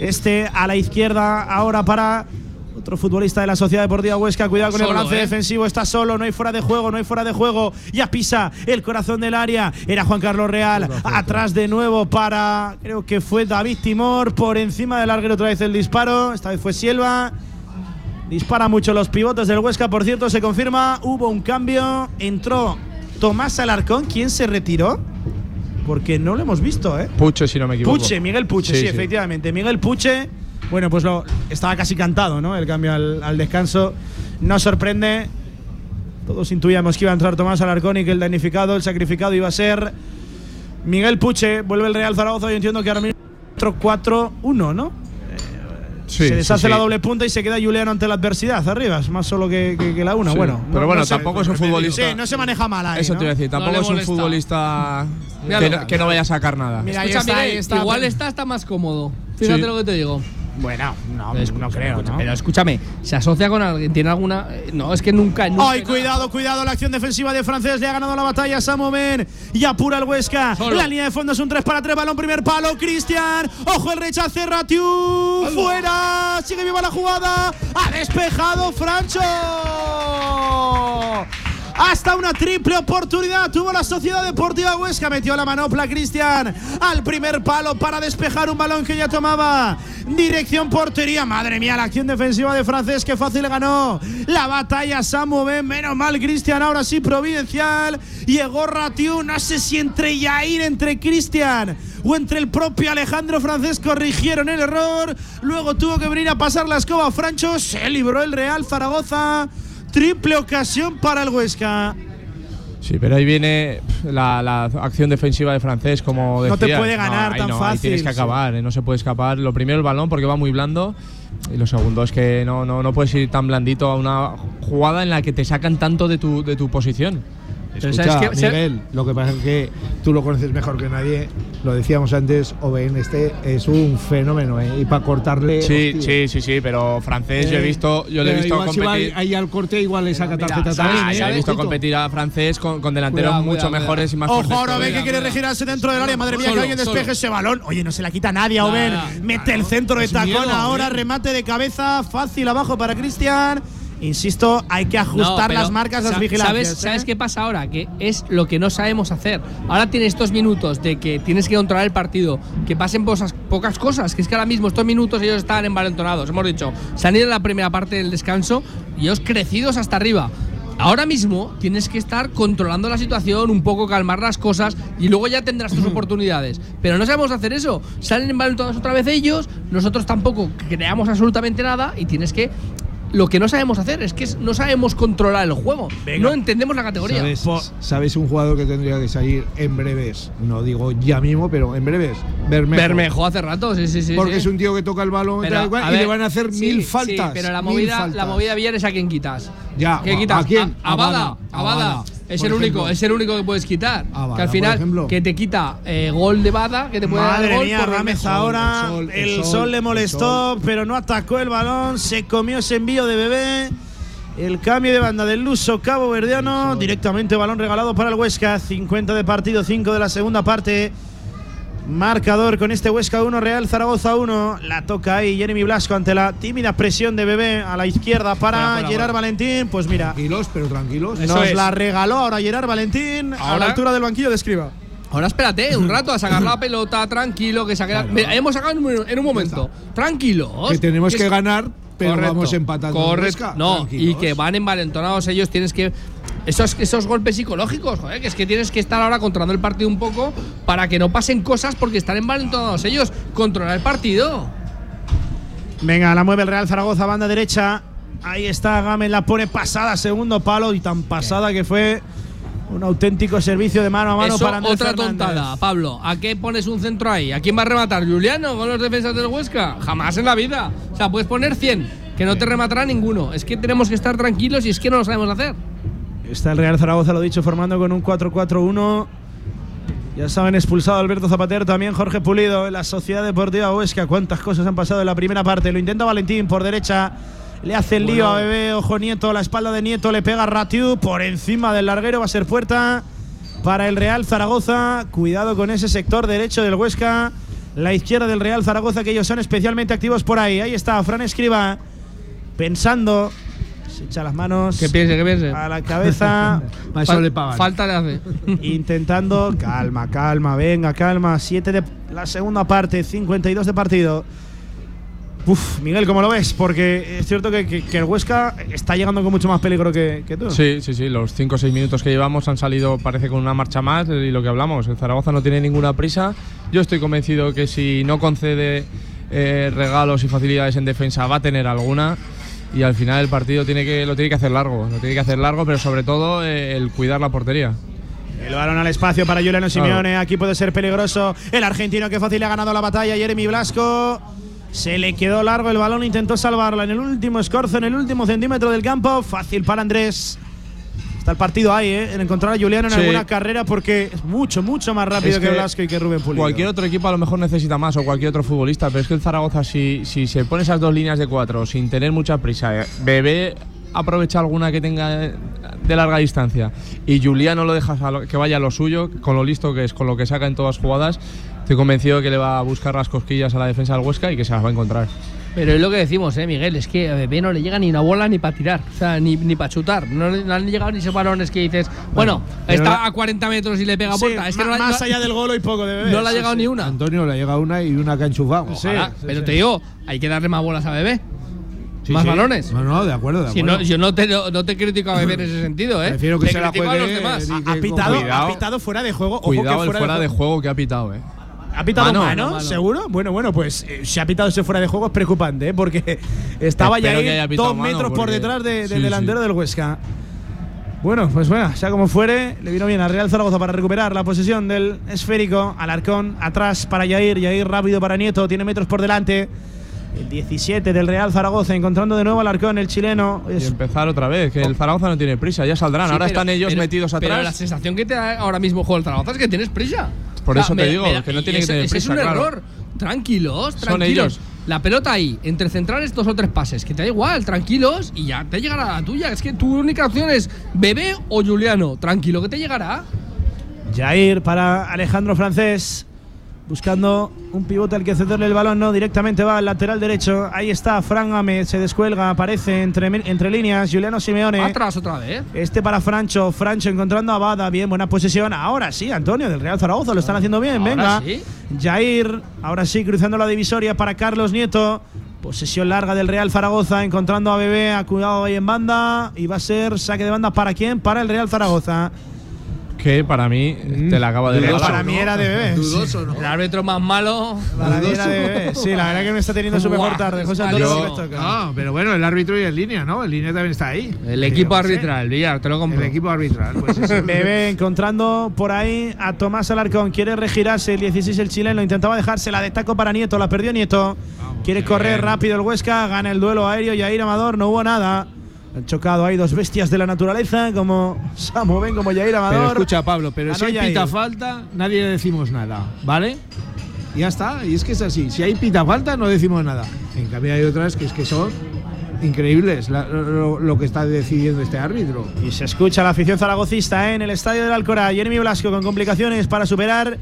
Este a la izquierda ahora para otro futbolista de la Sociedad Deportiva Huesca. Cuidado con el balance ¿eh? defensivo. Está solo, no hay fuera de juego, no hay fuera de juego. Ya pisa el corazón del área. Era Juan Carlos Real. Atrás de nuevo para, creo que fue David Timor. Por encima del larguero otra vez el disparo. Esta vez fue Silva. Dispara mucho los pivotes del Huesca. Por cierto, se confirma, hubo un cambio. Entró Tomás Alarcón. ¿Quién se retiró? Porque no lo hemos visto, ¿eh? Puche, si no me equivoco. Puche, Miguel Puche, sí, Sí, sí. efectivamente. Miguel Puche, bueno, pues lo, estaba casi cantado, ¿no? El cambio al, al descanso. No sorprende. Todos intuíamos que iba a entrar Tomás Alarcón y que el damnificado, el sacrificado iba a ser Miguel Puche. Vuelve el Real Zaragoza. Yo entiendo que ahora mismo 4-4-1, ¿no? Sí, se deshace sí, sí. la doble punta y se queda Juliano ante la adversidad arriba. Es más solo que, que- que la una. Sí, Bueno, pero no- bueno, no sé. tampoco es un futbolista. Sí, no se maneja mal ahí. Eso ¿no? te iba a decir, tampoco es un futbolista que que no vaya a sacar nada. Mira, ahí Escucha, está, Miguel, está. igual está, está más cómodo. Fíjate Sí. lo que te digo. Bueno, no, Escucha, no creo, escucha, ¿no? Pero escúchame, ¿se asocia con alguien? ¿Tiene alguna.? No, es que nunca. nunca Ay, cuidado, cuidado, la acción defensiva de Francés le ha ganado la batalla a Samu Ben y apura el Huesca. Solo. La línea de fondo es un 3 para 3, balón primer palo, Cristian. Ojo el rechace, Ratiu. Fuera, sigue viva la jugada. Ha despejado Francho. Hasta una triple oportunidad tuvo la Sociedad Deportiva Huesca. Metió la manopla Cristian al primer palo para despejar un balón que ya tomaba. Dirección portería. Madre mía, la acción defensiva de Francés. Qué fácil ganó la batalla Samu Ben. Menos mal Cristian. Ahora sí, providencial. Llegó Ratiu. No sé si entre Yair, entre Cristian o entre el propio Alejandro Francés corrigieron el error. Luego tuvo que venir a pasar la escoba a Francho. Se libró el Real Zaragoza. Triple ocasión para el Huesca. Sí, pero ahí viene la, la acción defensiva de francés, como No te puede ganar tan no, fácil, tienes que sí. acabar, eh, no se puede escapar. Lo primero el balón porque va muy blando y lo segundo es que no, no, no puedes ir tan blandito a una jugada en la que te sacan tanto de tu, de tu posición. Pero Escucha, ¿sabes? Se- Miguel, lo que pasa es que tú lo conoces mejor que nadie. Lo decíamos antes, Oben este es un fenómeno, ¿eh? Y para cortarle. Sí, hostia. sí, sí, sí, pero francés yo he Eh, visto, yo le he visto igual si va competir. ahí al corte, igual le saca Mira, tarjeta ¿sabes? también. ¿eh? yo he visto competir a francés con, con delanteros Cuidado, mucho cuidado, mejores y más Ojo, ve que Cuidado, quiere cuidado. regirarse dentro del área. Madre mía, que Solo, alguien despeje solo. ese balón. Oye, no se la quita nadie a Oben. Nada, Mete el centro de tacón miedo, ahora. Oben. Remate de cabeza. Fácil abajo para Cristian. Insisto, hay que ajustar No, las marcas, las vigilancias. ¿Sabes, ¿eh? ¿Sabes qué pasa ahora? Que es lo que no sabemos hacer. Ahora tienes estos minutos de que tienes que controlar el partido, que pasen pocas, pocas cosas, que es que ahora mismo estos minutos ellos están envalentonados. Hemos dicho, se han ido en la primera parte del descanso y ellos crecidos hasta arriba. Ahora mismo tienes que estar controlando la situación, un poco calmar las cosas y luego ya tendrás tus oportunidades. Pero no sabemos hacer eso. Salen envalentonados otra vez ellos, nosotros tampoco creamos absolutamente nada y tienes que lo que no sabemos hacer es que es- no sabemos controlar el juego. No entendemos la categoría. ¿Sabes, sabes un jugador que tendría que salir en breves? No digo ya mismo, pero en breves. Bermejo. Bermejo hace rato, sí, sí, sí. Porque sí. es un tío que toca el balón Pero, tal cual, a y le van a hacer sí, mil sí, faltas. pero la movida, la movida bien es a quién quitas. Ya, ¿Qué ¿a- quitas? a quién? A, A Bada. A a Bada. Es el único, es el único que puedes quitar. A Bada, que al final, que te quita eh, gol de Bada, que te puede dar Madre gol mía, por ahora. el sol, El el sol, sol, le molestó, pero no atacó el balón. Se comió ese envío de bebé. El cambio de banda del Luso Cabo Verdeano. Directamente balón regalado para el Huesca. 50 de partido, 5 de la segunda parte. Marcador con este Huesca 1, Real Zaragoza 1. La toca ahí Jeremy Blasco ante la tímida presión de Bebé a la izquierda para Gerard. Valentín. Pues mira, Tranquilos, pero tranquilos. nos la regaló ahora Gerard Valentín a Ahora- la altura del banquillo de Escriba. Ahora espérate un rato a sacar la pelota, tranquilo, que saque la- Mira, hemos sacado en un, en un momento. Tranquilos. Que tenemos que ganar, pero Correcto, vamos empatando. en Correcto. Huesca, No, y que van envalentonados ellos, tienes que. Esos, esos golpes psicológicos, joder, que es que tienes que estar ahora controlando el partido un poco para que no pasen cosas porque están envalentonados ellos. Controlar el partido. Venga, la mueve el Real Zaragoza, banda derecha. Ahí está, Gámez la pone pasada, segundo palo, y tan pasada que fue un auténtico servicio de mano a mano Eso, para Andrés otra Fernández. tontada, Pablo. ¿A qué pones un centro ahí? ¿A quién va a rematar? ¿Juliano con los defensas del Huesca? Jamás en la vida. O sea, puedes poner 100, que no te rematará ninguno. Es que tenemos que estar tranquilos y es que no lo sabemos hacer. Está el Real Zaragoza, lo dicho, formando con un 4-4-1. Ya saben, expulsado Alberto Zapatero, también Jorge Pulido en la Sociedad Deportiva Huesca. Cuántas cosas han pasado en la primera parte. Lo intenta Valentín por derecha. Le hace el lío a Bebé, ojo Nieto, la espalda de Nieto, le pega Ratiu por encima del larguero, va a ser puerta para el Real Zaragoza. Cuidado con ese sector derecho del Huesca, la izquierda del Real Zaragoza, que ellos son especialmente activos por ahí. Ahí está, Fran Escriba, pensando, se echa las manos Que piense, que piense. a la cabeza. Para eso le pagan. Falta le hace. intentando. Calma, calma, venga, calma. 7 de la segunda parte, 52 de partido. Uf, Miguel, ¿cómo lo ves? Porque es cierto que, que- que el Huesca está llegando con mucho más peligro que, que tú. Sí, sí, sí. Los 5 o 6 minutos que llevamos han salido, parece, con una marcha más. Y lo que hablamos, el Zaragoza no tiene ninguna prisa. Yo estoy convencido que si no concede eh, regalos y facilidades en defensa, va a tener alguna. Y al final el partido tiene que, lo tiene que hacer largo. Lo tiene que hacer largo, pero sobre todo eh, el cuidar la portería. El balón al espacio para Juliano Simeone. Aquí puede ser peligroso. El argentino que fácil ha ganado la batalla. Jeremy Blasco. Se le quedó largo el balón. Intentó salvarla en el último escorzo, en el último centímetro del campo. Fácil para Andrés. Está el partido ahí, ¿eh? En encontrar a Juliano en Sí. alguna carrera porque es mucho, mucho más rápido Es que, que Blasco y que Rubén Pulido. Cualquier otro equipo a lo mejor necesita más o cualquier otro futbolista, pero es que el Zaragoza, si, si se pone esas dos líneas de cuatro sin tener mucha prisa, eh, Bebé aprovecha alguna que tenga de larga distancia y Juliano lo deja a lo- que vaya a lo suyo, con lo listo que es, con lo que saca en todas jugadas, estoy convencido que le va a buscar las cosquillas a la defensa del Huesca y que se las va a encontrar. Pero es lo que decimos, eh, Miguel, es que a Bebé no le llega ni una bola ni para tirar, o sea, ni, ni para chutar. No, le- no han llegado ni esos balones que dices, bueno, está a 40 metros y le pega a Sí, puerta. es que ma- no la- más allá del gol y poco de bebé. no le ha llegado sí. ni una. Antonio le ha llegado una y una que ha enchufado. Ojalá, pero te digo, hay que darle más bolas a Bebé. Sí, más sí. balones. No, no, de acuerdo, de Si acuerdo. no, yo no te, no, no te critico a Bebé en ese sentido, ¿eh? Prefiero que te se la critico a los juegue demás. Ha, pitado, Cuidado. ha pitado fuera de juego. Ojo Cuidado que el fuera de juego que ha pitado, eh. ¿Ha pitado Mano. mano? Mano. ¿Seguro? Bueno, bueno, pues eh, si ha pitado ese fuera de juego es preocupante, ¿eh? porque estaba Espero ya ahí dos metros por detrás de- del sí, delantero sí. del Huesca. Bueno, pues bueno, sea como fuere, le vino bien a Real Zaragoza para recuperar la posesión del esférico. Alarcón atrás para Yair, Yair rápido para Nieto, tiene metros por delante. El 17 del Real Zaragoza, encontrando de nuevo al Alarcón, el chileno. Y empezar otra vez, que el Zaragoza no tiene prisa, ya saldrán. Sí, Ahora pero- están ellos pero- metidos Pero la atrás. sensación que te da ahora mismo juego el Zaragoza es que tienes prisa. Por O sea, eso te digo, me que no tiene que tener ese prisa, es un claro. error. Tranquilos, Son tranquilos. ellos. La pelota ahí, entre centrales dos o tres pases, que te da igual, tranquilos, y ya te llegará la tuya. Es que tu única opción es Bebé o Juliano. Tranquilo, que te llegará. Jair para Alejandro Francés. Buscando un pivote al que cederle el balón, no, directamente va al lateral derecho. Ahí está, Fran Gámez, se descuelga, aparece entre, entre líneas. Juliano Simeone. Atrás otra vez. Este para Francho, Francho encontrando a Bada, bien, buena posesión. Ahora sí, Antonio del Real Zaragoza, lo están haciendo bien, venga. sí. Jair, ahora sí, cruzando la divisoria para Carlos Nieto. Posesión larga del Real Zaragoza, encontrando a Bebé, ha cuidado ahí en banda. Y va a ser saque de banda para quién? Para el Real Zaragoza. Que para mí te la acaba de Dudoso, regalar. para mí era de Bebé. Dudoso, ¿no? El árbitro más malo. Para mí era de Bebé. Sí, la verdad que me está teniendo su mejor tarde. José Antonio. No, pero bueno, el árbitro y el línea, ¿no? El línea también está ahí. El equipo arbitral, Villar, te lo compro. El equipo arbitral, pues eso. Bebé encontrando por ahí a Tomás Alarcón. Quiere regirarse el 16 el chileno. Intentaba dejarse la de taco para Nieto. La perdió Nieto. Quiere correr rápido el Huesca. Gana el duelo aéreo. Yair Amador. No hubo nada. Han chocado ahí dos bestias de la naturaleza como Samu Ben, como Yair Amador. Pero escucha, Pablo, pero si hay pita falta, nadie le decimos nada, ¿vale? Y ya está, y es que es así. Si hay pita falta, no decimos nada. En cambio, hay otras que es que son increíbles la- lo, lo que está decidiendo este árbitro. Y se escucha la afición zaragocista ¿eh? en el estadio del Alcora. Jeremy Blasco con complicaciones para superar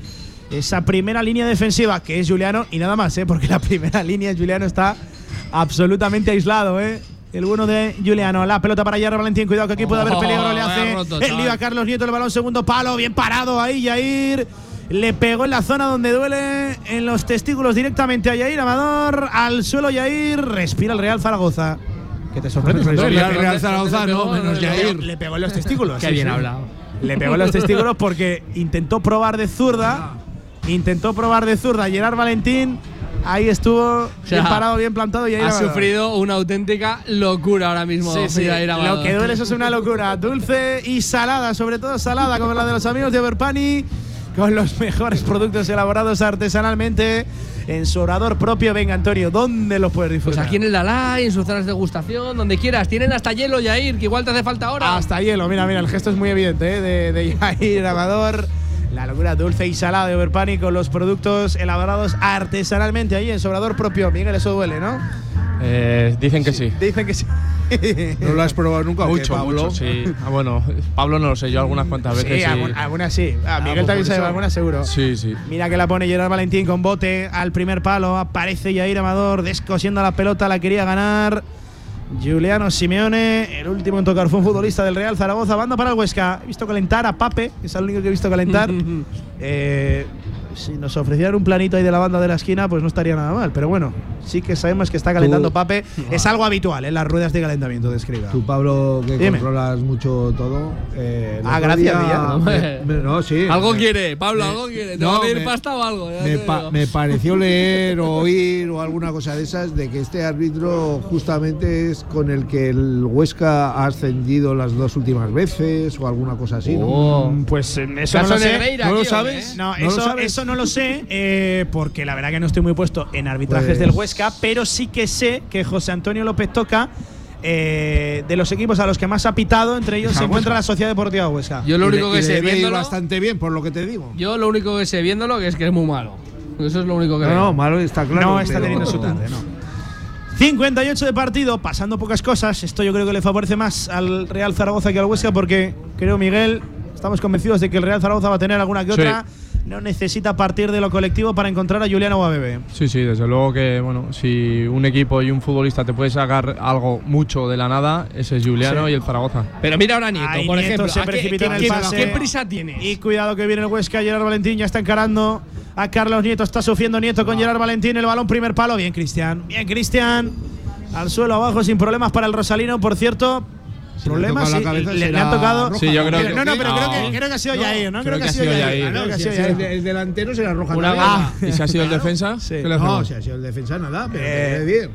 esa primera línea defensiva que es Juliano y nada más, ¿eh? porque la primera línea Juliano está absolutamente aislado. ¿eh? El bueno de Juliano. La pelota para Yair Valentín. Cuidado que aquí puede haber Oh, peligro. Le vaya hace roto, el lío a Carlos Nieto. El balón segundo palo. Bien parado ahí, Yair. Le pegó en la zona donde duele en los testículos directamente a Yair Amador. Al suelo Yair. Respira el Real Zaragoza. Que te sorprende. Respira el Real Zaragoza, no, menos Yair. Le pegó en los testículos. Qué bien hablado. Le pegó en los testículos porque intentó probar de zurda. Intentó probar de zurda Gerard Valentín. Ahí estuvo sea, bien parado, bien plantado y ahí Ha sufrido una auténtica locura ahora mismo. Sí, sí. Lo que duele eso es una locura. Dulce y salada, sobre todo salada, como la de los amigos de Overpani, con los mejores productos elaborados artesanalmente en su orador propio. Venga, Antonio, ¿dónde los puedes Pues disfrutar? aquí en el Dalai, en sus zonas de degustación, donde quieras. Tienen hasta hielo, Jair, que igual te hace falta ahora. Hasta hielo, mira, mira, el gesto es muy evidente ¿eh? de, de Jair Amador. La locura dulce y salada de Overpani con los productos elaborados artesanalmente ahí en su orador propio. Miguel, eso duele, ¿no? Eh, dicen que sí. Dicen que sí. ¿No lo has probado nunca? Mucho, Pablo? mucho, sí. Ah, bueno, Pablo no lo sé, yo algunas cuantas veces Sí, sí. algunas sí. Ah, Miguel pues también sabe algunas seguro. Sí, sí. Mira que la pone Gerard Valentín con bote al primer palo. Aparece Yair Amador descosiendo la pelota, la quería ganar. Juliano Simeone, el último en tocar fue un futbolista del Real Zaragoza. Banda para el Huesca. He visto calentar a Pape, que es el único que he visto calentar. Eh, si nos ofrecieran un planito ahí de la banda de la esquina, pues no estaría nada mal. Pero bueno, sí que sabemos que está calentando Tú- Pape. Es algo habitual en las ruedas de calentamiento de escriba. Tú, Pablo, que Dime. controlas mucho todo. eh, Ah, gracias, día- me- me- no, sí. algo me- quiere, Pablo, me- algo quiere. ¿Te no, va a pedir me- pasta o algo? Me, pa- pareció leer o oír o alguna cosa de esas de que este árbitro justamente es con el que el Huesca ha ascendido las dos últimas veces o alguna cosa así, ¿no? Oh. Mm, Pues eh, eso no lo sé. Negreira ¿No lo sabes? ¿eh? No, ¿No lo eso, sabes? eso no lo sé, eh, porque la verdad que no estoy muy puesto en arbitrajes Pues- del Huesca, pero sí que sé que José Antonio López Toca, eh, de los equipos a los que más ha pitado, entre ellos se encuentra la Sociedad Deportiva Huesca. Yo lo Y le- único y que sé viéndolo, bastante bien, por lo que te digo. yo lo único que sé viéndolo que es que es muy malo. Eso es lo único que No, veo. no, malo está claro. no está pero- teniendo su tarde, no. 58 de partido, pasando pocas cosas. Esto yo creo que le favorece más al Real Zaragoza que al Huesca, porque creo, Miguel, estamos convencidos de que el Real Zaragoza va a tener alguna que Sí. otra. No necesita partir de lo colectivo para encontrar a Juliano Bebé. Sí, sí, desde luego que, bueno, si un equipo y un futbolista te puede sacar algo mucho de la nada, ese es Juliano Sí. y el Zaragoza. Pero mira ahora Nieto, Ahí por Nieto ejemplo. se ¿a qué- precipitó en el pase. qué prisa tienes? Y cuidado que viene el Huesca, Gerard Valentín ya está encarando a Carlos Nieto, está sufriendo Nieto con Gerard Valentín, el balón primer palo, bien Cristian, bien Cristian, al suelo abajo sin problemas para el Rosalino, por cierto, Si le problemas la sí, cabeza le, le han tocado. roja, Sí, yo creo Pero- que- no, no, pero no. creo que, creo que ha sido Yair, ¿no? creo que ha sido Yair. No, creo que ha si el, delantero será roja. Una. Ah, ¿Y si ha sido el defensa? Sí. ¿Qué le No, si ha sido el defensa, nada, pero Eh.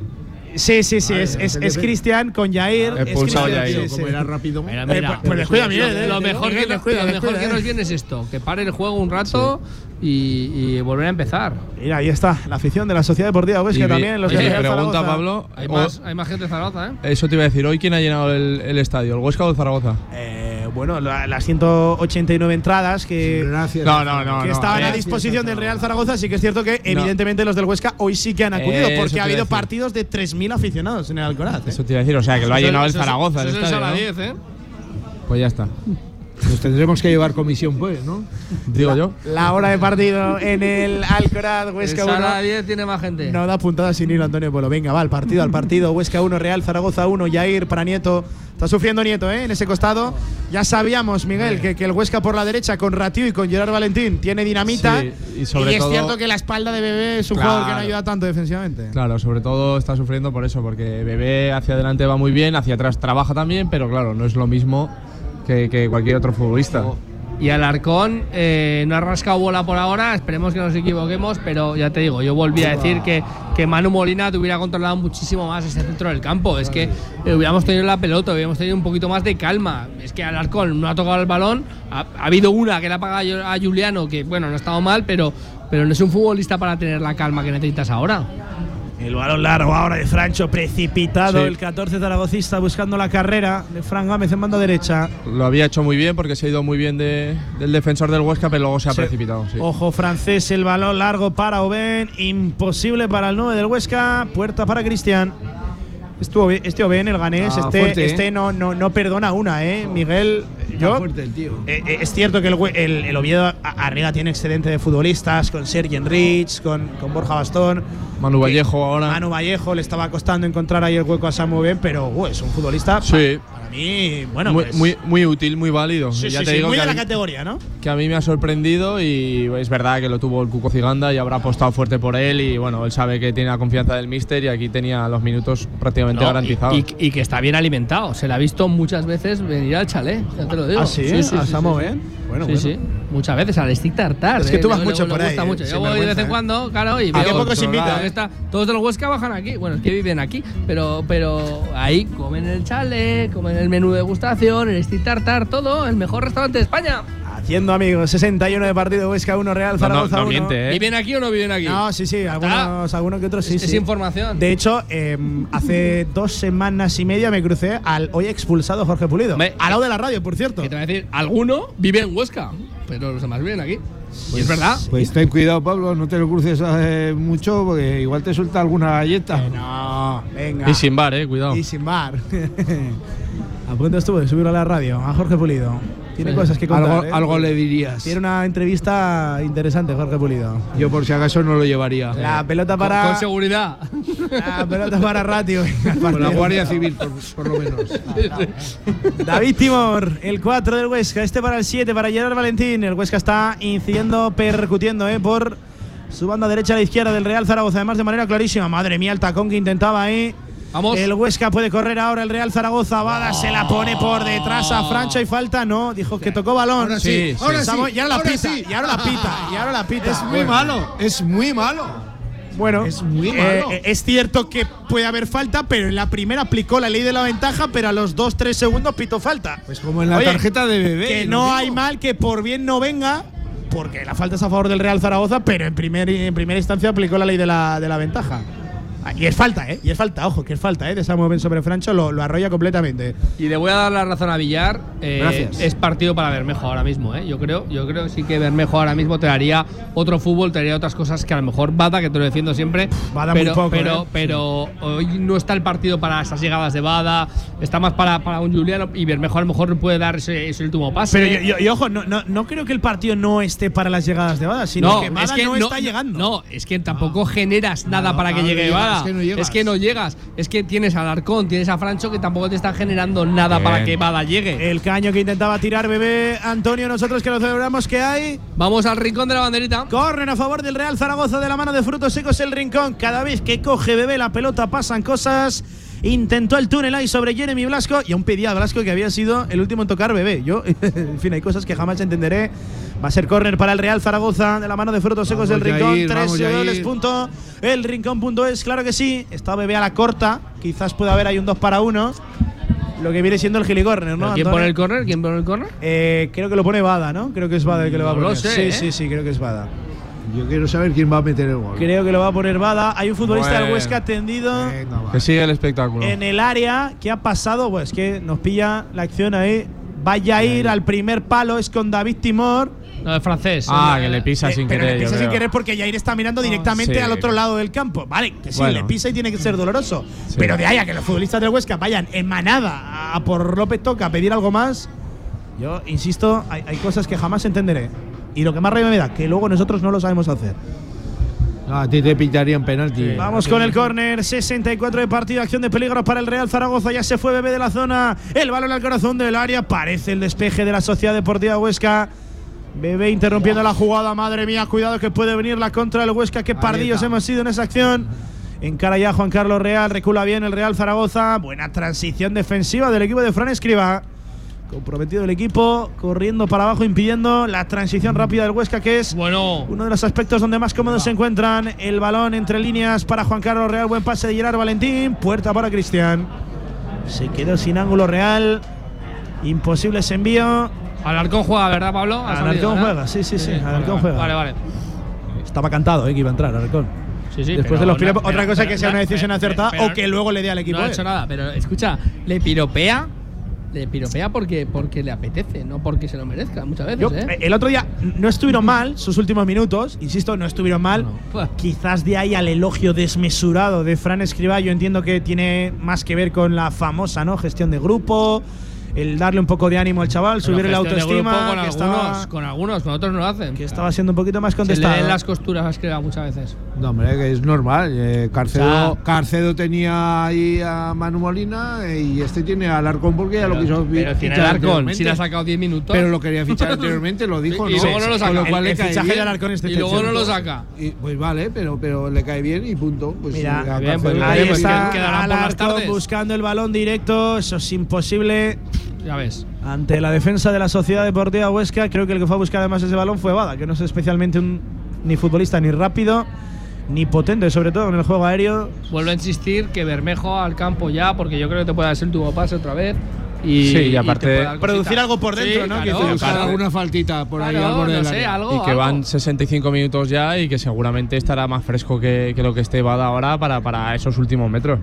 Sí, sí, sí, es, es, es. Cristian con Yair. es Expulsado sí. Como era rápido. Mira, Eh, mira. pues- pues descuida, Lo- Miguel, eh. Lo mejor, que, nos- lo mejor que eh. nos viene es esto: que pare el juego un rato y, y volver a empezar. Mira, ahí está, la afición de la Sociedad Deportiva Huesca Y vi- también, los mi Real pregunta, Zaragoza. Pablo. Hay, más, hay más gente de Zaragoza, ¿eh? Eso te iba a decir, ¿hoy quién ha llenado el, el estadio? ¿El Huesca o el Zaragoza? Eh, bueno, la- las 189 entradas que, Gracias. No, no, no. que no. estaban a Gracias, disposición del Real Zaragoza, sí que es cierto que No. evidentemente los del Huesca hoy sí que han acudido, porque ha habido partidos de 3.000 aficionados en el Alcoraz. ¿eh? Eso te iba a decir, o sea, que lo ha llenado el Eso Zaragoza. el Eso es estadio, a la ¿no? 10, ¿eh? Pues ya está. Nos tendremos que llevar comisión, pues, ¿no? Digo yo. La hora de partido en el Alcoraz, Huesca En 1. sala 10 tiene más gente. No da puntada sin hilo Antonio Polo. Venga, va, al partido, al partido. Huesca 1, Real Zaragoza 1, Yair para Nieto. Está sufriendo Nieto, ¿eh? En ese costado. Ya sabíamos, Miguel, que, que el Huesca por la derecha con Ratiu y con Gerard Valentín tiene dinamita. Sí, y sobre es todo- cierto que la espalda de Bebé es un Claro. jugador que no ayuda tanto defensivamente. Claro, sobre todo está sufriendo por eso, porque Bebé hacia adelante va muy bien, hacia atrás trabaja también, pero claro, no es lo mismo que, que cualquier otro futbolista. Y Alarcón eh, no ha rascado bola por ahora, esperemos que nos equivoquemos, pero ya te digo, yo volví a decir que, que Manu Molina te hubiera controlado muchísimo más ese centro del campo. Es que eh, hubiéramos tenido la pelota, hubiéramos tenido un poquito más de calma. Es que Alarcón no ha tocado el balón, ha, ha habido una que le ha pagado a Juliano, que bueno, no ha estado mal, pero, pero no es un futbolista para tener la calma que necesitas ahora. El balón largo ahora de Francho, precipitado. Sí. El 14 zaragocista buscando la carrera de Fran Gámez en banda derecha. Lo había hecho muy bien porque se ha ido muy bien de- del defensor del Huesca, pero luego se ha Sí. precipitado. sí. Ojo francés, el balón largo para Oben. Imposible para el 9 del Huesca. Puerta para Cristian. Estuvo bien- este Oben, el ganés, Ah, este, fuerte, ¿eh? este no, no, no perdona una, ¿eh? Miguel, yo. fuerte el tío. Eh, eh, es cierto que el, el- el Oviedo arriba tiene excedente de futbolistas, con Sergi Enrich, con, con Borja Bastón. Manu Vallejo ahora. Manu Vallejo le estaba costando encontrar ahí el hueco a Samu Ben, pero uh, es un futbolista Sí. pa- para mí, bueno, muy, pues, muy, muy útil, muy válido. sí, ya sí, te sí, digo muy que de a, la mí, categoría, ¿no? que a mí me ha sorprendido y es verdad que lo tuvo el Cuco Ciganda y habrá apostado fuerte por él y bueno, él sabe que tiene la confianza del míster y aquí tenía los minutos prácticamente No, garantizados. y, y- y que está bien alimentado. Se le ha visto muchas veces venir al chalet, ya te lo digo. ¿Ah, sí? ¿A Samu Ben? Bueno, sí, bueno. sí. Muchas veces, al stick tartar. Es que eh, tú vas le- mucho le por gusta ahí, mucho. eh, Yo sin voy de vez en ¿eh? cuando, claro, y ¿A qué veo poco se invita? está- todos de los Huesca bajan aquí. Bueno, es que viven aquí, pero, pero ahí comen el chalet, comen el menú de degustación, el stick tartar, todo, el mejor restaurante de España. Haciendo amigos, 61 de partido Huesca 1, Real No, Zaragoza no 1. miente, ¿eh? ¿Viven aquí o no viven aquí? No, sí, sí, algunos, algunos que otros sí. Es- es sí. información. De hecho, eh, hace dos semanas y media me crucé al hoy expulsado Jorge Pulido. Me- al lado de la radio, por cierto. Que te voy a decir, alguno vive en Huesca, pero los demás viven aquí. Y es verdad. Pues ten cuidado, Pablo, no te lo cruces eh, mucho porque igual te suelta alguna galleta. No, venga. Y sin bar, eh, cuidado. Y sin bar. a punto estuvo de subirlo a la radio, a Jorge Pulido. Tiene cosas que contar. Algo, ¿eh? algo le dirías. Tiene una entrevista interesante, Jorge Pulido. Yo por si acaso no lo llevaría. La pelota Con, para. con seguridad. La pelota para Ratio. Con la Guardia Civil, por, por lo menos. David Timor, el 4 del Huesca. Este para el 7, para Gerard Valentín. El Huesca está incidiendo, percutiendo eh, por su banda derecha a la izquierda del Real Zaragoza. Además, de manera clarísima. Madre mía, el tacón que intentaba ahí. Vamos. El Huesca puede correr ahora el Real Zaragoza. Bada se la pone por detrás a Francha y falta. No, dijo que tocó balón. Ahora sí, ahora sí, Estamos- Y ahora la ahora pita. sí. Y ahora la pita. Y ahora la pita. Es muy Bueno. malo, es muy malo. Bueno, Es muy eh, malo. eh, es cierto que puede haber falta, pero en la primera aplicó la ley de la ventaja, pero a los 2-3 segundos pitó falta. Pues como en la Oye, tarjeta de bebé. que no digo. hay mal que por bien no venga, porque la falta es a favor del Real Zaragoza, pero en, primer, en primera instancia aplicó la ley de la, de la ventaja. Ah, Y es falta, ¿eh? Y es falta, ojo, que es falta, ¿eh? De Samuel Ben sobre Francho, lo, lo arrolla completamente. Y le voy a dar la razón a Villar. eh, Gracias. Es partido para Bermejo ahora mismo, ¿eh? Yo creo, yo creo que sí que Bermejo ahora mismo te daría otro fútbol, te daría otras cosas que a lo mejor Bada, que te lo defiendo siempre. Bada muy pero, poco, pero, ¿eh? pero hoy no está el partido para esas llegadas de Bada, está más para, para un Juliano y Bermejo a lo mejor puede dar ese, ese último pase. Pero yo, yo- y ojo, no, no, no creo que el partido no esté para las llegadas de Bada, sino que Bada no, está llegando. No, es que tampoco generas nada no, para que llegue Bada. Es que no llegas. Es que no llegas. Es que tienes a Alarcón, tienes a Francho que tampoco te están generando nada Bien. para que Bada llegue. El caño que intentaba tirar bebé Antonio, nosotros que lo celebramos que hay. Vamos al rincón de la banderita. Corren a favor del Real Zaragoza de la mano de frutos secos el rincón. Cada vez que coge bebé la pelota pasan cosas. Intentó el túnel ahí sobre Jeremy Blasco y aún pedía a Blasco que había sido el último en tocar bebé. Yo, en fin, hay cosas que jamás entenderé. Va a ser córner para el Real Zaragoza de la mano de frutos secos Vamos, del rincón. Jair, Tres punto. El rincón.es, claro que sí. Está bebé a la corta. Quizás pueda haber ahí un 2 para 1. Lo que viene siendo el gilicórner, ¿no? ¿Pero ¿Quién Antonio? pone el córner? ¿Quién pone el córner? Eh, creo que lo pone Bada, ¿no? Creo que es Bada el que lo va a poner. lo sé, sí, ¿eh? sí, sí, creo que es Bada. Yo quiero saber quién va a meter el gol. Creo que lo va a poner Bada. Hay un futbolista del Bueno. Huesca tendido Venga. Que sigue el espectáculo. en el área. ¿Qué ha pasado? Pues que nos pilla la acción ahí. Vaya a ir al primer palo, es con David Timor. No, es francés. Ah, Eh, que le pisa Eh, sin pero querer. le pisa sin creo. querer porque Jair está mirando directamente sí. al otro lado del campo. Vale, que sí, Bueno. le pisa y tiene que ser doloroso. Sí. Pero de ahí a que los futbolistas del Huesca vayan en manada a por López Toca a pedir algo más. Yo insisto, hay, hay cosas que jamás entenderé. Y lo que más rabia me da, que luego nosotros no lo sabemos hacer. No, a ti te pintarían penalti. Vamos con el córner, 64 de partido, acción de peligro para el Real Zaragoza, ya se fue Bebé de la zona, el balón al corazón del área, parece el despeje de la Sociedad Deportiva Huesca. Bebé interrumpiendo la jugada, madre mía, cuidado que puede venir la contra del Huesca, qué pardillos hemos sido en esa acción. Encara ya Juan Carlos Real, recula bien el Real Zaragoza, buena transición defensiva del equipo de Fran Escriba. Comprometido el equipo, corriendo para abajo, impidiendo la transición rápida del Huesca, que es Bueno. uno de los aspectos donde más cómodos se encuentran. El balón entre líneas para Juan Carlos Real. Buen pase de Gerard Valentín. Puerta para Cristian. Se quedó sin ángulo real. Imposible ese envío. Alarcón juega, ¿verdad, Pablo? Alarcón juega, sí, sí, sí. vale, Alarcón vale. juega. Vale, vale. Estaba cantado, eh, que iba a entrar Alarcón. Sí, sí, Después de los no- piropos. Otra cosa pero- que sea una decisión pero- acertada pero- o que luego le dé al equipo. No ha eh. hecho nada, pero escucha, le piropea. Le piropea porque, porque le apetece, no porque se lo merezca muchas veces, Yo, ¿eh? El otro día no estuvieron mal sus últimos minutos, insisto, no estuvieron mal. Quizás de ahí al elogio desmesurado de Fran Escribá, yo entiendo que tiene más que ver con la famosa ¿no? gestión de grupo, el darle un poco de ánimo al chaval, Pero subir de autoestima. con que algunos, estaba, con algunos, con otros no lo hacen. que estaba siendo un poquito más Se le contestado. las costuras a Escriba muchas veces. No, hombre, que es normal. eh, Carcedo, O sea- Carcedo tenía ahí a Manu Molina eh, y este tiene a Alarcón porque ya lo quiso Pero tiene fichar Alarcón, si le ha sacado 10 minutos. Pero lo quería fichar anteriormente, lo dijo, Y ¿no? luego no lo saca. lo cual El- le el cae fichaje bien. de Alarcón es Y luego no lo saca. Y, pues vale, pero, pero le cae bien y punto. Pues Mira, a bien, pues Ahí está Alarcón buscando el balón directo, eso es imposible. Ya ves. Ante la defensa de la Sociedad Deportiva Huesca, creo que el que fue a buscar además ese balón fue Bada, que no es especialmente un ni futbolista ni rápido, ni potente, sobre todo en el juego aéreo. Vuelvo a insistir que Bermejo al campo ya, porque yo creo que te puede hacer el tubo pase otra vez. Y, Sí, y te aparte- dar Producir algo por dentro, Sí, ¿no? Que claro, Buscar claro. alguna faltita por ahí Claro, al borde no sé, algo. y que algo. van 65 minutos ya y que seguramente estará más fresco que, que lo que esté Bada ahora para, para esos últimos metros.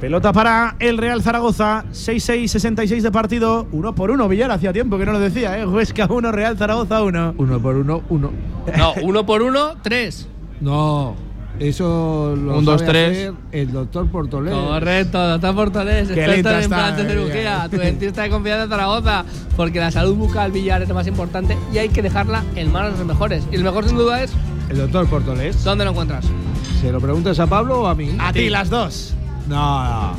Pelota para el Real Zaragoza, 6-6-66 de partido, uno por uno. Villar hacía tiempo que no lo decía, ¿eh? Huesca 1, Real Zaragoza 1. Uno por uno, uno. No, uno por uno, tres. No, eso lo Un, dos, sabe tres. hacer el doctor Portolés. Correcto, doctor Portolés, Qué experto lenta en está, implantes de cirugía, tu dentista de confianza de Zaragoza, porque la salud bucal Villar es lo más importante y hay que dejarla en manos de los mejores. Y el mejor sin duda es, El doctor Portolés. ¿dónde lo encuentras? ¿Se lo preguntas a Pablo o a mí? A ti, las dos. No, no.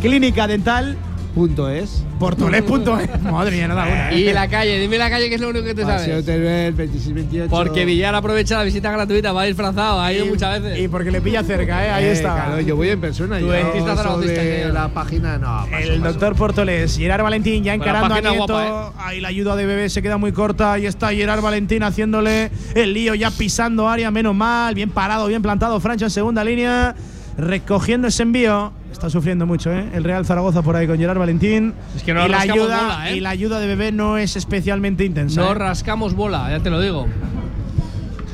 Clínica Dental, Punto es. portolés.es. Madre mía, no da una. ¿eh? Y la calle, dime la calle que es lo único que te Paseo sabes. Teruel, 26-28. Porque Villar aprovecha la visita gratuita, va disfrazado, ha ido Y- muchas veces. Y porque le pilla cerca, ¿eh? Ahí Eh, está. Claro, yo voy en persona. Tu yo dentista que- la página, no. paso, El paso. doctor Portolés, Gerard Valentín ya la encarando a Nieto. guapa, Ahí la ayuda de Bebé se queda muy corta. Ahí está Gerard Valentín haciéndole el lío, ya pisando área, menos mal. Bien parado, bien plantado. Francho en segunda línea, recogiendo ese envío. Está sufriendo mucho, ¿eh? El Real Zaragoza por ahí con Gerard Valentín. Es que no y, la ayuda, bola, ¿eh? y la ayuda de Bebé no es especialmente intensa. No ¿eh? rascamos bola, ya te lo digo.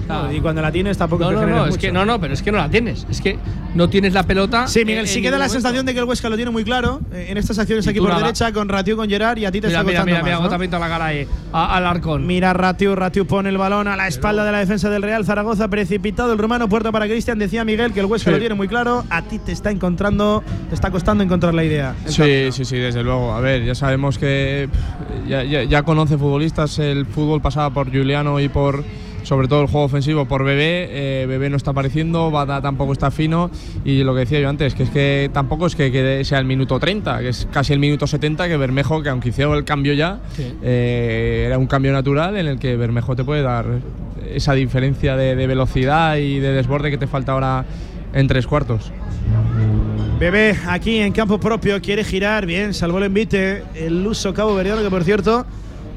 No, y cuando la tienes tampoco No, te no, no, es que no, no, pero es que no la tienes. Es que no tienes la pelota. Sí, Miguel, en- sí queda la sensación de que el Huesca lo tiene muy claro eh, en estas acciones aquí por nada. derecha con Ratiu con Gerard y a ti te Mira, está mira, costando mira, mira, más, ¿no? agotamiento a la cara ahí. a- Al arcón. Mira Ratiu, Ratiu pone el balón a la espalda de la defensa del Real Zaragoza, precipitado el rumano, puerta para Cristian, decía Miguel que el Huesca Sí. lo tiene muy claro, a ti te está encontrando, te está costando encontrar la idea. Sí, camino. sí, sí, desde luego. A ver, ya sabemos que pff, ya, ya- ya conoce futbolistas, el fútbol pasaba por Juliano y por sobre todo el juego ofensivo por Bebé. Eh, Bebé no está apareciendo, Bada tampoco está fino y lo que decía yo antes, que es que tampoco es que, que sea el minuto 30, que es casi el minuto 70 que Bermejo, que aunque hicieron el cambio ya, Sí. eh, era un cambio natural en el que Bermejo te puede dar esa diferencia de, de velocidad y de desborde que te falta ahora en tres cuartos. Bebé aquí en campo propio quiere girar, bien, salvó el envite, el uso Cabo Verdeano que por cierto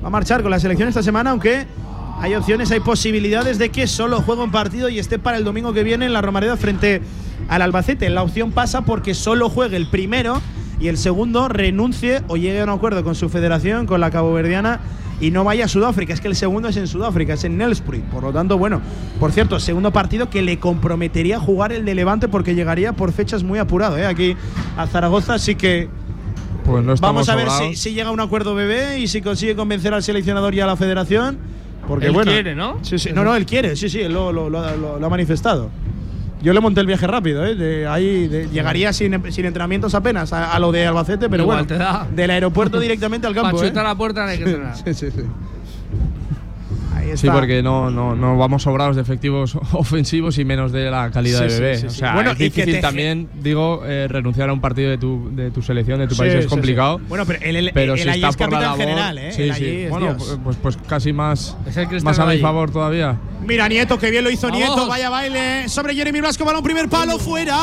va a marchar con la selección esta semana, aunque hay opciones, hay posibilidades de que solo juegue un partido y esté para el domingo que viene en la Romareda frente al Albacete. La opción pasa porque solo juegue el primero y el segundo renuncie o llegue a un acuerdo con su federación, con la caboverdiana y no vaya a Sudáfrica. Es que el segundo es en Sudáfrica, es en Nelspruit. Por lo tanto, bueno, por cierto, segundo partido que le comprometería jugar el de Levante porque llegaría por fechas muy apurado ¿eh? aquí a Zaragoza. Así que Pues no vamos a ver si, si llega a un acuerdo bebé y si consigue convencer al seleccionador y a la federación. Porque Él bueno, quiere, ¿no? Sí, sí. No, no, él quiere, sí, sí, él lo, lo- lo- lo- lo ha manifestado. Yo le monté el viaje rápido, ¿eh? De ahí de- llegaría sin, sin entrenamientos apenas a, a lo de Albacete, pero Igual bueno, te da. del aeropuerto directamente al campo. Para ¿eh? la puerta no hay que. Sí, sí, sí. Ahí Sí, está. porque no, no, no vamos sobrados de efectivos ofensivos y menos de la calidad Sí, de sí, bebé. sí, o sí. sea, Bueno, es y que difícil te- también, digo, eh, renunciar a un partido de tu, de tu selección, de tu país Sí, es sí, complicado. sí. Bueno, pero el- el- pero el si allí está es por la labor, general, ¿eh? Sí, El sí. Bueno, pues, pues casi más, el más a mi favor todavía. Mira, Nieto, que bien lo hizo Vamos. Nieto. Vaya baile sobre Jeremy Blasco. Balón, primer palo, fuera.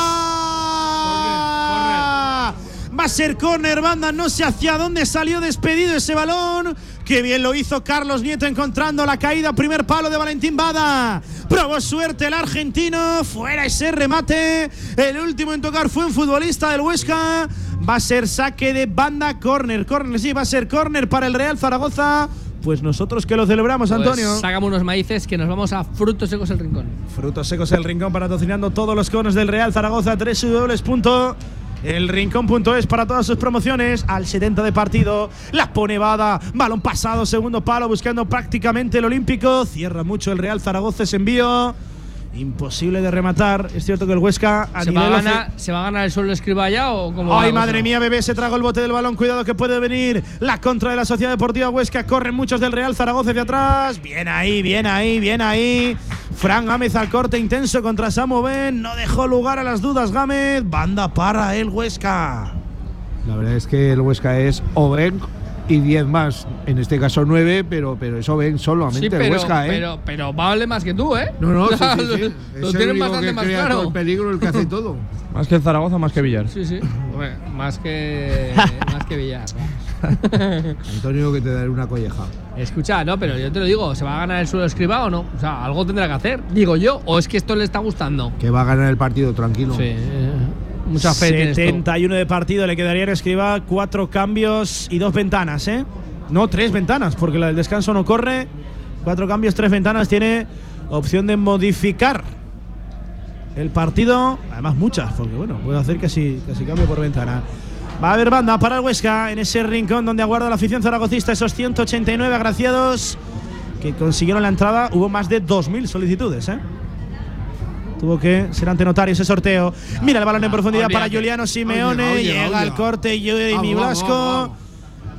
Va a ser córner, banda. No sé hacia dónde salió despedido ese balón. Qué bien lo hizo Carlos Nieto encontrando la caída. Primer palo de Valentín Bada. Probó suerte el argentino. Fuera ese remate. El último en tocar fue un futbolista del Huesca. Va a ser saque de banda, córner. Córner, sí, va a ser córner para el Real Zaragoza. Pues nosotros que lo celebramos, Pues Antonio. Sácame unos maíces que nos vamos a Frutos Secos el Rincón. Frutos secos el rincón patrocinando todos los conos del Real Zaragoza. www.elrincón.es para todas sus promociones. Al 70 de partido. La pone Bada. Balón pasado, segundo palo, buscando prácticamente el Olímpico. Cierra mucho el Real Zaragoza ese envío. Imposible de rematar. Es cierto que el Huesca a ¿Se va, nivel a ganar, ¿Se va a ganar el suelo escriba ya o cómo Ay, madre mía, bebé, se tragó el bote del balón. Cuidado que puede venir la contra de la Sociedad Deportiva Huesca. Corren muchos del Real Zaragoza hacia atrás. Bien ahí, bien ahí, bien ahí. Fran Gámez al corte intenso contra Samu Ben. No dejó lugar a las dudas Gámez. Banda para el Huesca. La verdad es que el Huesca es Oben y 10 más. En este caso 9, pero, pero es Oben solamente Sí, el pero, Huesca, ¿eh? pero, pero vale más que tú, ¿eh? no, no, sí, sí, lo- sí. Lo tienen bastante que más claro. el peligro, el que hace todo. Más que Zaragoza, más que Villar. Sí, sí. Más que más que Villar. Antonio, que te daré una colleja. Escucha, no, pero yo te lo digo, ¿se va a ganar el suelo escriba o no? O sea, algo tendrá que hacer, digo yo, o es que esto le está gustando. Que va a ganar el partido, tranquilo. Sí. Mucha fe tienes tú. 71 de partido le quedaría en Escriba. Cuatro cambios y dos ventanas, ¿eh? No, tres ventanas, porque la del descanso no corre. Cuatro cambios, tres ventanas. Tiene opción de modificar el partido. Además, muchas, porque bueno, puede hacer casi, casi cambio por ventana. Va a haber banda para el Huesca en ese rincón donde aguarda la afición zaragocista. Esos 189 agraciados que consiguieron la entrada. Hubo más de 2.000 solicitudes, ¿eh? Tuvo que ser ante notario ese sorteo. Mira el balón en profundidad para. Juliano Simeone. Llega al corte Jeremy Blasco.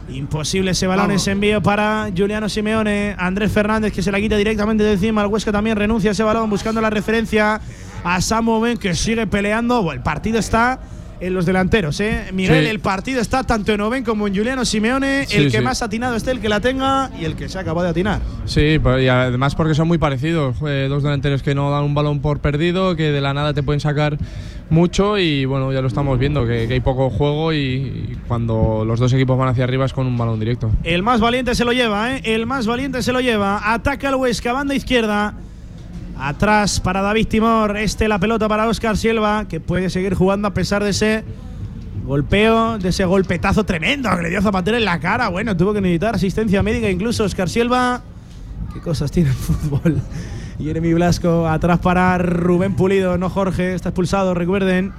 Imposible ese balón, ese envío para Juliano Simeone. Andrés Fernández que se la quita directamente de encima. El Huesca también renuncia a ese balón buscando la referencia a Samu Ben que sigue peleando. El partido está en los delanteros, ¿eh? Miguel, Sí. el partido está tanto en Oben como en Juliano Simeone. Sí, el que sí. más atinado esté, el que la tenga y el que se acabó de atinar. Sí, y además porque son muy parecidos. eh, dos delanteros que no dan un balón por perdido, que de la nada te pueden sacar mucho y bueno, ya lo estamos viendo, que, que hay poco juego y, y cuando los dos equipos van hacia arriba es con un balón directo. El más valiente se lo lleva, ¿eh? El más valiente se lo lleva. Ataca el Huesca, banda izquierda. Atrás para David Timor. Este la pelota para Oscar Silva, que puede seguir jugando a pesar de ese golpeo, de ese golpetazo tremendo que le dio Zapatero en la cara. Bueno, tuvo que necesitar asistencia médica incluso Oscar Silva. Qué cosas tiene el fútbol. Jeremy Blasco atrás para Rubén Pulido, no Jorge, está expulsado, recuerden.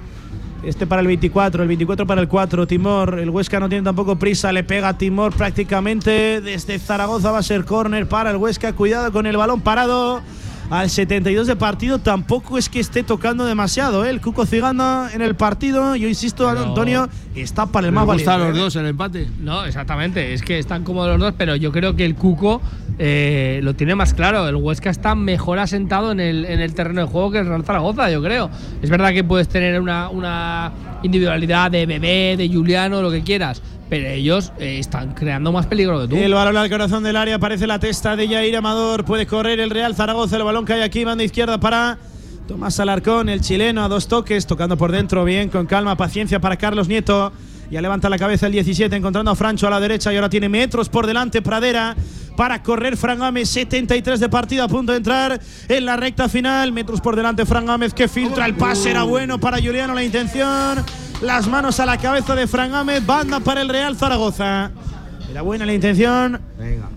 Este para el 24, el 24 para el 4. Timor, el Huesca no tiene tampoco prisa, le pega a Timor prácticamente. Desde Zaragoza va a ser córner para el Huesca. Cuidado con el balón parado. Al 72 de partido tampoco es que esté tocando demasiado. ¿eh? El Cuco Ciganda en el partido, yo insisto, Pero- Antonio, está para el más valiente. los ¿eh? dos el empate. No, exactamente. Es que están cómodos los dos, pero yo creo que el Cuco eh, lo tiene más claro. El Huesca está mejor asentado en el, en el terreno de juego que el Real Zaragoza, yo creo. Es verdad que puedes tener una, una individualidad de Bebé, de Juliano, lo que quieras, pero ellos eh, están creando más peligro que tú. El balón al corazón del área, aparece la testa de Jair Amador, puede correr el Real Zaragoza, el balón hay aquí, banda izquierda para Tomás Alarcón, el chileno a dos toques, tocando por dentro, bien, con calma, paciencia para Carlos Nieto. Ya levanta la cabeza el 17, encontrando a Francho a la derecha y ahora tiene metros por delante Pradera para correr Fran Gámez, 73 de partido a punto de entrar en la recta final. Metros por delante Fran Gámez que filtra el pase, era bueno para Juliano la intención. Las manos a la cabeza de Fran Gámez, banda para el Real Zaragoza. Era buena la intención,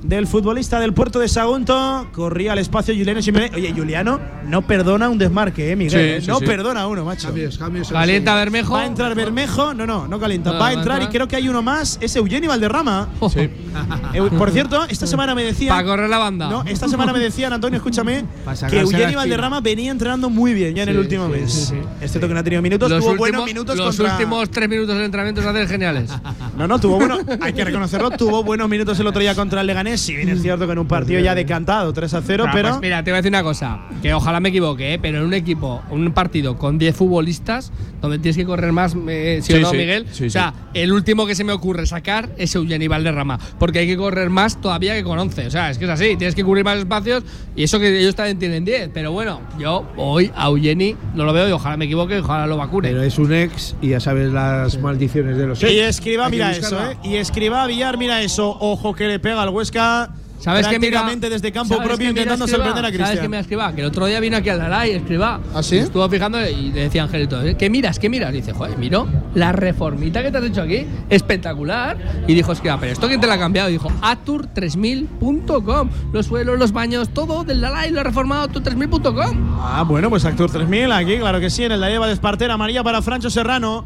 del futbolista del puerto de Sagunto. Corría al espacio Juliano Simeone. Oye, Juliano no perdona un desmarque, ¿eh, Miguel? Sí, eh? sí, no sí. perdona uno, macho. Cambios, cambios. Calienta Bermejo. Va a entrar Bermejo. No, no, no calienta. No, va a entrar y creo que hay uno más. Es Eugenio Valderrama. Sí. Eh, por cierto, esta semana me decían. Para correr la banda. No, esta semana me decían, Antonio, escúchame, que Eugenio. Valderrama venía entrenando muy bien ya en el último sí, mes. sí, sí. Es cierto que no ha tenido minutos, los tuvo últimos, buenos minutos los contra. últimos tres minutos del entrenamiento se hacen geniales. No, no, tuvo bueno, hay que reconocerlo, tuvo buenos minutos el otro día contra el Leganés. Si bien es cierto que en un partido ya decantado, 3 a 0, Ah, pero. pues mira, te voy a decir una cosa, que ojalá me equivoque, ¿eh? pero en un equipo, un partido con 10 futbolistas, donde tienes que correr más, eh, ¿sí, o no, sí, Miguel? sí, o sea, el último que se me ocurre sacar es Eugeni Valderrama, porque hay que correr más todavía que con 11. O sea, es que es así, tienes que cubrir más espacios y eso que ellos también tienen 10. Pero bueno, yo hoy a Eugeni no lo veo y ojalá me equivoque y ojalá lo vacune. Pero es un ex y ya sabes las maldiciones de los ex. Y escriba, mira eso, ¿eh? Y escriba Villar, mira eso. Ojo que le pega al Huesca. ¿Sabes qué mira? desde campo ¿sabes propio mira intentando sorprender a ¿Sabes qué Cristian. mira Escribá? Que el otro día vino aquí al Lalay, Escribá. ¿Ah, sí? Estuvo fijando y le decía Angelito, ¿eh? ¿qué miras? ¿Qué miras? dice, joder, miro la reformita que te has hecho aquí, espectacular. Y dijo Escribá, ¿pero esto quién te la ha cambiado? Y dijo, atur3000.com. Los suelos, los baños, todo del Lalay lo ha reformado atur3000.com. Ah, bueno, pues Actur 3000 aquí, claro que sí, en el la lleva de Espartera, amarilla para Francho Serrano.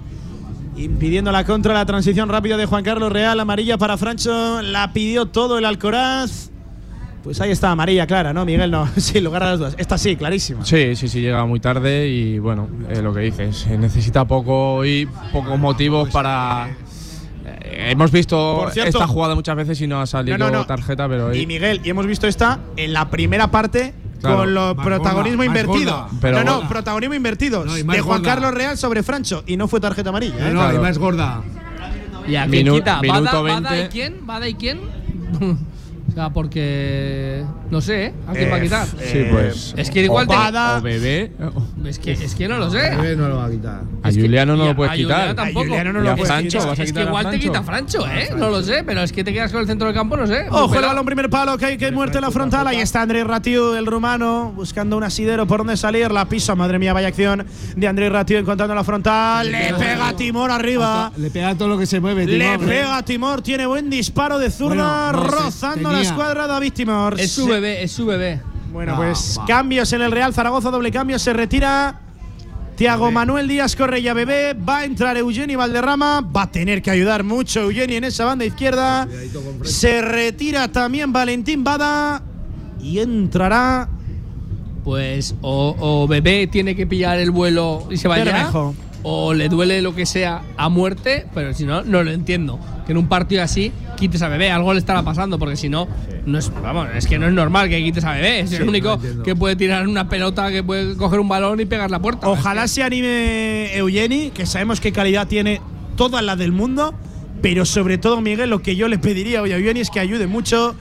Impidiendo la contra, la transición rápida de Juan Carlos Real, amarilla para Francho, la pidió todo el Alcoraz. Pues ahí está, amarilla clara, ¿no, Miguel? No, sin lugar a las dudas. Esta sí, clarísima. Sí, sí, sí, llega muy tarde y bueno, eh, lo que dices, necesita poco y pocos motivos para. eh, hemos visto cierto- esta jugada muchas veces y no ha salido No, no, no. tarjeta, pero Y. Miguel, y hemos visto esta en la primera parte Claro. con lo Más protagonismo gorda, invertido. Pero no, no, protagonismo invertido. No, y de Juan gorda. Carlos Real sobre Francho. Y no fue tarjeta amarilla. No, ¿eh? no, y Claro. más gorda. ¿Y a quién Minu- quita? minuto ¿Bada, Bada 20. y quién? ¿Bada y quién? o sea, porque. No sé, ¿eh? ¿A quién va a Eh, quitar? Sí, pues. Es que igual te- o bebé. Es que, es que no lo sé. Bebé no lo va a quitar. A Es que- Juliano no lo puedes a quitar. Juliano tampoco. A Juliano no lo puedes Francho, quitar. Es que quitar igual te quita Francho, ¿eh? No lo sé, pero es que te quedas con el centro del campo, no sé. Ojo el balón, primer palo, que hay que muerte en la frontal. Ahí está Andrés Ratiu, el rumano, buscando un asidero por donde salir. La pisa, madre mía, vaya acción de Andrés Ratiu encontrando la frontal. Le pega a Timor arriba. Le pega todo lo que se mueve, Le Timor, ¿eh? pega a Timor, tiene buen disparo de zurda, Bueno, no sé, rozando la escuadra David Timor. Bebé, es su bebé. Bueno, No, pues va. cambios en el Real Zaragoza, doble cambio, se retira. Tiago Manuel Díaz Correia Bebé, va a entrar Eugeni Valderrama, va a tener que ayudar mucho Eugeni en esa banda izquierda. Se retira también Valentín Bada y entrará Pues o, o bebé tiene que pillar el vuelo y se va ya. O le duele lo que sea a muerte, pero si no, no lo entiendo. Que en un partido así quites a bebé, algo le estará pasando, porque si no, no es, vamos, es que no es normal que quites a bebé. Es Sí, el único que puede tirar una pelota, que puede coger un balón y pegar la puerta. Ojalá se anime Eugeni, que sabemos qué calidad tiene toda la del mundo, pero sobre todo, Miguel, lo que yo le pediría hoy a Eugeni es que ayude mucho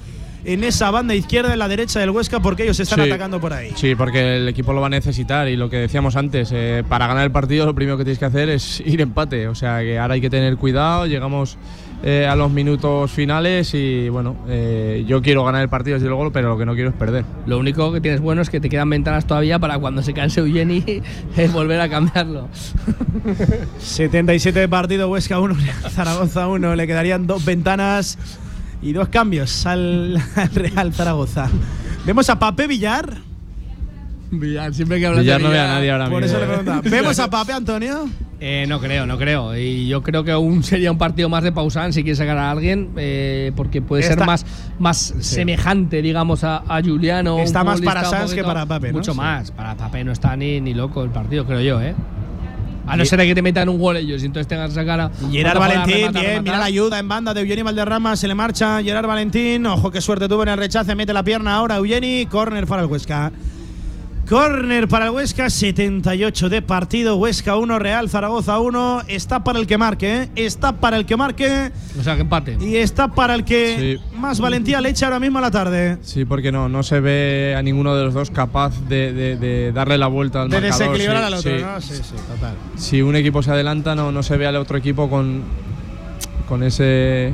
en esa banda izquierda y la derecha del Huesca porque ellos están Sí. atacando por ahí. Sí, porque el equipo lo va a necesitar y lo que decíamos antes, eh, para ganar el partido lo primero que tienes que hacer es ir empate, o sea que ahora hay que tener cuidado, llegamos eh, a los minutos finales y bueno, eh, yo quiero ganar el partido desde luego, pero lo que no quiero es perder. Lo único que tienes bueno es que te quedan ventanas todavía para cuando se canse Eugeni eh, volver a cambiarlo. 77 de partido, Huesca 1, Zaragoza 1. Le quedarían dos ventanas y dos cambios al, al Real Zaragoza. Vemos a Pape Villar. Villar, siempre que hablas Villar de no ve a nadie ahora Por mismo. eso le preguntaba. ¿Vemos a Pape, Antonio? Eh, no creo, no creo. Y yo creo que aún sería un partido más de Pausán si quiere sacar a alguien, eh, porque puede Está- ser más, más semejante, digamos, a, a Juliano. Está más para Sanz que para Pape, ¿no? Mucho Sí. más. Para Pape no está ni, ni loco el partido, creo yo, ¿eh? A no ser que te metan un gol ellos y entonces tengas que sacar a. Gerard Valentín, rematar, bien, rematar. mira la ayuda en banda de Eugeni Valderrama, se le marcha Gerard Valentín, ojo qué suerte tuvo en el rechace, mete la pierna ahora Eugeni, córner para el Huesca. Córner para el Huesca, 78 de partido, Huesca 1, Real Zaragoza 1, está para el que marque, ¿eh? está para el que marque O sea, que empate. y está para el que más valentía le echa ahora mismo a la tarde. Sí, porque no, no se ve a ninguno de los dos capaz de, de- de darle la vuelta al De marcador. desequilibrar sí, al otro, sí. ¿no? Sí, sí, total. Si un equipo se adelanta, no, no se ve al otro equipo con, con ese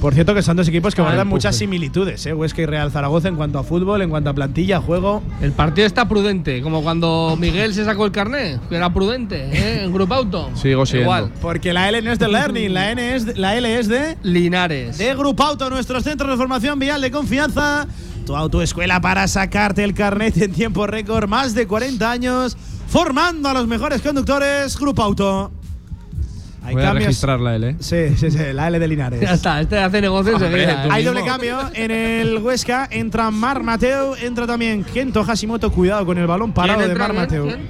Por cierto que son dos equipos que Ah, guardan muchas similitudes, ¿eh? Huesca y Real Zaragoza en cuanto a fútbol, en cuanto a plantilla, juego. El partido está prudente, como cuando Miguel se sacó el carnet, que era prudente, ¿eh? en Grupo Auto. Sigo siendo. Igual. Porque la L no es de Learning, la, N es de- la L es de Linares. de Grupo Auto, nuestros centros de formación vial de confianza. Tu autoescuela para sacarte el carnet en tiempo récord, más de 40 años, formando a los mejores conductores. Grupo Auto. Hay Voy a registrar la L. ¿eh? Sí, sí, sí, la L de Linares. Ya está, este hace negocio enseguida. ¿eh? Hay doble cambio en el Huesca. Entra Mar Mateo, entra también Kento Hashimoto. Cuidado con el balón parado ¿Quién de Mar? Mateo. ¿Quién?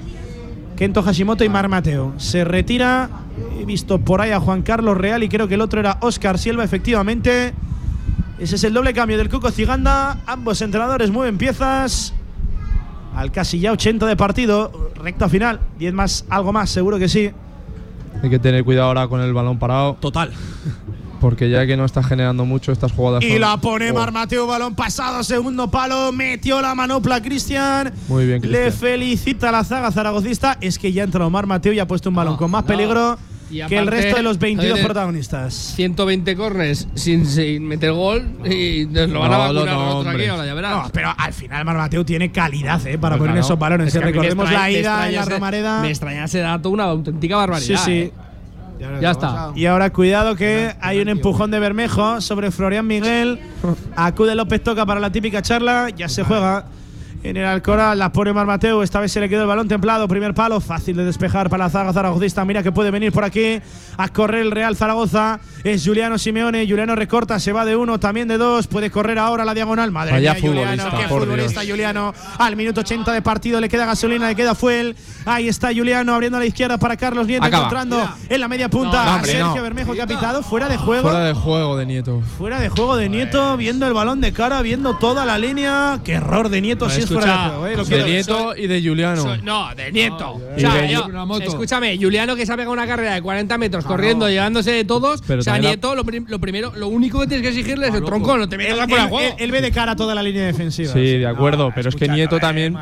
Kento Hashimoto y Mar Mateo. Se retira. He visto por ahí a Juan Carlos Real y creo que el otro era Oscar Silva, efectivamente. Ese es el doble cambio del Cuco Ciganda. Ambos entrenadores mueven piezas. Al casi ya 80 de partido. Recta final. 10 más, algo más, seguro que sí. Hay que tener cuidado ahora con el balón parado. Total. Porque ya que no está generando mucho estas jugadas. Y son- la pone Oh, Mar Mateo, balón pasado, segundo palo, metió la manopla Cristian. Muy bien, Le Cristian. felicita a la zaga zaragocista. Es que ya ha entrado Mar Mateo y ha puesto un balón con más peligro Y que el aparte, resto de los 22 tiene protagonistas. 120 corners sin, sin meter gol y nos lo van a No, vacunar no, hombre. aquí ahora, ya verás. No, pero al final Mar Mateo tiene calidad eh, para Pues poner claro. esos balones. Es que Recordemos extraña- la ida en la ese- Romareda. Me extraña ese dato, una auténtica barbaridad. Sí, sí. ¿eh? Ya está. Y ahora cuidado que hay un empujón de Bermejo sobre Florian Miguel. Acude López Toca para la típica charla. Ya se juega en el Alcoraz. La pone Mar Mateo. Esta vez se le quedó el balón templado. Primer palo. Fácil de despejar para la zaga zaragozista. Mira que puede venir por aquí a correr el Real Zaragoza. Es Juliano Simeone. Juliano recorta. Se va de uno, también de dos. Puede correr ahora la diagonal. Madre Vaya mía, Juliano. futbolista, Qué por futbolista Dios. Juliano. Al minuto 80 de partido le queda gasolina, le queda fuel. Ahí está Juliano abriendo a la izquierda para Carlos Nieto. Acaba. Encontrando en la media punta No, a hombre, Sergio no. Bermejo que ha pitado. Fuera de juego. Fuera de juego de Nieto. Fuera de juego de Nieto, viendo el balón de cara, viendo toda la línea. Qué error de Nieto si es fuera de juego. eh, lo de Nieto y de Juliano. Soy- no, de Nieto. o Y sea, de- yo- una moto. escúchame, Juliano que se ha pegado una carrera de 40 metros corriendo, llevándose de todos. Pero o sea, también la- Nieto, lo, prim- lo primero, lo único que tienes que exigirle es el tronco, no te metas Él, fuera de él- juego. él- ve de cara toda la línea defensiva. Sí, de acuerdo, pero es que escucha, Nieto no, también,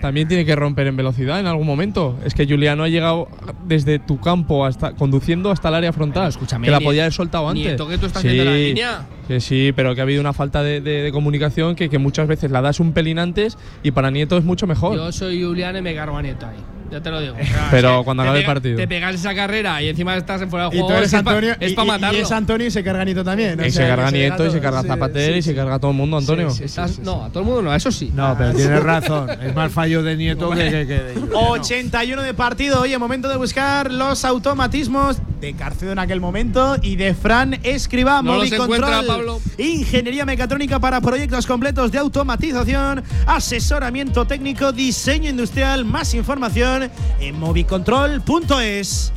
también tiene que romper en velocidad en algún momento. Es que Juliano ha llegado desde tu campo hasta conduciendo hasta el área frontal. escúchame, que la Nieto- podía haber soltado antes. Nieto, que tú estás viendo la línea. Que sí, pero que ha habido una falta de, comunicación que, muchas veces la das un pelín antes y para Nieto es mucho mejor. Yo soy Juliano y me cargo a Nieto ahí. Ya te lo digo. Pero cuando acabe el pega- partido. Te pegas esa carrera y encima estás en fuera de Y juego. tú eres es pa- Antonio. Es y- para y- matarlo. Y es Antonio y se carga Nieto también. y se sea, carga Nieto y se carga Sí, Zapater sí, y se carga a todo el mundo, Antonio. Estás- no, a todo el mundo no, eso sí. No, pero tienes razón. Es más fallo de Nieto que, que- que de Juliano. 81 de partido. Oye, momento de buscar los automatismos de Carcedo en aquel momento y de Fran Escriba. No los Movicontrol, encuentra, Pablo. Ingeniería mecatrónica para proyectos completos de automatización, asesoramiento técnico, diseño industrial. Más información en movicontrol.es.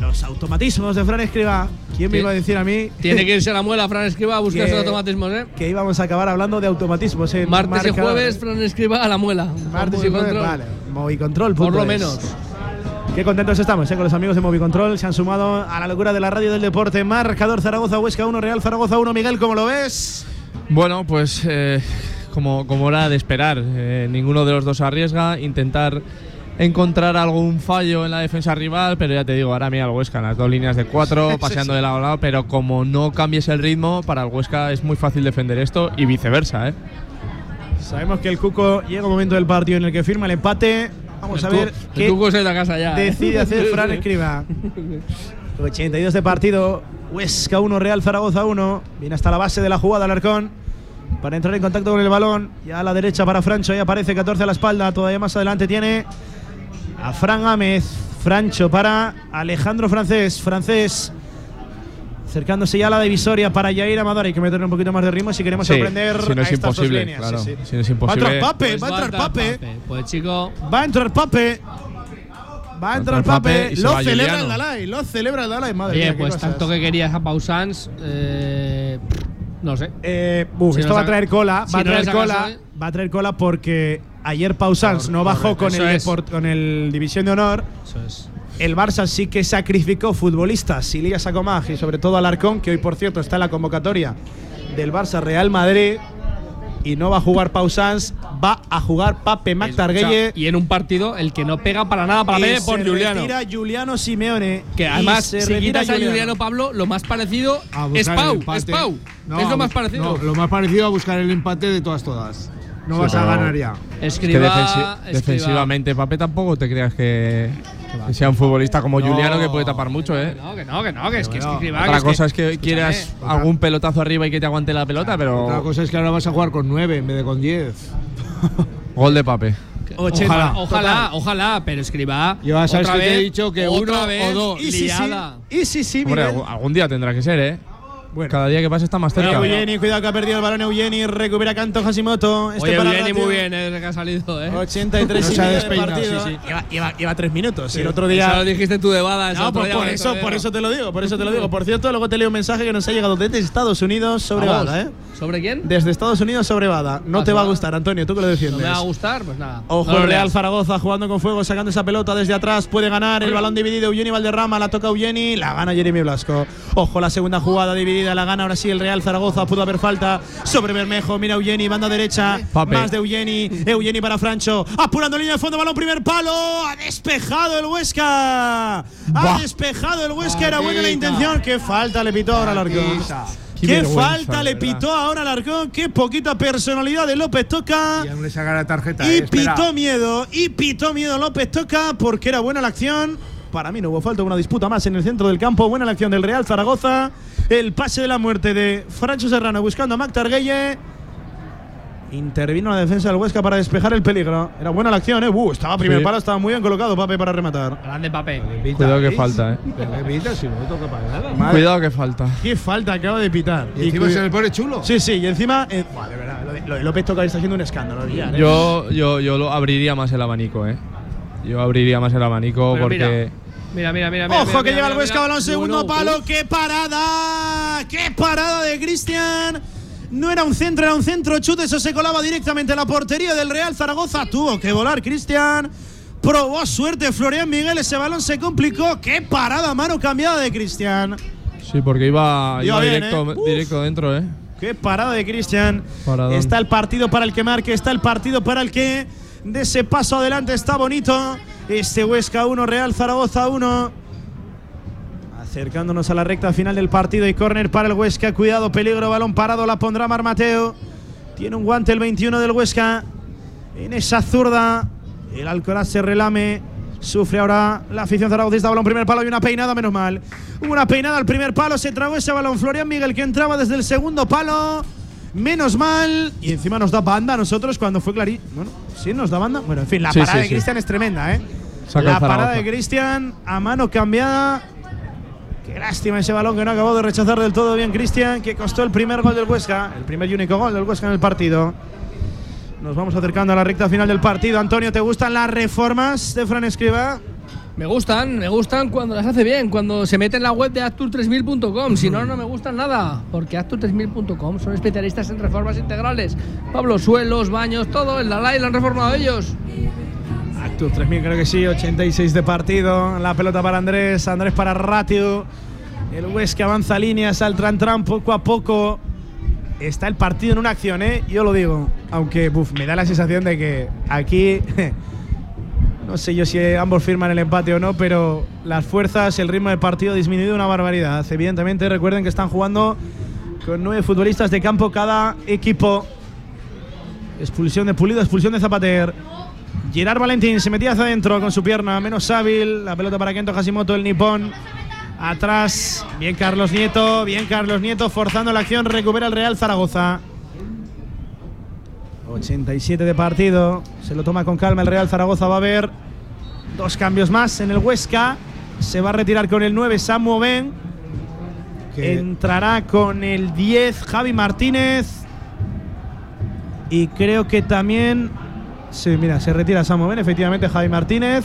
Los automatismos de Fran Escriba. ¿Quién me iba a decir a mí? Tiene que irse a la muela, Fran Escriba, a buscar esos automatismos, ¿eh? Que íbamos a acabar hablando de automatismos. en Martes y jueves, ¿eh? Fran Escriba a la muela. Martes y jueves, control. vale. Movicontrol. Por lo menos. Qué contentos estamos eh, con los amigos de Movicontrol. Se han sumado a la locura de la radio del deporte. Marcador Zaragoza Huesca 1, Real Zaragoza 1. Miguel, ¿cómo lo ves? Bueno, pues eh, como, como era de esperar, eh, ninguno de los dos arriesga, intentar encontrar algún fallo en la defensa rival, pero ya te digo, ahora mira el Huesca en las dos líneas de cuatro, paseando de lado a lado, pero como no cambies el ritmo, para el Huesca es muy fácil defender esto y viceversa, ¿eh? Sabemos que el Cuco llega un momento del partido en el que firma el empate. Vamos a ver el qué Cuco se ha ido a casa ya. ¿eh? decide hacer Fran Escriba. 82 de partido. Huesca 1, Real Zaragoza 1. Viene hasta la base de la jugada Alarcón. Para entrar en contacto con el balón. Ya a la derecha para Francho. Ahí aparece 14 a la espalda. Todavía más adelante tiene a Fran Gámez. Francho para Alejandro Francés. Francés. Acercándose ya a la divisoria para Yair Amador. Hay que meterle un poquito más de ritmo si queremos Sí, sorprender si no es a estas dos imposible, líneas. claro. Sí, sí. Si no es Va a imposible. entrar Pape, Pues va a entrar Pape. Pues chico, Va a entrar Pape. Va a entrar Pape Pape. Lo celebra Juliano. el Dalai. Lo celebra el Dalai. Madre oye, mía, qué pues cosas. tanto que querías a Pausans, eh, no sé. Eh, uf, Si esto no va a traer cola. si va a traer cola. Va a traer cola porque ayer Pausans no bajó con el. Deport- con el División de Honor. Eso es. El Barça sí que sacrificó futbolistas, Silvia Sacomag y sobre todo Alarcón, que hoy por cierto está en la convocatoria del Barça Real Madrid y no va a jugar Pausans. va a jugar Pape Mactarguelle. Y en un partido el que no pega para nada para mí por Juliano. retira Juliano Simeone. Que además, se si quitas a Juliano Pablo, lo más parecido es Pau. Es Pau. No, es lo más parecido. no, lo más parecido a buscar el empate de todas, todas. No Sí, vas a ganar ya. Es que Escriba, defensi- escriba. defensivamente, Pape tampoco te creas que, que sea un futbolista como No. Juliano que puede tapar mucho, ¿eh? No, que no, que no, que es que, es que Escriba, Otra que es cosa que- es que escúchame. quieras algún pelotazo arriba y que te aguante la pelota, pero Otra cosa es que ahora vas a jugar con 9 en vez de con 10. gol de Pape. Ojalá, Ojalá, ojalá, ojalá, pero escriba. Yo ya sabes otra que te he vez, dicho que uno vez, o dos. Y sí, sí. Y sí, sí, Hombre, algún día tendrá que ser, ¿eh? Cada día que pasa está más cerca. Eugeni, cuidado que ha perdido el balón Eugeni, recupera Canto Hashimoto. Este Oye, para Eugeni muy bien eh, desde que ha salido, ¿eh? 83 No se ha de partido. sí, sí. Lleva, lleva- lleva tres minutos. Sí. Y el otro Eso día. lo dijiste tú de Bada. No, pues por eso, por eso te lo digo, por eso te lo digo. Por cierto, luego te leo un mensaje que nos ha llegado desde Estados Unidos sobre Vamos. Bada, ¿eh? ¿Sobre quién? Desde Estados Unidos sobre Bada. No Ah, te va a gustar, Antonio, tú que lo ¿No defiendes. me va a gustar? Pues nada. Ojo, No el Real. Zaragoza jugando con fuego, sacando esa pelota desde atrás. Puede ganar el balón dividido. Eugeni Valderrama, la toca Eugeni, la gana Jeremy Blasco. Ojo, la segunda jugada dividida, la gana ahora sí el Real Zaragoza. Pudo haber falta sobre Bermejo. Mira Eugeni, banda derecha. Más de Eugeni. Eugeni para Francho. Apurando línea de fondo, balón primer palo. Ha despejado el Huesca. Ha despejado el Huesca. Era buena la intención. Qué falta le pitó ahora al arcón. Qué falta le verdad. pitó ahora al arcón. Qué poquita personalidad de López Toca. Ya no le saca la tarjeta. Y eh, pitó miedo, y pitó miedo López Toca porque era buena la acción. Para mí no hubo falta, una disputa más en el centro del campo. Buena la acción del Real Zaragoza. El pase de la muerte de Francho Serrano buscando a Mac Targuelle. Intervino la defensa del Huesca para despejar el peligro. Era buena la acción, ¿eh? Uh, estaba primer Sí. palo, estaba muy bien colocado Pape para rematar. Grande Pape. Cuidado que falta, ¿eh? Pero qué pita si no le toca para nada. Madre- Cuidado que falta. Qué falta acaba de pitar. Y encima cuida- se le pone chulo. Sí, sí, y encima. eh, de verdad, lo de, López Toca está haciendo un escándalo. ya, ¿eh? Yo, yo, yo lo abriría más el abanico, ¿eh? Yo abriría más el abanico Pero porque. Mira, mira, mira. mira Ojo mira, que mira, llega el Huesca, balón segundo Bueno, palo. uf. ¡Qué parada! ¡Qué parada de Cristian! No era un centro, era un centro chute. Eso se colaba directamente a la portería del Real Zaragoza. Tuvo que volar Cristian. Probó suerte Florian Miguel. Ese balón se complicó. ¡Qué parada! Mano cambiada de Cristian. Sí, porque iba, Iba iba bien, directo, ¿eh? Directo dentro, ¿eh? ¡Qué parada de Cristian! Está el partido para el que marque. Está el partido para el que de ese paso adelante está bonito. Este Huesca 1, Real Zaragoza 1. Acercándonos a la recta final del partido y córner para el Huesca. Cuidado, peligro, balón parado, la pondrá Mar Mateo. Tiene un guante el 21 del Huesca. En esa zurda, el Alcoraz se relame. Sufre ahora la afición zaragozista. Balón primer palo y una peinada, menos mal. Una peinada al primer palo. Se tragó ese balón Florian Miguel que entraba desde el segundo palo. Menos mal. Y encima nos da banda a nosotros cuando fue clarí. Bueno, sí, nos da banda. Bueno, en fin, la Sí, parada sí, de sí. Cristian es tremenda, ¿eh? Saca la parada de Cristian a mano cambiada. Qué lástima ese balón que no acabó de rechazar del todo bien Cristian, que costó el primer gol del Huesca, el primer y único gol del Huesca en el partido. Nos vamos acercando a la recta final del partido. Antonio, ¿te gustan las reformas de Fran Escriba? Me gustan, me gustan cuando las hace bien, cuando se mete en la web de Actur3000.com. Si no, no me gustan nada, porque Actur3000.com son especialistas en reformas integrales. Pablo, suelos, baños, todo, el Dalai lo han reformado ellos. Actur 3000, creo que sí, 86 de partido. La pelota para Andrés, Andrés para Ratio. El Huesca avanza líneas al tran tran poco a poco. Está el partido en una acción, ¿eh? Yo lo digo. Aunque me da la sensación de que aquí. No sé yo si ambos firman el empate o no, pero las fuerzas, el ritmo del partido ha disminuido una barbaridad. Evidentemente, recuerden que están jugando con nueve futbolistas de campo cada equipo. Expulsión de Pulido, expulsión de Zapater. Gerard Valentín se metía hacia adentro con su pierna menos hábil. La pelota para Kento Hashimoto, el nipón. Atrás, bien Carlos Nieto, bien Carlos Nieto, forzando la acción, recupera el Real Zaragoza. 87 de partido, se lo toma con calma el Real Zaragoza, va a haber dos cambios más en el Huesca. Se va a retirar con el 9 Samu Ben. Entrará con el 10 Javi Martínez. Y creo que también. Sí, mira, se retira Samu Ben, efectivamente Javi Martínez.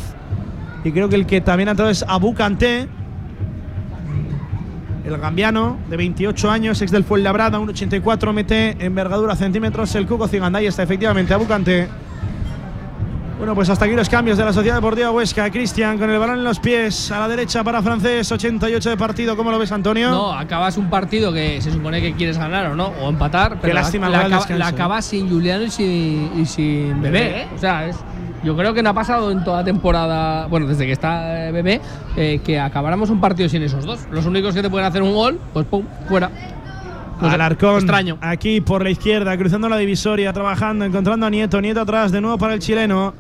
Y creo que el que también ha entrado es Abu. El gambiano, de 28 años, ex del Fuenlabrada, 1,84, mete envergadura centímetros el Cuco Ciganda. Ahí está, efectivamente, Abu. Bueno, pues hasta aquí los cambios de la Sociedad Deportiva Huesca. Cristian con el balón en los pies, a la derecha para francés, 88 de partido. ¿Cómo lo ves, Antonio? No, acabas un partido que se supone que quieres ganar o no, o empatar, pero lástima la, la, la ¿eh? acabas sin Juliano y sin, y sin Bebé. ¿eh? O sea, es, yo creo que no ha pasado en toda temporada, bueno, desde que está eh, Bebé, eh, que acabáramos un partido sin esos dos. Los únicos que te pueden hacer un gol, pues pum, fuera. Sé, Alarcón, Extraño. aquí por la izquierda, cruzando la divisoria, trabajando, encontrando a Nieto. Nieto atrás, de nuevo para el chileno.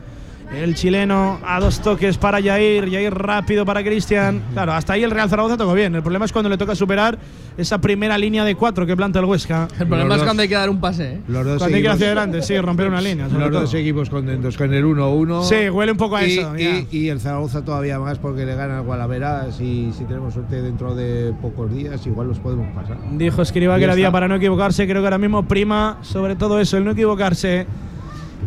El chileno a dos toques para Jair. Jair rápido para Cristian. Claro, hasta ahí el Real Zaragoza tocó bien. El problema es cuando le toca superar esa primera línea de cuatro que planta el Huesca. El problema es cuando hay que dar un pase. ¿eh? Los dos Cuando hay que ir hacia adelante, sí, romper una línea. Los todo. dos equipos contentos con el 1-1. Sí, huele un poco a y, eso, y- y el Zaragoza todavía más porque le gana al Gualaveras y si tenemos suerte dentro de pocos días igual los podemos pasar. Dijo Escriba que era día para no equivocarse. Creo que ahora mismo prima sobre todo eso, el no equivocarse.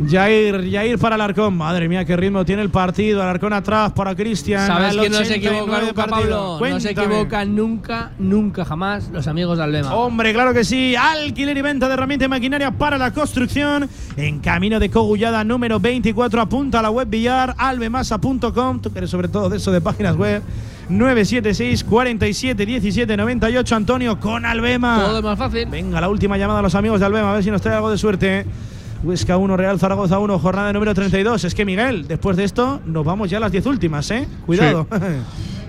Jair, Jair para Alarcón. Madre mía, qué ritmo tiene el partido. Alarcón atrás para Cristian. ¿Sabes que no se 89 equivocan de nunca. Pablo? No se equivocan nunca, nunca jamás los amigos de Albema. Hombre, claro que sí. Alquiler y venta de herramientas y maquinaria para la construcción. En camino de Cogullada número 24. Apunta a la web billar albemasa.com. Tú que eres sobre todo de eso de páginas web. 976 47 17 98. Antonio con Albema. Todo es más fácil. Venga, la última llamada a los amigos de Albema. A ver si nos trae algo de suerte. Huesca 1, Real Zaragoza 1, jornada número 32. Es que Miguel, después de esto, nos vamos ya a las 10 últimas, ¿eh? Cuidado.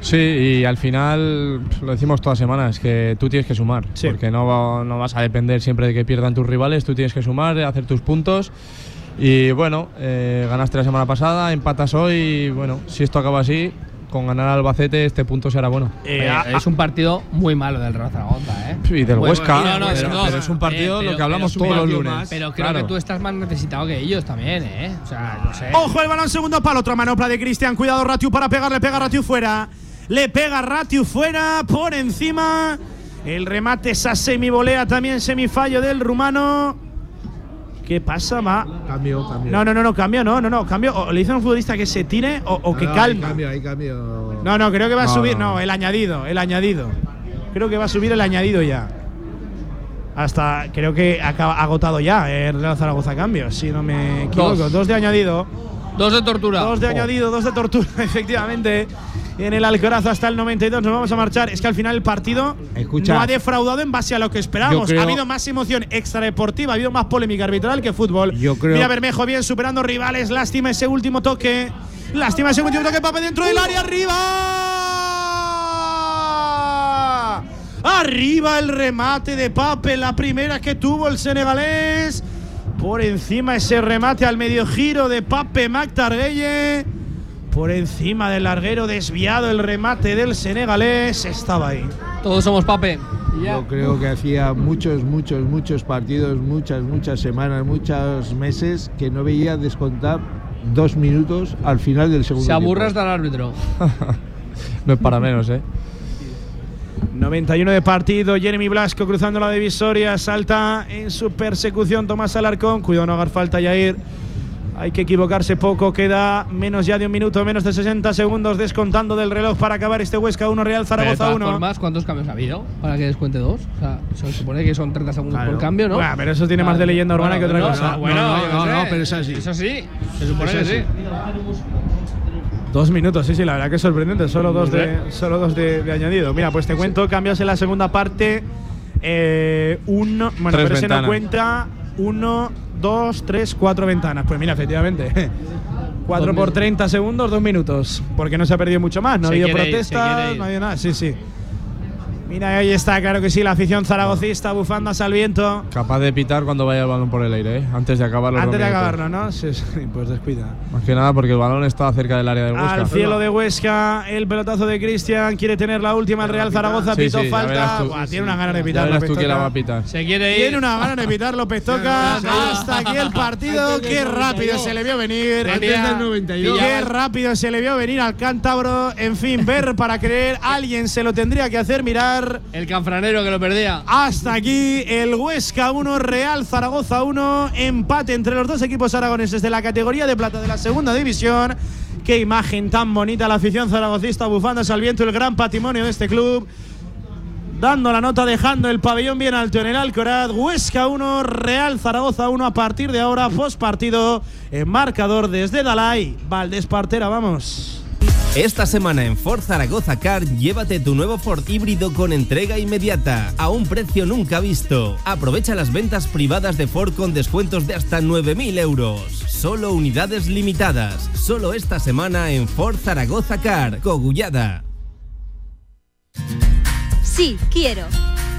Sí, y al final pf, lo decimos todas semanas, que tú tienes que sumar, Sí. porque no, va- no vas a depender siempre de que pierdan tus rivales, tú tienes que sumar, hacer tus puntos. Y bueno, eh, ganaste la semana pasada, empatas hoy, y bueno, si esto acaba así, con ganar al Albacete este punto será bueno. Eh, es un partido muy malo del Real Zaragoza, ¿eh? Y del Muy Huesca, bueno. No, no, pero, no, pero es un partido eh, pero- lo que hablamos todos los lunes. más, Pero creo Claro. que tú estás más necesitado que ellos también, ¿eh? O sea, no sé. Ojo el balón segundo palo, otra manopla de Cristian. Cuidado Ratiu para pegar, le pega Ratiu fuera. Le pega Ratiu fuera, por encima. El remate, esa semivolea también, semifallo del rumano. ¿Qué pasa? Va. Cambio, cambio. No, no, no, no, cambio, no, no, no, cambio. O le dice a un futbolista que se tire o, o que No, no, calme. Hay cambio, hay cambio. No, no, creo que va a subir. no. No, el añadido, el añadido. Creo que va a subir el añadido ya. Hasta, creo que ha acaba- agotado ya el Real Zaragoza cambios, si no me equivoco. Dos. Dos, de añadido. Dos de tortura. Dos de Oh. añadido, dos de tortura, efectivamente. En el Alcoraz hasta el 92 nos vamos a marchar. Es que al final el partido Escucha. no ha defraudado en base a lo que esperábamos. Creo- Ha habido más emoción extradeportiva, ha habido más polémica arbitral que fútbol. Yo creo- Mira Bermejo bien superando rivales. Lástima ese último toque. Lástima ese último toque. Pape dentro del área. ¡Arriba! Arriba el remate de Pape. La primera que tuvo el senegalés. Por encima ese remate al medio giro de Pape Mactarguelle. Por encima del larguero desviado el remate del senegalés. Estaba ahí. Todos somos Pape. Yo creo que hacía muchos, muchos, muchos partidos, muchas, muchas semanas, muchos meses que no veía descontar dos minutos al final del segundo Se aburre tiempo. hasta el árbitro. No es para menos, ¿eh? 91 de partido, Jeremy Blasco cruzando la divisoria, salta en su persecución Tomás Alarcón, cuidado no hagar falta Yair. Hay que equivocarse poco, queda menos ya de un minuto, menos de 60 segundos descontando del reloj para acabar este Huesca 1 Real Zaragoza todas 1. formas, ¿cuántos cambios ha habido para que descuente dos? O sea, se supone que son 30 segundos por cambio, ¿no? Bueno, pero eso tiene más de leyenda urbana que otra no, cosa. no, bueno, No, no, pero es así. Eso sí, se supone Eso que sí. sí. Dos minutos, sí, sí, la verdad que es sorprendente. Solo dos de, solo dos de, de añadido. Mira, pues te cuento, cambias en la segunda parte. Eh, uno, bueno, Tres pero ese no cuenta. Uno, dos, tres, cuatro ventanas. Pues mira, efectivamente. 4 por 30 segundos, dos minutos. Porque no se ha perdido mucho más. No ha habido protestas, no ha habido nada. Sí, sí. Mira, ahí está, claro que sí, la afición zaragocista, bufandas al viento. Capaz de pitar cuando vaya el balón por el aire, ¿eh? Antes de acabar los Antes de acabarlo, ¿no? Sí, sí, pues descuida. Más que nada porque el balón está cerca del área del Huesca. Al cielo de Huesca, el pelotazo de Cristian, quiere tener la última, el Real Zaragoza, Sí, pitó sí, falta. verás tú. Buah, Sí, tiene sí. una ganas de Ya pitar tú que la va a pitar. Se quiere ir. Tiene una ganas de pitar López Toca. Hasta aquí el partido. Qué rápido se le vio venir. Antes del 92. Qué rápido se le vio venir al cántabro. En fin, ver para creer. Alguien se lo tendría que hacer mirar. El canfranero que lo perdía. Hasta aquí el Huesca 1, Real Zaragoza 1. Empate entre los dos equipos aragoneses de la categoría de plata de la segunda división. Qué imagen tan bonita la afición zaragocista bufandas al viento, el gran patrimonio de este club. dando la nota, dejando el pabellón bien alto en el Alcoraz. Huesca 1, Real Zaragoza 1 a partir de ahora, post partido en marcador desde Dalai. Valdés Partera, vamos. Esta semana en Ford Zaragoza Car, llévate tu nuevo Ford híbrido con entrega inmediata, a un precio nunca visto. Aprovecha las ventas privadas de Ford con descuentos de hasta 9.000 euros. Solo unidades limitadas. Solo esta semana en Ford Zaragoza Car, Cogullada. Sí, quiero.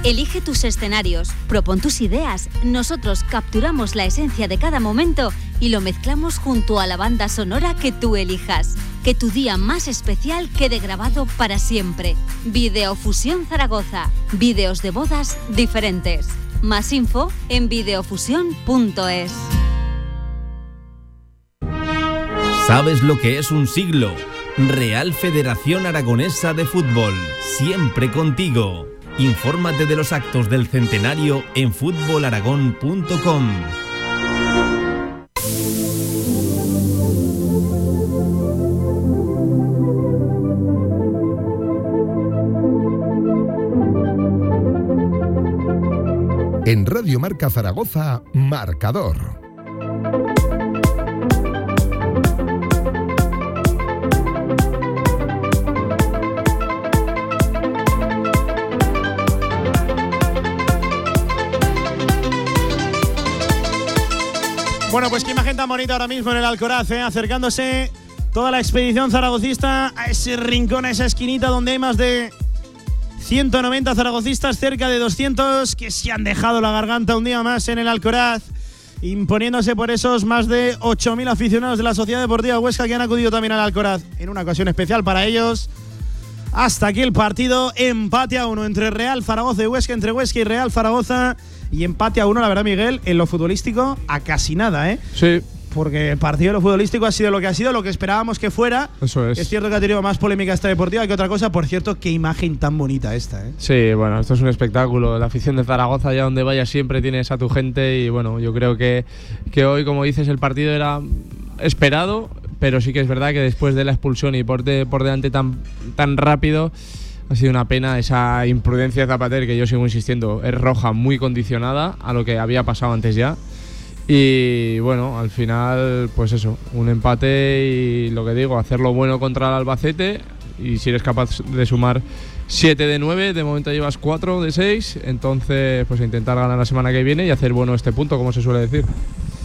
Elige tus escenarios, propon tus ideas. Nosotros capturamos la esencia de cada momento y lo mezclamos junto a la banda sonora que tú elijas. Que tu día más especial quede grabado para siempre. Videofusión Zaragoza. Videos de bodas diferentes. Más info en videofusión.es. ¿Sabes lo que es un siglo? Real Federación Aragonesa de Fútbol, siempre contigo. Infórmate de los actos del centenario en fútbolaragón.com. En Radio Marca Zaragoza, Marcador. Bueno, pues qué imagen tan bonita ahora mismo en el Alcoraz, ¿eh? acercándose toda la expedición zaragocista a ese rincón, a esa esquinita donde hay más de 190 zaragocistas, cerca de 200 que se han dejado la garganta un día más en el Alcoraz, imponiéndose por esos más de 8.000 aficionados de la Sociedad Deportiva Huesca que han acudido también al Alcoraz en una ocasión especial para ellos. Hasta aquí el partido, empate a uno entre Real Zaragoza y Huesca, entre Huesca y Real Zaragoza. Y empate a uno, la verdad, Miguel, en lo futbolístico, a casi nada, ¿eh? Sí. Porque el partido de lo futbolístico ha sido lo que ha sido, lo que esperábamos que fuera. Eso es. Es cierto que ha tenido más polémica esta deportiva que otra cosa. Por cierto, qué imagen tan bonita esta, ¿eh? Sí, bueno, esto es un espectáculo. La afición de Zaragoza, allá donde vayas, siempre tienes a tu gente. Y bueno, yo creo que, que hoy, como dices, el partido era esperado, pero sí que es verdad que después de la expulsión y por, de- por delante tan, tan rápido, ha sido una pena esa imprudencia de Zapater, que yo sigo insistiendo, es roja muy condicionada a lo que había pasado antes ya. Y bueno, al final, pues eso, un empate y lo que digo, hacerlo bueno contra el Albacete. Y si eres capaz de sumar 7 de 9, de momento llevas 4 de 6, entonces pues intentar ganar la semana que viene y hacer bueno este punto, como se suele decir.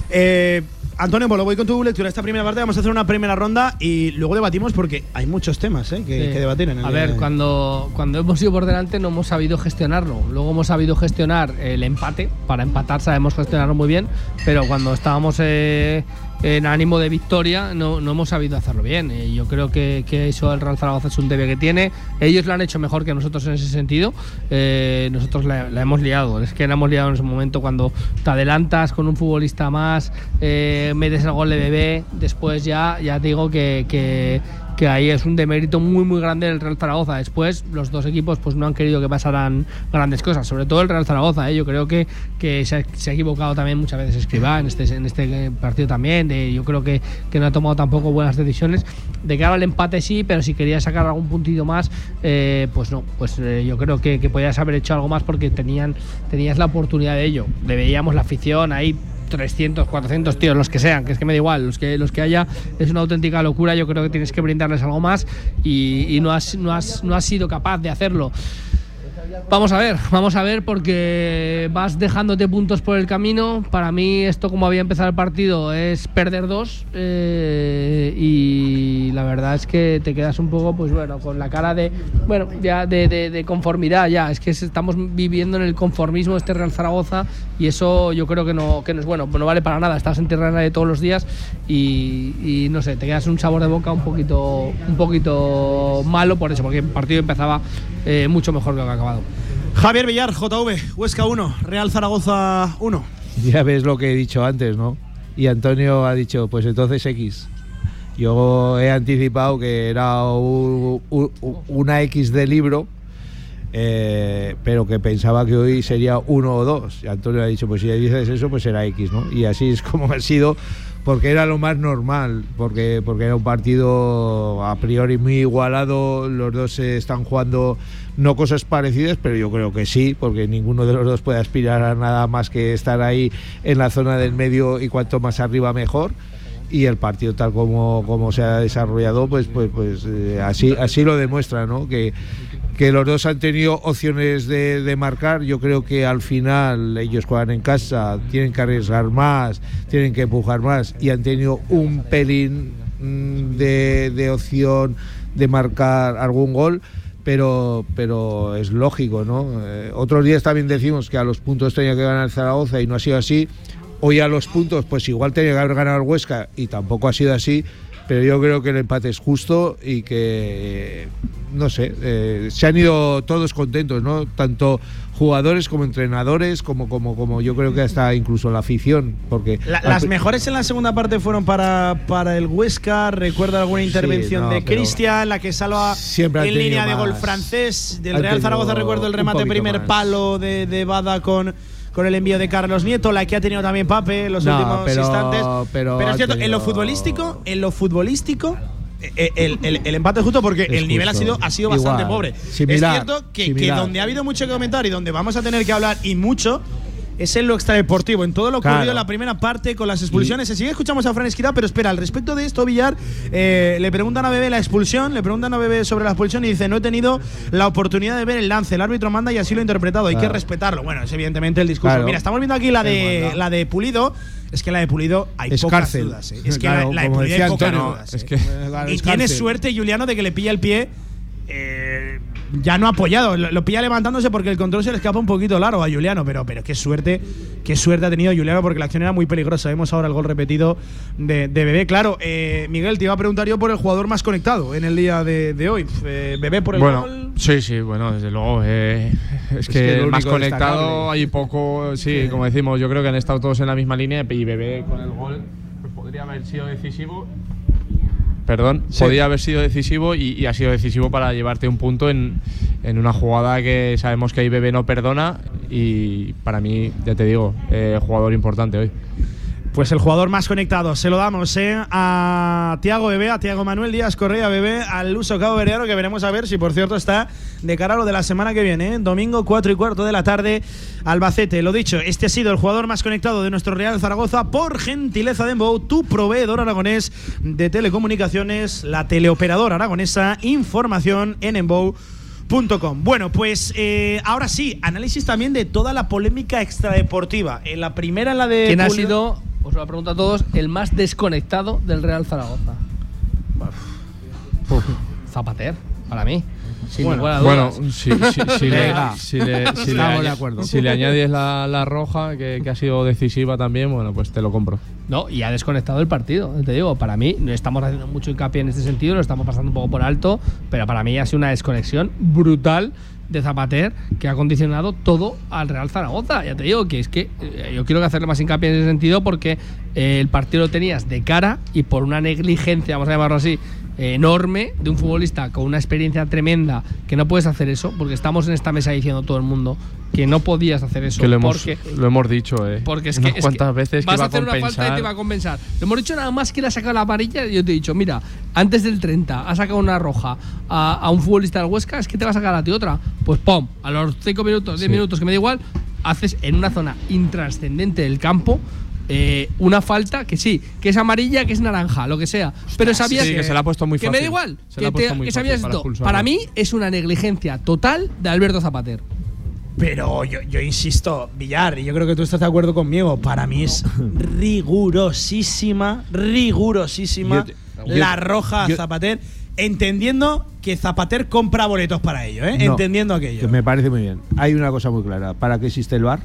Eh, Antonio, pues lo voy con tu lectura. Esta primera parte vamos a hacer una primera ronda y luego debatimos porque hay muchos temas ¿eh? que, Sí. que debatir en el A ver, de- cuando, cuando hemos ido por delante no hemos sabido gestionarlo. Luego hemos sabido gestionar el empate. Para empatar sabemos gestionarlo muy bien, pero cuando estábamos eh, en ánimo de victoria no, no hemos sabido hacerlo bien. Eh, yo creo que, que eso el Real Zaragoza es un debe que tiene. Ellos lo han hecho mejor que nosotros en ese sentido. Eh, nosotros la, hemos liado. Es que la hemos liado en ese momento cuando te adelantas con un futbolista más, eh, metes el gol de bebé, después ya, ya digo que, que que ahí es un demérito muy muy grande del Real Zaragoza. Después los dos equipos pues no han querido que pasaran grandes cosas, sobre todo el Real Zaragoza. ¿eh? Yo creo que, que se, ha, equivocado también muchas veces Escribá en este, en este partido también. Yo creo que, que no ha tomado tampoco buenas decisiones. De cara al empate sí, pero si quería sacar algún puntito más, eh, pues no. Pues eh, yo creo que, que podías haber hecho algo más porque tenían, tenías la oportunidad de ello. Le veíamos la afición ahí 300, 400 tíos, los que sean, que es que me da igual, los que, los que haya, es una auténtica locura. Yo creo que tienes que brindarles algo más y, y no, has, no, has, no has sido capaz de hacerlo. Vamos a ver, vamos a ver porque vas dejándote puntos por el camino. Para mí esto como había empezado el partido es perder dos eh, y la verdad es que te quedas un poco pues bueno con la cara de bueno ya de, conformidad ya es que estamos viviendo en el conformismo de este Real Zaragoza y eso yo creo que no, que no es bueno, no vale para nada. Estás en tierra de todos los días y, y no sé, te quedas un sabor de boca un poquito un poquito malo por eso porque el partido empezaba eh, mucho mejor que lo que ha acabado. Javier Villar, JV, Huesca 1, Real Zaragoza 1. Ya ves lo que he dicho antes, ¿no? Y Antonio ha dicho, pues entonces X. Yo he anticipado que era una X de libro, eh, pero que pensaba que hoy sería uno o dos. Y Antonio ha dicho, pues si ya dices eso, pues será X, ¿no? Y así es como ha sido porque era lo más normal, porque, porque era un partido a priori muy igualado, los dos están jugando no cosas parecidas, pero yo creo que sí, porque ninguno de los dos puede aspirar a nada más que estar ahí en la zona del medio y cuanto más arriba mejor. Y el partido tal como, como se ha desarrollado pues pues pues eh, así así lo demuestra no que, que los dos han tenido opciones de, de, marcar yo creo que al final ellos juegan en casa tienen que arriesgar más tienen que empujar más y han tenido un pelín mm, de, de opción de marcar algún gol pero, pero es lógico, ¿no? Eh, otros días también decimos que a los puntos tenía que ganar Zaragoza y no ha sido así. Hoy a los puntos, pues igual tenía que haber ganado el Huesca y tampoco ha sido así. Pero yo creo que el empate es justo y que, no sé, eh, se han ido todos contentos, ¿no? Tanto jugadores como entrenadores, como, como, como yo creo que hasta incluso la afición. Porque la, las mejores en la segunda parte fueron para, para el Huesca. Recuerdo alguna intervención sí, no, de Cristian, la que salva en línea de gol francés. Del Real Zaragoza, recuerdo el remate primer más. palo de, de Bada con con el envío de Carlos Nieto, la que ha tenido también Pape en los no, últimos pero, instantes. Pero, pero es cierto, tenido... en lo futbolístico, en lo futbolístico, eh, el, el, el, empate es justo porque es el nivel justo. ha sido, ha sido Igual. bastante pobre. Similar, es cierto que, que, donde ha habido mucho que comentar y donde vamos a tener que hablar y mucho es en lo extradeportivo, en todo lo ocurrido Claro. en la primera parte con las expulsiones. Enseguida escuchamos a Fran Esquida, pero espera, al respecto de esto, Villar, eh, le preguntan a Bebé la expulsión, le preguntan a Bebé sobre la expulsión y dice, no he tenido la oportunidad de ver el lance, el árbitro manda y así lo he interpretado, hay que respetarlo. Bueno, es evidentemente el discurso. Claro. Mira, estamos viendo aquí la de, la de Pulido, es que la de Pulido hay Es pocas cárcel. dudas. eh. Es que la, la de Pulido hay pocas dudas. es eh. que- Claro, y es tiene suerte Juliano de que le pilla el pie. eh, ya no apoyado, lo, lo pilla levantándose porque el control se le escapa un poquito largo a Juliano, pero, pero qué suerte, qué suerte ha tenido Juliano porque la acción era muy peligrosa. Vemos ahora el gol repetido de, de Bebé. Claro, eh, Miguel, te iba a preguntar yo por el jugador más conectado en el día de, de hoy. Eh, Bebé por el bueno, gol. sí, sí, bueno, desde luego. eh, es, que, que el más conectado destacable. hay poco. Sí, como decimos, yo creo que han estado todos en la misma línea y Bebé con el gol pues podría haber sido decisivo. Perdón, Sí. podía haber sido decisivo y, y ha sido decisivo para llevarte un punto en, en una jugada que sabemos que ahí Bebé no perdona y para mí, ya te digo, eh, jugador importante hoy. Pues el jugador más conectado, se lo damos eh, a Tiago Bebé, a Tiago Manuel Díaz Correa Bebé, al uso Cabo Verdeano, que veremos a ver si por cierto está de cara a lo de la semana que viene, ¿eh? domingo 4 y cuarto de la tarde, Albacete. Lo dicho, este ha sido el jugador más conectado de nuestro Real Zaragoza por gentileza de Embo, tu proveedor aragonés de telecomunicaciones, la teleoperadora aragonesa, información en embo.com. Bueno, pues eh, ahora sí, análisis también de toda la polémica extradeportiva. En la primera, en la de. ¿Quién ha sido, os lo pregunto a todos, el más desconectado del Real Zaragoza? Zapater, para mí. Sin Bueno, si, si- si le, si le- le le añades la, la roja, que, que ha sido decisiva también, bueno, pues te lo compro. No, y ha desconectado el partido. Te digo, para mí, no estamos haciendo mucho hincapié en este sentido, lo estamos pasando un poco por alto, pero para mí ha sido una desconexión brutal de Zapater que ha condicionado todo al Real Zaragoza. Ya te digo que es que eh, yo quiero hacerle más hincapié en ese sentido porque eh, el partido lo tenías de cara y por una negligencia, vamos a llamarlo así, enorme de un futbolista con una experiencia tremenda que no puedes hacer eso porque estamos en esta mesa diciendo todo el mundo que no podías hacer eso que lo hemos, porque lo hemos dicho, eh. porque es que, es veces vas que iba a hacer una falta y te va a compensar. Le hemos dicho nada más que le ha sacado la amarilla y yo te he dicho, mira, antes del 30 ha sacado una roja a, a un futbolista del Huesca, es que te va a sacar a ti otra. Pues pum, a los 5 minutos, 10 Sí. minutos, que me da igual, haces en una zona intrascendente del campo eh, una falta que sí, que es amarilla, que es naranja, lo que sea. Pero sabías Sí, que se la ha puesto muy que me da fácil. igual, Se la ha que, puesto te- muy que fácil sabías para esto. Para mí es una negligencia total de Alberto Zapater. Pero yo, yo insisto, Villar, y yo creo que tú estás de acuerdo conmigo, para mí es rigurosísima, rigurosísima te- la yo- roja yo- Zapater, entendiendo que Zapater compra boletos para ello, ¿eh? No, entendiendo que aquello. me parece muy bien. Hay una cosa muy clara. ¿Para qué existe el bar?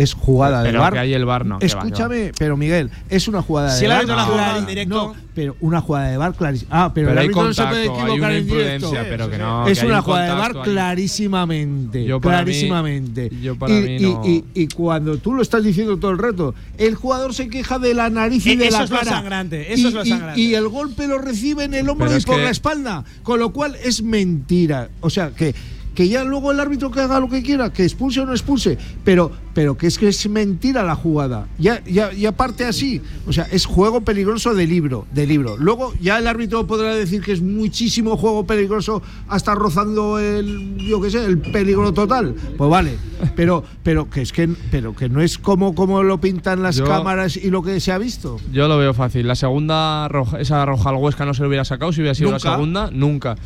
Es jugada del Pero bar. que hay el VAR, no, que va, que va. Escúchame, pero Miguel, es una jugada Si de el bar. árbitro la jugada clari- en directo- No, pero una jugada de bar clarísima. Ah, pero, Pero el árbitro no se puede equivocar en directo. imprudencia, pero que no. es que una un jugada de bar clarísimamente. Yo para mí- clarísimamente. yo para y, mí y- no- y- y cuando tú lo estás diciendo todo el rato, el jugador se queja de la nariz y Eh, de eso la es lo cara. sangrante, eso y, es lo y- sangrante. y el golpe lo recibe en el hombro Pero y por que- la espalda. Con lo cual es mentira. O sea, que, que ya luego el árbitro que haga lo que quiera, que expulse o no expulse. Pero pero que es que es mentira la jugada. Ya, ya, ya parte así. O sea, es juego peligroso de libro, de libro. Luego ya el árbitro podrá decir que es muchísimo juego peligroso hasta rozando el, yo qué sé, el peligro total. Pues vale. Pero, pero que es que, pero que no es como, como lo pintan las Yo- cámaras y lo que se ha visto. Yo lo veo fácil. La segunda, roja, esa roja al Huesca no se lo hubiera sacado si hubiera sido Nunca. la segunda, nunca.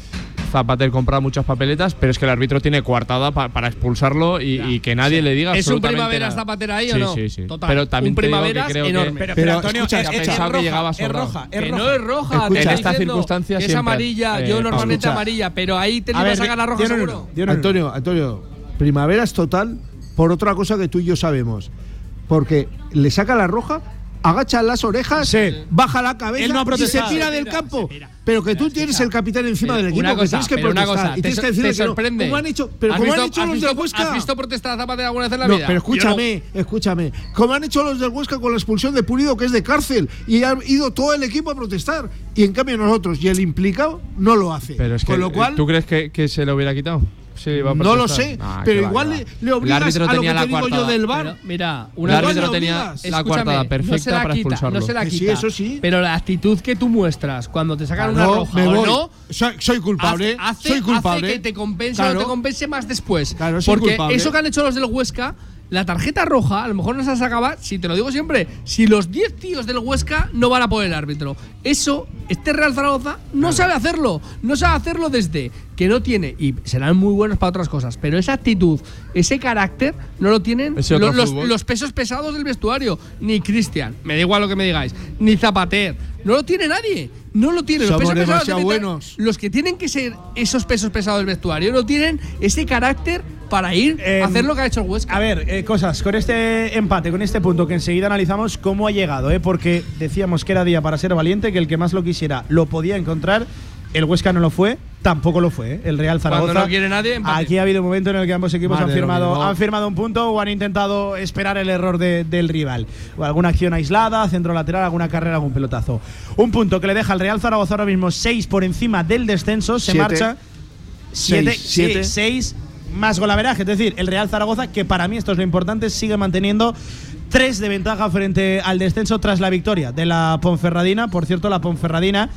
Zapater compra muchas papeletas, pero es que el árbitro tiene coartada pa- para expulsarlo y, y que nadie le diga ¿Es un absolutamente Primaveras nada. Zapater ahí o Sí, no? Sí, sí. Total, Pero también un creo enorme. que Pero- pero, Antonio, escucha, es- que roja, llegaba es sobrado. roja, es Que no es roja, Escucha, en estas circunstancias es amarilla. eh, yo normalmente escucha. amarilla, pero ahí te A ibas a sacar la roja seguro. Antonio, Antonio, primavera es total por otra cosa que tú y yo sabemos. Porque le saca la roja, agacha las orejas, Sí. baja la cabeza Él no ha y se tira del campo. Pero que tú tienes el capitán encima del equipo, Una que cosa, tienes que pero una protestar. cosa, y tienes que te decirle que no. sorprende. ¿Cómo han hecho, pero ¿Has como han hecho los visto- del Huesca. ¿Has visto protestar a Zapatero alguna vez en la No, vida? pero no. escúchame, escúchame. Como han hecho los del Huesca con la expulsión de Pulido, que es de cárcel, y ha ido todo el equipo a protestar. Y en cambio nosotros, y el implicado, no lo hace. Pero es que, Con lo cual, ¿tú crees que, que se lo hubiera quitado? Sí, iba a no lo sé, Ah, pero va, igual le, le obligas el árbitro a lo que la te digo yo del bar. Pero, mira, El una árbitro cosa- tenía la no se perfecta la para quita, expulsarlo. No se la Que sí, quita. eso sí. Pero la actitud que tú muestras cuando te sacan una roja me o voy. no, Soy, soy culpable. hace, soy hace culpable. que te compense o Claro. no te compense más después. Claro, soy Porque culpable. eso que han hecho los del Huesca, la tarjeta roja, a lo mejor no se sacaba, si te lo digo siempre, si los 10 tíos del Huesca no van a por el árbitro. Eso, este Real Zaragoza no sabe hacerlo. No sabe hacerlo desde que no tiene, y serán muy buenos para otras cosas, pero esa actitud, ese carácter, no lo tienen lo- los, los pesos pesados del vestuario. Ni Cristian, me da igual lo que me digáis, ni Zapater. No lo tiene nadie. No lo tiene. Los Somos pesos pesados buenos. los que tienen que ser esos pesos pesados del vestuario no tienen ese carácter para ir Eh, a hacer lo que ha hecho el Huesca. A ver, eh, cosas, con este empate, con este punto que enseguida analizamos cómo ha llegado, ¿eh? porque decíamos que era día para ser valiente, que el que más lo quisiera lo podía encontrar. El Huesca no lo fue, tampoco lo fue. ¿eh? El Real Zaragoza. Cuando no quiere nadie, empate. Aquí ha habido un momento en el que ambos equipos han firmado, han firmado un punto o han intentado esperar el error de- del rival. O alguna acción aislada, centro lateral, alguna carrera, algún pelotazo. Un punto que le deja al Real Zaragoza ahora mismo 6 por encima del descenso. Se Siete. marcha 7, Seis, siete. 6 más golaveraje. Es decir, el Real Zaragoza, que para mí esto es lo importante, sigue manteniendo tres de ventaja frente al descenso tras la victoria de la Ponferradina. Por cierto, la Ponferradina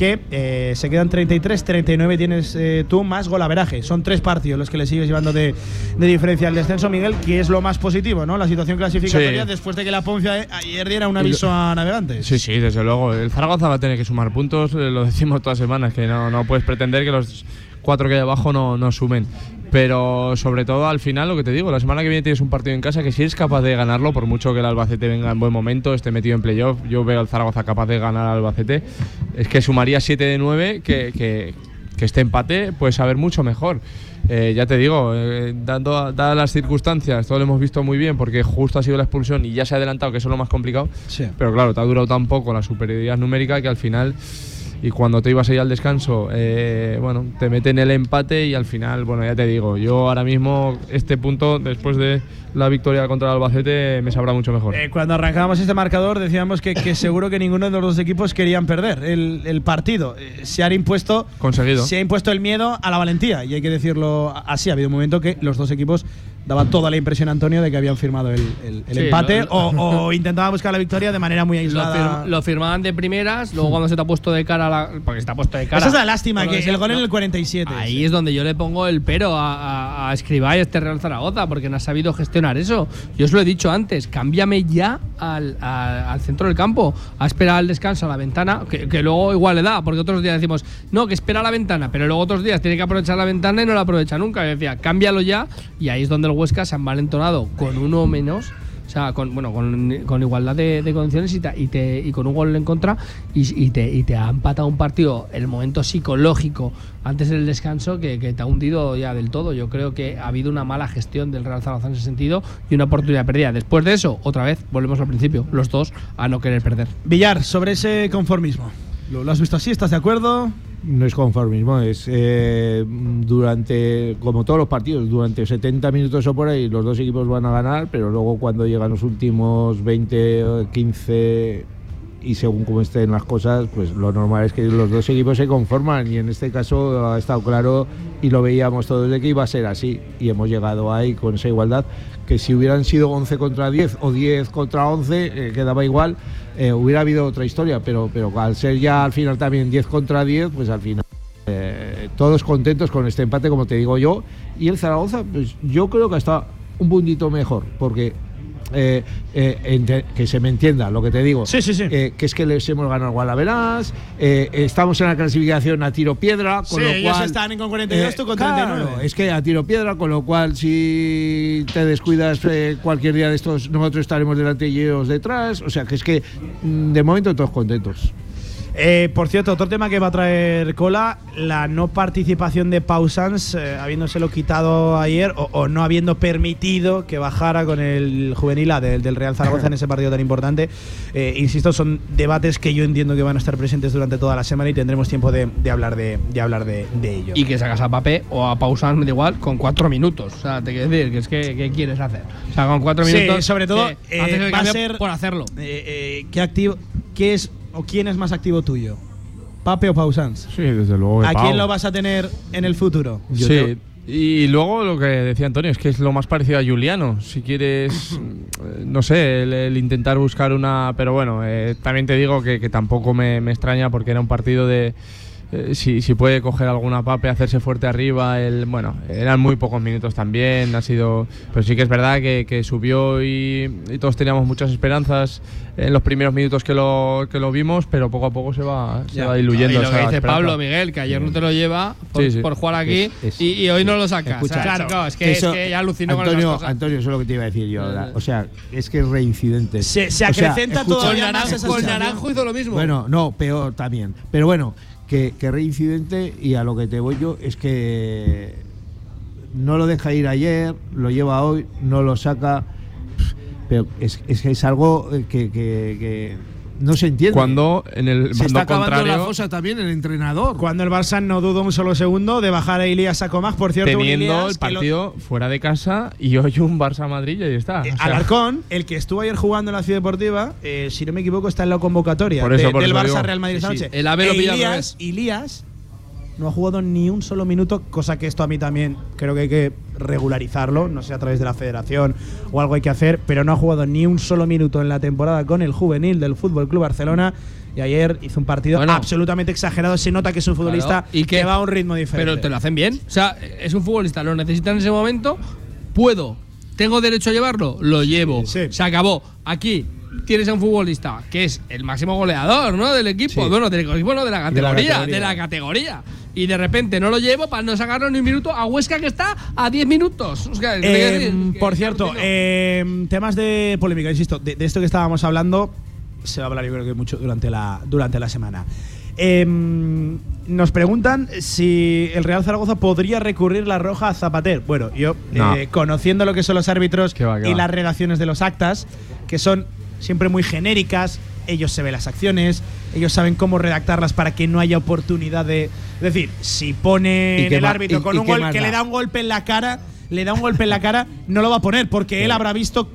que eh, se quedan 33, 39 tienes eh, tú más golaveraje. Son tres partidos los que le sigues llevando de, de diferencia al descenso, Miguel, que es lo más positivo, ¿no? La situación clasificatoria Sí. después de que la Ponce a- ayer diera un aviso a navegantes. Sí, sí, desde luego. El Zaragoza va a tener que sumar puntos, eh, lo decimos todas las semanas, que no, no puedes pretender que los cuatro que hay abajo no, no sumen. Pero sobre todo al final, lo que te digo, la semana que viene tienes un partido en casa que si eres capaz de ganarlo, por mucho que el Albacete venga en buen momento, esté metido en playoff, yo veo al Zaragoza capaz de ganar al Albacete, es que sumaría 7 de 9, que, que, que este empate puede saber mucho mejor. Eh, ya te digo, eh, dando, dadas las circunstancias, todo lo hemos visto muy bien porque justo ha sido la expulsión y ya se ha adelantado, que eso es lo más complicado. Sí. Pero claro, te ha durado tan poco la superioridad numérica que al final, y cuando te ibas a ir al descanso, eh, bueno, te meten el empate y al final, bueno, ya te digo, yo ahora mismo este punto, después de la victoria contra el Albacete, me sabrá mucho mejor. Eh, cuando arrancábamos este marcador decíamos que, que seguro que ninguno de los dos equipos querían perder el, el partido. Eh, se ha impuesto Conseguido. se ha impuesto el miedo a la valentía y hay que decirlo así. Ha habido un momento que los dos equipos daban toda la impresión, Antonio, de que habían firmado el, el- el Sí, empate lo- lo- o, o intentaban buscar la victoria de manera muy Lo, aislada. firma- lo firmaban de primeras, luego cuando se te ha puesto de cara la. Porque se te ha puesto de cara. Esa es la lástima, lo que el gol en el 47. Ahí es donde yo le pongo el pero a, a, a Escribá y a este Real Zaragoza, porque no ha sabido gestionar eso. Yo os lo he dicho antes, cámbiame ya al, a- al centro del campo, a esperar al descanso a la ventana, que, que luego igual le da, porque otros días decimos, no, que espera a la ventana, pero luego otros días tiene que aprovechar la ventana y no la aprovecha nunca. Yo decía, cámbialo ya, y ahí es donde el Huesca se ha envalentonado con uno menos. O sea, con, bueno, con, con igualdad de, de condiciones y, te- y, te- y con un gol en contra y, y te, y te ha empatado un partido, el momento psicológico antes del descanso que, que te ha hundido ya del todo. Yo creo que ha habido una mala gestión del Real Zaragoza en ese sentido y una oportunidad perdida. Después de eso, otra vez, volvemos al principio, los dos a no querer perder. Villar, sobre ese conformismo. ¿Lo, has visto así? ¿Estás de acuerdo? No es conformismo, es eh, durante, como todos los partidos, durante 70 minutos o por ahí, los dos equipos van a ganar, pero luego cuando llegan los últimos 20, o 15, y según cómo estén las cosas, pues lo normal es que los dos equipos se conforman y en este caso ha estado claro y lo veíamos todos de que iba a ser así y hemos llegado ahí con esa igualdad que si hubieran sido 11 contra 10 o 10 contra 11 eh, quedaba igual, eh, hubiera habido otra historia, pero, pero al ser ya al final también 10 contra 10, pues al final eh, todos contentos con este empate, como te digo yo, y el Zaragoza, pues yo creo que está un puntito mejor, porque eh, eh, que se me entienda lo que te digo. Eh, que es que les hemos ganado al Guadalaverás, eh, estamos en la clasificación a tiro piedra, con Sí, lo ellos cual. están con 42, tú con claro, 39. Es que a tiro piedra, con lo cual si te descuidas cualquier día de estos, nosotros estaremos delante y ellos detrás. O sea, que es que mm, de momento todos contentos. Eh, por cierto, otro tema que va a traer cola, la no participación de Pausans, eh, habiéndoselo quitado ayer o, o no habiendo permitido que bajara con el juvenil A del, del Real Zaragoza en ese partido tan importante. Eh, insisto, son debates que yo entiendo que van a estar presentes durante toda la semana y tendremos tiempo de, de hablar de, de hablar de, de ello. Y que sacas a Papé o a Pausan, me da igual, con cuatro minutos. O sea, te quiero decir, que es que ¿qué quieres hacer? O sea, con cuatro Sí, minutos. sobre todo, eh, el va a ser- por hacerlo. Eh, eh, ¿qué, activo, ¿Qué es o quién es más activo tuyo? ¿Pape o Pausans? Sí, desde luego. ¿A Pau. quién lo vas a tener en el futuro? Sí. Y luego lo que decía Antonio es que es lo más parecido a Juliano. Si quieres, no sé, el, el intentar buscar una. Pero bueno, eh, también te digo que, que tampoco me, me extraña porque era un partido de. Eh, si, si puede coger alguna pape, hacerse fuerte arriba, el, bueno, eran muy pocos minutos también, ha sido, pero sí que es verdad que, que subió y, y todos teníamos muchas esperanzas en los primeros minutos que lo, que lo vimos, pero poco a poco se va, se va diluyendo. Y lo esa que dice esperanza. Pablo, Miguel, que ayer no te lo lleva por, Sí, sí. por jugar aquí Es- es- y, y hoy no lo sacas. Escucha, O sea, chico, es, que, eso- es que ya alucino con Antonio, esas cosas. Antonio, eso es lo que te iba a decir yo ahora. O sea, es que es reincidente. Se- se O sea, acrecenta escucha- todavía Con Naranjo- con. Naranjo hizo lo mismo. Bueno, no, peor también. Pero bueno, que, reincidente y a lo que te voy yo es que no lo deja ir ayer, lo lleva hoy, no lo saca. Pero es, es, es algo eh, que no se entiende. Cuando en el se está acabando contrario. la fosa también el entrenador. Cuando el Barça no dudó un solo segundo de bajar a Ilías a Comas, por cierto, teniendo el lo- partido fuera de casa y hoy un Barça-Madrid y ahí está. O sea, Alarcón, el que estuvo ayer jugando en la Ciudad Deportiva, eh, si no me equivoco, está en la convocatoria Por eso, de- por del eso Barça digo. Real Madrid esta Sí, sí. El AVE lo E revés. Ilías no ha jugado ni un solo minuto, cosa que esto a mí también creo que hay que regularizarlo, no sé a través de la federación o algo hay que hacer, pero no ha jugado ni un solo minuto en la temporada con el juvenil del Fútbol Club Barcelona. Y ayer hizo un partido Bueno. absolutamente exagerado. Se nota que es un futbolista Claro, y que, que- va a un ritmo diferente. Pero te lo hacen bien. O sea, es un futbolista, lo necesitan en ese momento. Puedo. ¿Tengo derecho a llevarlo? Lo llevo. Se acabó. Aquí tienes a un futbolista que es el máximo goleador, ¿no? Del equipo. Sí. Bueno, del equipo, no, de la De la categoría. categoría. De la categoría. Y de repente no lo llevo para no sacarlo ni un minuto a Huesca que está a 10 minutos. O sea, ¿qué te quiero Eh? Que- por que cierto, eh, temas de polémica, insisto, de, de esto que estábamos hablando, se va a hablar yo creo que mucho durante la, durante la semana. Eh, nos preguntan si el Real Zaragoza podría recurrir la roja a Zapater. Bueno, yo, No. eh, conociendo lo que son los árbitros va, y va. las redacciones de los actas, que son siempre muy genéricas, ellos se ven las acciones, ellos saben cómo redactarlas para que no haya oportunidad de. Es decir, si pone ¿Y en qué el árbitro y- con y un gol que le da un golpe en la cara, le da un golpe en la cara, no lo va a poner porque él habrá visto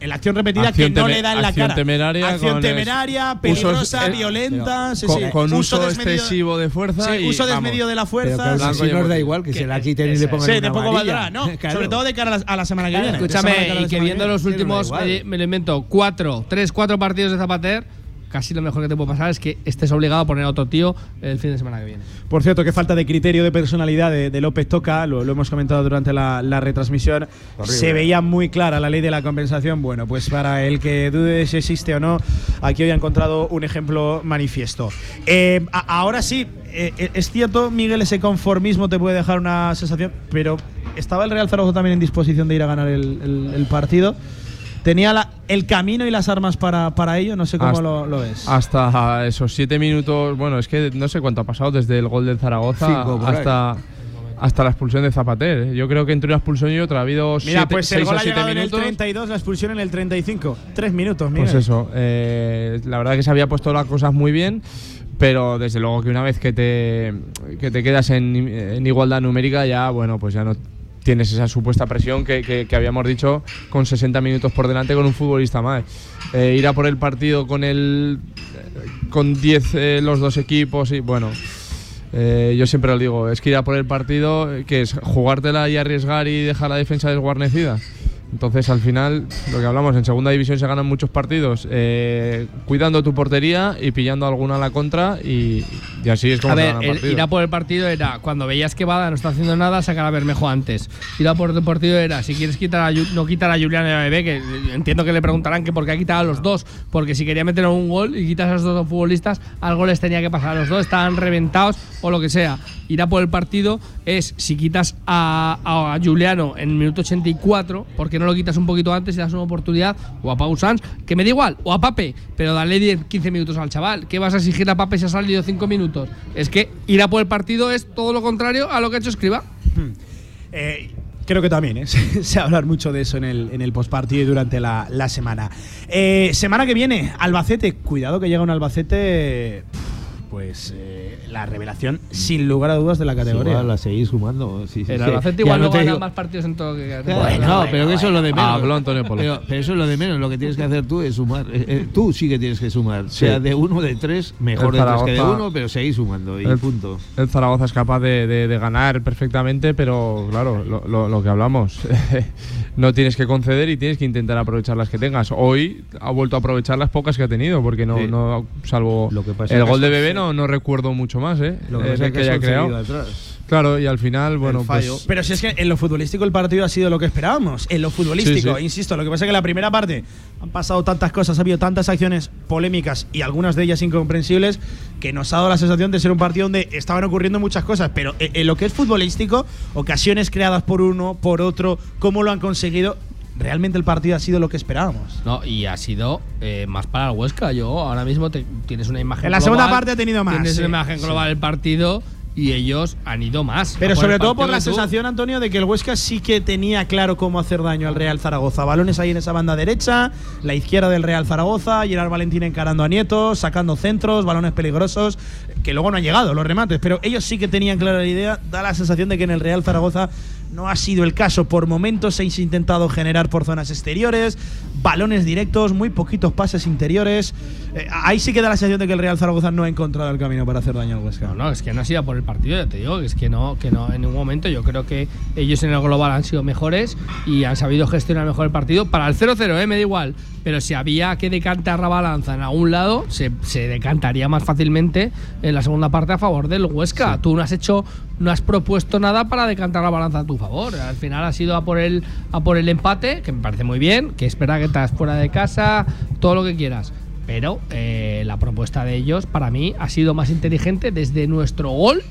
en la acción repetida Acción que no le da en la acción cara. temeraria acción temeraria, peligrosa, usos- eh, violenta, sí, con, sí. con uso, desmedido- excesivo de fuerza Sí, y uso desmedido de la Pero fuerza. si y nos da igual que, Que- se la quiten y le pongan Sí, una de poco amarilla. valdrá, ¿no? Claro. Sobre todo de cara a la, a la semana que viene. Escúchame, y que viendo los últimos, me, me lo invento, cuatro, tres, cuatro partidos de Zapater, casi lo mejor que te puede pasar es que estés obligado a poner a otro tío el fin de semana que viene. Por cierto, qué falta de criterio de personalidad de, de López Toca, lo, lo hemos comentado durante la, la retransmisión. Se veía muy clara la ley de la compensación. Bueno, pues para el que dude si existe o no, aquí hoy ha encontrado un ejemplo manifiesto. Eh, a- ahora sí, eh, eh, es cierto, Miguel, ese conformismo te puede dejar una sensación, pero ¿estaba el Real Zaragoza también en disposición de ir a ganar el, el- el partido? ¿Tenía la- el camino y las armas para, para ello? No sé cómo Hasta- lo, lo ves. Hasta esos siete minutos, bueno, es que no sé cuánto ha pasado desde el gol del Zaragoza Cinco, por ahí. hasta, hasta la expulsión de Zapater. ¿eh? Yo creo que entre una expulsión y otra ha habido Mira, siete, pues el seis gol o ha siete llegado en el minutos. 32, la expulsión en el 35. Tres minutos, Miguel. Pues eso, eh, la verdad que se había puesto las cosas muy bien, pero desde luego que una vez que te, que te quedas en, en igualdad numérica ya, bueno, pues ya no tienes esa supuesta presión que, que- que habíamos dicho con 60 minutos por delante con un futbolista más. Eh, ir a por el partido con el, con 10 eh, los dos equipos y bueno. eh, yo siempre lo digo, es que ir a por el partido, eh, que es jugártela y arriesgar y dejar la defensa desguarnecida. Entonces, al final, lo que hablamos, en segunda división se ganan muchos partidos eh, cuidando tu portería y pillando alguna a la contra y, y así es como A se ver, el- partidos. ir a por el partido era cuando veías que Bada no está haciendo nada, sacar a Bermejo antes. Ir a por el partido era si quieres quitar a, no quitar a Julián y a Bebé, que eh, entiendo que le preguntarán que por qué ha quitado a los dos, porque si quería meter un gol y quitas a los dos futbolistas, algo les tenía que pasar a los dos, estaban reventados o lo que sea. Ir a por el partido es si quitas a, a Juliano en el minuto 84, porque no lo quitas un poquito antes y das una oportunidad, o a Pau Sanz, que me da igual, o a Pape, pero dale 10, 15 minutos al chaval. ¿Qué vas a exigir a Pape si ha salido 5 minutos? Es que ir a por el partido es todo lo contrario a lo que ha hecho Escriba. Eh, creo que también, ¿eh? se se va a hablar mucho de eso en el, en el postpartido y durante la, la semana. Eh, semana que viene, Albacete. Cuidado que llega un Albacete. Pues eh, la revelación, sin lugar a dudas, de la categoría. Igual la seguís sumando. sí, sí, El. Albacete igual no gana digo- más partidos en todo que Bueno, pero que eso es lo de menos. Habló Antonio Polo. Pero, pero eso es lo de menos. Lo que tienes que hacer tú es sumar. Eh, eh, tú sí que tienes que sumar. Sí. Sea de uno, de tres, mejor El de tres que de uno, pero seguís sumando. Y el, punto. el Zaragoza es capaz de, de- de ganar perfectamente, pero claro, lo, lo- lo que hablamos, no tienes que conceder y tienes que intentar aprovechar las que tengas. Hoy ha vuelto a aprovechar las pocas que ha tenido, porque no, Sí. no salvo pasa el es gol de que- Bebé no, no recuerdo mucho más, ¿eh? Lo que Eh, pasa del es que haya creado. atrás. Claro, y al final, bueno, pues Pero si es que en lo futbolístico el partido ha sido lo que esperábamos. En lo futbolístico, Sí, sí. insisto, lo que pasa es que en la primera parte han pasado tantas cosas, ha habido tantas acciones polémicas y algunas de ellas incomprensibles que nos ha dado la sensación de ser un partido donde estaban ocurriendo muchas cosas. Pero en en lo que es futbolístico, ocasiones creadas por uno, por otro, cómo lo han conseguido, realmente el partido ha sido lo que esperábamos. No, y ha sido eh, más para el Huesca. Yo ahora mismo te- tienes una imagen En la global, segunda parte ha tenido más, Tienes sí, una imagen global del partido y ellos han ido más. Pero sobre todo por la sensación, Antonio, de que el Huesca sí que tenía claro cómo hacer daño al Real Zaragoza. Balones ahí en esa banda derecha, la izquierda del Real Zaragoza, Gerard Valentín encarando a Nieto, sacando centros, balones peligrosos, que luego no han llegado los remates, pero ellos sí que tenían clara la idea. Da la sensación de que en el Real Zaragoza no ha sido el caso. Por momentos se ha intentado generar por zonas exteriores, balones directos, muy poquitos pases interiores. Eh, ahí sí que da la sensación de que el Real Zaragoza no ha encontrado el camino para hacer daño al Huesca. No, no, es que no ha sido por el partido, ya te digo, es que no, que no en ningún momento. Yo creo que ellos en el global han sido mejores y han sabido gestionar mejor el partido. Para el 0-0, ¿eh? me da igual. Pero si había que decantar la balanza en algún lado, se, se decantaría más fácilmente en la segunda parte a favor del Huesca. Tú no has hecho, no has propuesto nada para decantar la balanza a tu favor. Al final ha sido a por el, a por el empate, que me parece muy bien, que espera que estás fuera de casa, todo lo que quieras. Pero eh, la propuesta de ellos, para mí, ha sido más inteligente desde nuestro gol.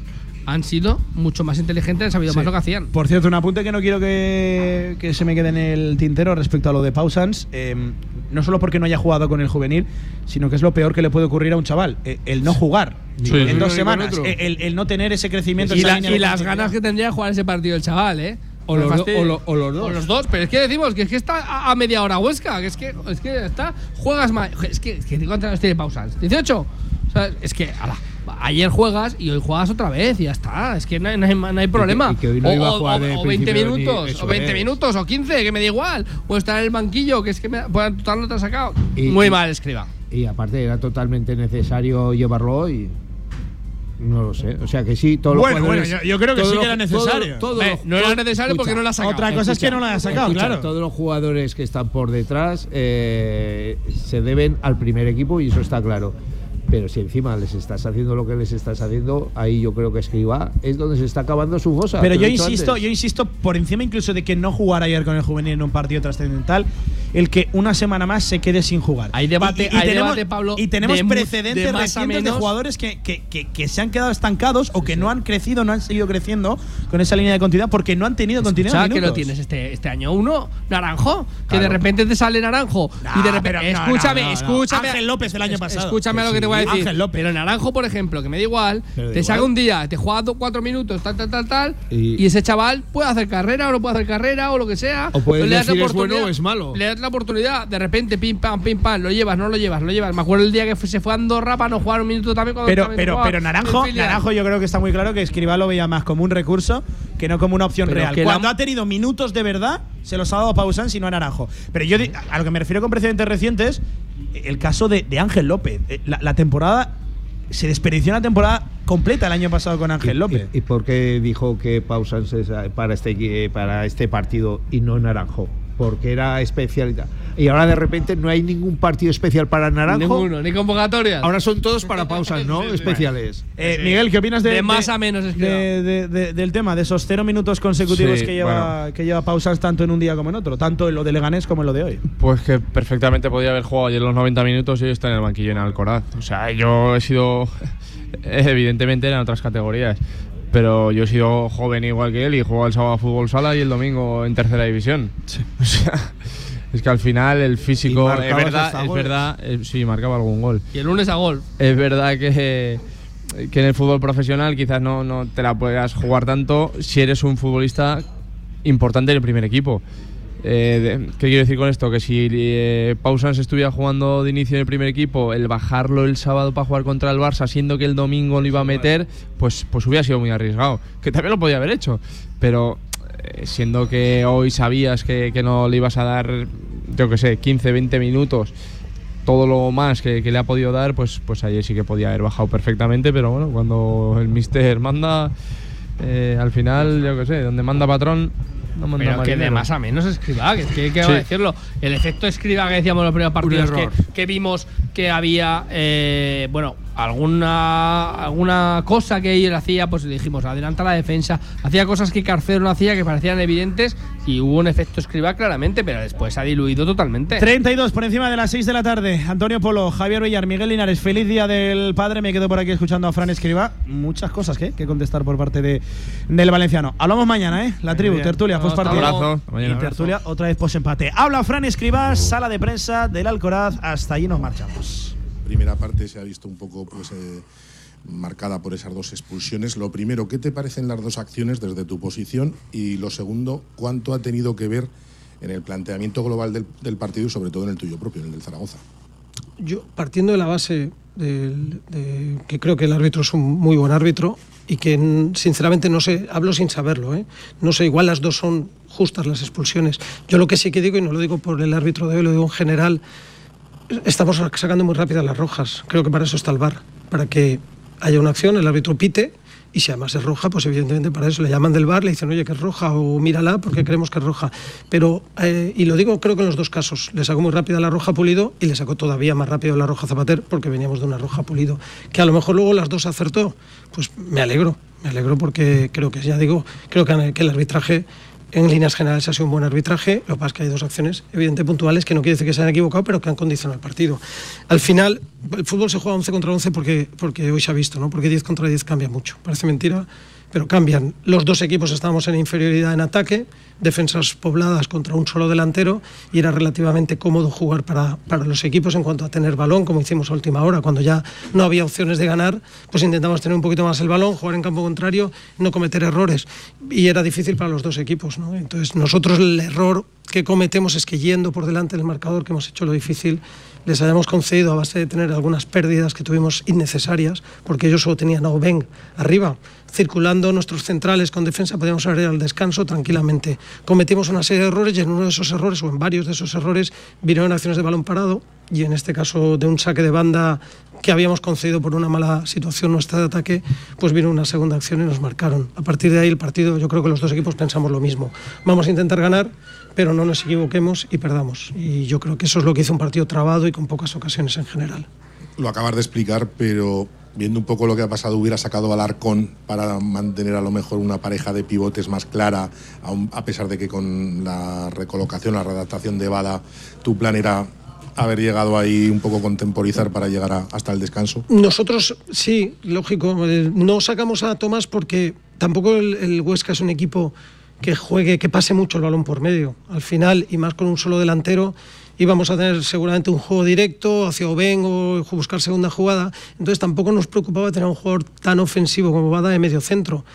Han sido mucho más inteligentes, han sabido Sí. más lo que hacían. Por cierto, un apunte que no quiero que, que se me quede en el tintero respecto a lo de Pausans. eh, no solo porque no haya jugado con el juvenil, sino que es lo peor que le puede ocurrir a un chaval. eh, el no jugar Sí. en Sí. dos semanas. El, el no tener ese crecimiento. Y, esa la- línea y las ganas que tendría de jugar ese partido el chaval, ¿eh? O los do- fastidies. o lo- o los dos. O los dos, pero es que decimos que es que está a, a media hora Huesca, que es que, es que está, juegas más. Es que, es que ¿cuántos años tiene pausas? ¿18? O sea, es que, ala, ayer juegas y hoy juegas otra vez y ya está. Es que no hay, no hay, no hay problema. y que hoy no o, iba a o- jugar o- de o 20 principio ni- minutos, o 20 es. minutos, o 15, que me da igual. O estar en el banquillo, que es que me, pues, total no te ha sacado. Y- Muy mal, escriba. Y aparte era totalmente necesario llevarlo hoy. No lo sé. O sea que sí, todos Bueno, los jugadores- bueno, yo- yo creo que sí que era necesario. todo- todo Eh, los- no era necesario porque no lo ha sacado. Otra cosa es que no lo haya sacado, escucha, claro. Todos los jugadores que están por detrás eh, se deben al primer equipo y eso está claro. Pero si encima les estás haciendo lo que les estás haciendo, ahí yo creo que Escriba es donde se está acabando su cosa. Pero yo insisto, antes. yo insisto, por encima incluso de que no jugara ayer con el juvenil en un partido trascendental, el que una semana más se quede sin jugar. Hay debate- hay tenemos, debate, Pablo, Y tenemos de precedentes de recientes de jugadores que, que- que- que se han quedado estancados o que no han crecido, no han seguido creciendo con esa línea de continuidad porque no han tenido continuidad. Escucha, en que lo tienes este, este año uno, Naranjo, que de Claro. repente te sale Naranjo y de Nah, repente. escúchame, no, no, no. escúchame. Ángel López el año pasado. Escúchame lo que te voy a decir. Ángel López. Pero Naranjo, por ejemplo, que me da igual, Pero te saca un día, te juega do- cuatro minutos, tal, tal, tal, tal, y, Y- ese chaval puede hacer carrera o no puede hacer carrera o lo que sea. O puedes le das la decir es bueno oportunidad- o es malo. Le das la oportunidad, de repente, pim, pam, pim, pam, lo llevas, no lo llevas, lo llevas. Me acuerdo el día que se fue a Andorra para no jugar un minuto también cuando Pero, también pero, jugaba pero en Naranjo. Naranjo yo creo que está muy claro que Escribá lo veía más como un recurso que no como una opción Pero real. que la- Cuando ha tenido minutos de verdad, se los ha dado a Pausán, sino a Naranjo. Pero yo a lo que me refiero con precedentes recientes el caso de, de Ángel López. Eh, La, la temporada se desperdició una temporada completa el año pasado con Ángel López. ¿Y, y por qué dijo que Pausans es eh, para este, para este partido y no Naranjo? Porque era especialidad. Y ahora de repente no hay ningún partido especial para Naranjo. Ninguno, ni convocatorias. Ahora son todos para pausas, ¿no? Especiales. Eh, Miguel, ¿qué opinas de, De más de- a menos, de- de- de- del tema, de esos cero minutos consecutivos Sí, que, lleva, que lleva pausas tanto en un día como en otro? Tanto en lo de Leganés como en lo de hoy. Pues que perfectamente podía haber jugado ayer los 90 minutos y hoy está en el banquillo en Alcoraz. O sea, yo he sido. Evidentemente eran otras categorías. Pero yo he sido joven igual que él y juego el sábado a fútbol sala y el domingo en tercera división. O sea, es que al final el ¿Y físico. Es verdad. eh, sí, marcaba algún gol. Y el lunes a gol. Es verdad que, que en el fútbol profesional quizás no, no te la puedas jugar tanto si eres un futbolista importante en el primer equipo. Eh, ¿Qué quiero decir con esto? Que si eh, Pausans estuviera jugando de inicio en el primer equipo, el bajarlo el sábado para jugar contra el Barça, siendo que el domingo lo iba a meter, pues, pues hubiera sido muy arriesgado. Que también lo podía haber hecho. Pero eh, siendo que hoy sabías que, que no le ibas a dar, yo que sé, 15, 20 minutos, todo lo más que, que le ha podido dar, pues, pues ayer sí que podía haber bajado perfectamente, pero bueno, cuando el mister manda, eh, al final, yo que sé, donde manda patrón, no Pero que de más a menos escriba, que, que, Sí. decirlo. El efecto escriba que decíamos en los primeros partidos, que, que vimos que había, eh, bueno, alguna alguna cosa que él hacía, pues dijimos, adelanta la defensa, hacía cosas que Carcero no hacía que parecían evidentes y hubo un efecto escriba claramente, pero después se ha diluido totalmente. 32 por encima de las 6 de la tarde. Antonio Polo, Javier Villar, Miguel Linares. Feliz día del padre. Me quedo por aquí escuchando a Fran Escriba. Muchas cosas que, que contestar por parte de, del valenciano. Hablamos mañana, ¿eh? La tribu, tertulia. Hasta mañana. Y tertulia, otra vez posempate. Habla Fran Escriba, sala de prensa del Alcoraz. Hasta allí nos marchamos. Primera parte se ha visto un poco pues, eh, marcada por esas dos expulsiones. Lo primero, ¿qué te parecen las dos acciones desde tu posición? Y lo segundo, ¿cuánto ha tenido que ver en el planteamiento global del, del partido y sobre todo en el tuyo propio, en el del Zaragoza? Yo, partiendo de la base del- de que creo que el árbitro es un muy buen árbitro y que sinceramente no sé, hablo sin saberlo, ¿eh? no sé, igual las dos son justas las expulsiones. Yo lo que sí que digo, y no lo digo por el árbitro de hoy, lo digo en general, estamos sacando muy rápidas las rojas. Creo que para eso está el VAR, para que haya una acción, el árbitro pite y si además es roja, pues evidentemente para eso le llaman del bar, le dicen, oye, que es roja o mírala porque creemos que es roja. Pero, eh, y lo digo creo que en los dos casos, le sacó muy rápida la roja pulido y le sacó todavía más rápido la roja zapater porque veníamos de una roja pulido. Que a lo mejor luego las dos acertó, pues me alegro, me alegro porque creo que, ya digo, creo que el arbitraje en líneas generales ha sido un buen arbitraje. Lo que pasa es que hay dos acciones, evidente, puntuales, que no quiere decir que se hayan equivocado, pero que han condicionado el partido. Al final, el fútbol se juega 11 contra 11 porque, porque hoy se ha visto, ¿no? Porque 10 contra 10 cambia mucho. Parece mentira, pero cambian. Los dos equipos estábamos en inferioridad en ataque, defensas pobladas contra un solo delantero, y era relativamente cómodo jugar para, los equipos en cuanto a tener balón, como hicimos a última hora, cuando ya no había opciones de ganar, pues intentamos tener un poquito más el balón, jugar en campo contrario, no cometer errores. Y era difícil para los dos equipos. Entonces, nosotros el error que cometemos es que yendo por delante del marcador, que hemos hecho lo difícil, les hayamos concedido a base de tener algunas pérdidas que tuvimos innecesarias, porque ellos solo tenían a Oben arriba, circulando nuestros centrales con defensa, podíamos ido al descanso tranquilamente. Cometimos una serie de errores y en uno de esos errores, o en varios de esos errores, vinieron acciones de balón parado y en este caso de un saque de banda que habíamos concedido por una mala situación nuestra de ataque, pues vino una segunda acción y nos marcaron. A partir de ahí el partido, yo creo que los dos equipos pensamos lo mismo. Vamos a intentar ganar, pero no nos equivoquemos y perdamos. Y yo creo que eso es lo que hizo un partido trabado y con pocas ocasiones en general. Lo acabas de explicar, pero viendo un poco lo que ha pasado, hubiera sacado al Arcón para mantener a lo mejor una pareja de pivotes más clara, a pesar de que con la recolocación, la redactación de Bada, tu plan era haber llegado ahí un poco contemporizar para llegar hasta el descanso. Nosotros, sí, lógico, eh, no sacamos a Tomás porque tampoco el Huesca es un equipo que juegue, que pase mucho el balón por medio. Al final, y más con un solo delantero, íbamos a tener seguramente un juego directo hacia Oben o buscar segunda jugada. Entonces tampoco nos preocupaba tener un jugador tan ofensivo como Bada de medio centro.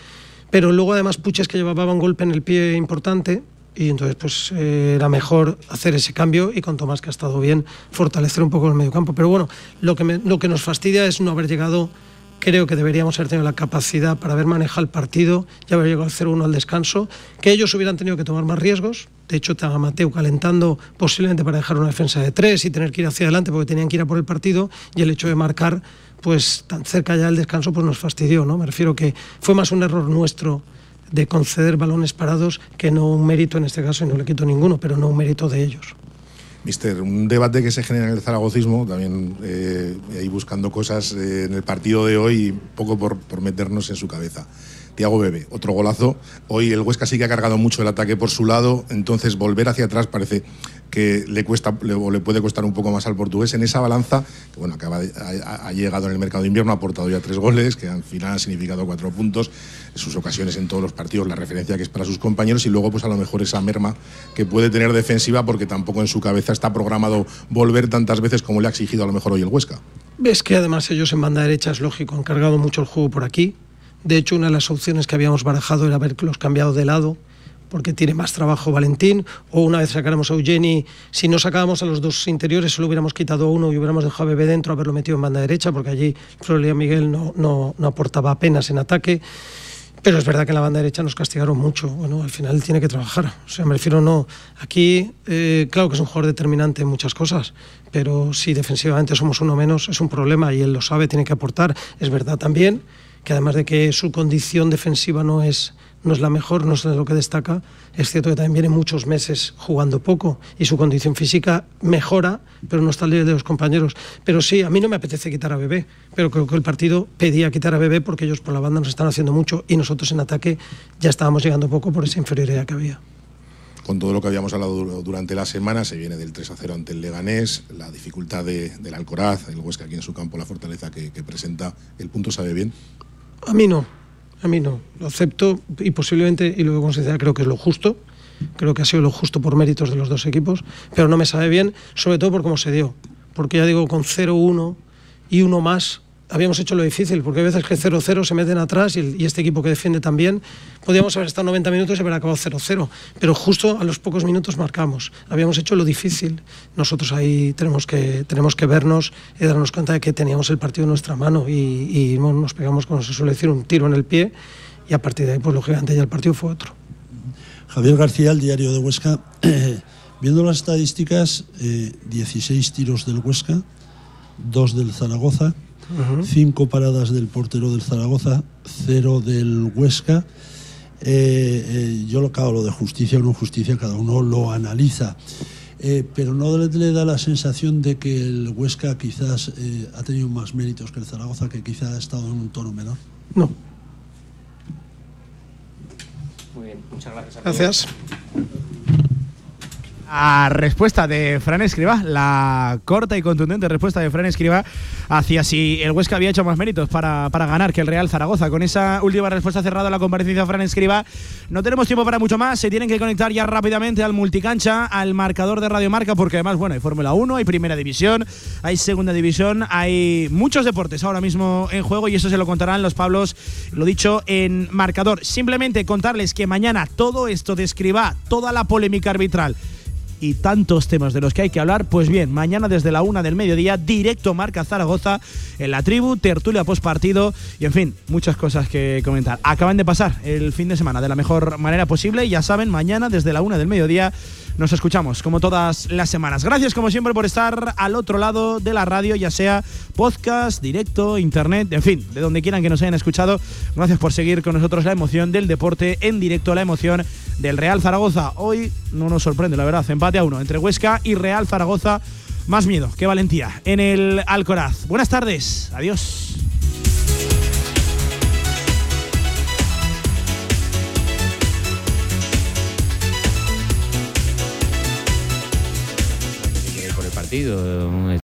Pero luego además Puches que llevaba un golpe en el pie importante y entonces pues eh, era mejor hacer ese cambio y con Tomás que ha estado bien fortalecer un poco el medio campo. Pero bueno, lo que, lo que nos fastidia es no haber llegado creo que deberíamos haber tenido la capacidad para haber manejado el partido y haber llegado al 0-1 al descanso, que ellos hubieran tenido que tomar más riesgos. De hecho, estaba Mateo calentando posiblemente para dejar una defensa de tres y tener que ir hacia adelante porque tenían que ir a por el partido y el hecho de marcar pues tan cerca ya del descanso pues nos fastidió, ¿no? Me refiero que fue más un error nuestro de conceder balones parados que no un mérito en este caso, y no le quito ninguno, pero no un mérito de ellos. Mister, un debate que se genera en el zaragocismo, también eh, ahí buscando cosas eh, en el partido de hoy, poco por, por meternos en su cabeza. Tiago Bebe, otro golazo. Hoy el Huesca sí que ha cargado mucho el ataque por su lado, entonces volver hacia atrás parece que le cuesta o le puede costar un poco más al portugués en esa balanza, que bueno, acaba de- ha, ha llegado en el mercado de invierno, ha aportado ya tres goles, que al final han significado cuatro puntos, sus ocasiones en todos los partidos, la referencia que es para sus compañeros y luego pues a lo mejor esa merma que puede tener defensiva porque tampoco en su cabeza está programado volver tantas veces como le ha exigido a lo mejor hoy el Huesca. Ves que además ellos en banda derecha es lógico, han cargado mucho el juego por aquí. De hecho, una de las opciones que habíamos barajado era haberlos cambiado de lado, porque tiene más trabajo Valentín, o una vez sacáramos a Eugeni, si no sacábamos a los dos interiores, solo hubiéramos quitado uno y hubiéramos dejado a Bebé dentro, haberlo metido en banda derecha, porque allí Florida Miguel no, no, no aportaba apenas en ataque. Pero es verdad que en la banda derecha nos castigaron mucho. Bueno, al final tiene que trabajar. O sea, me refiero no. Aquí, eh, claro que es un jugador determinante en muchas cosas, pero si defensivamente somos uno menos, es un problema y él lo sabe, tiene que aportar. Es verdad también que además de que su condición defensiva no es, no es la mejor, no es lo que destaca, es cierto que también viene muchos meses jugando poco y su condición física mejora, pero no está al nivel de los compañeros. Pero sí, a mí no me apetece quitar a Bebé, pero creo que el partido pedía quitar a Bebé porque ellos por la banda nos están haciendo mucho y nosotros en ataque ya estábamos llegando poco por esa inferioridad que había. con todo lo que habíamos hablado dur- durante la semana, se viene del 3 a 0 ante el Leganés, la dificultad de- del Alcoraz, el Huesca aquí en su campo, la fortaleza que, que presenta. ¿El punto sabe bien? A mí no, a mí no. Lo acepto y posiblemente, y lo con sinceridad, creo que es lo justo. Creo que ha sido lo justo por méritos de los dos equipos, pero no me sabe bien, sobre todo por cómo se dio. Porque ya digo, con 0-1 y uno más, habíamos hecho lo difícil, porque hay veces que 0-0 se meten atrás y, este equipo que defiende también, podíamos haber estado 90 minutos y haber acabado 0-0, pero justo a los pocos minutos marcamos. Habíamos hecho lo difícil. Nosotros ahí tenemos que, tenemos que vernos y darnos cuenta de que teníamos el partido en nuestra mano y, nos pegamos, como se suele decir, un tiro en el pie y a partir de ahí, pues lógicamente ya el partido fue otro. Javier García, el diario de Huesca. viendo las estadísticas, eh, 16 tiros del Huesca, 2 del Zaragoza, 5 paradas del portero del Zaragoza, 0 del Huesca. Eh, eh, yo lo claro, lo de justicia o no justicia, cada uno lo analiza. Eh, pero no le, le da la sensación de que el Huesca quizás eh, ha tenido más méritos que el Zaragoza, que quizás ha estado en un tono menor. No. Muy bien, muchas gracias. Gracias. A respuesta de Fran Escriba, la corta y contundente respuesta de Fran Escriba hacia si el Huesca había hecho más méritos para, para ganar que el Real Zaragoza. Con esa última respuesta cerrada la comparecencia de Fran Escriba, no tenemos tiempo para mucho más. Se tienen que conectar ya rápidamente al multicancha, al marcador de Radio Marca, porque además, bueno, hay Fórmula 1, hay Primera División, hay Segunda División, hay muchos deportes ahora mismo en juego y eso se lo contarán los Pablos, lo dicho, en marcador. Simplemente contarles que mañana todo esto de Escriba, toda la polémica arbitral y tantos temas de los que hay que hablar, pues bien, mañana desde la una del mediodía, directo Marca Zaragoza en la tribu, tertulia post partido y en fin, muchas cosas que comentar. Acaban de pasar el fin de semana de la mejor manera posible, ya saben, mañana desde la una del mediodía nos escuchamos como todas las semanas. Gracias como siempre por estar al otro lado de la radio, ya sea podcast, directo, internet, en fin, de donde quieran que nos hayan escuchado. Gracias por seguir con nosotros la emoción del deporte en directo, la emoción del Real Zaragoza. Hoy no nos sorprende, la verdad, empate a uno entre Huesca y Real Zaragoza. Más miedo que valentía en el Alcoraz. Buenas tardes, adiós. por el partido.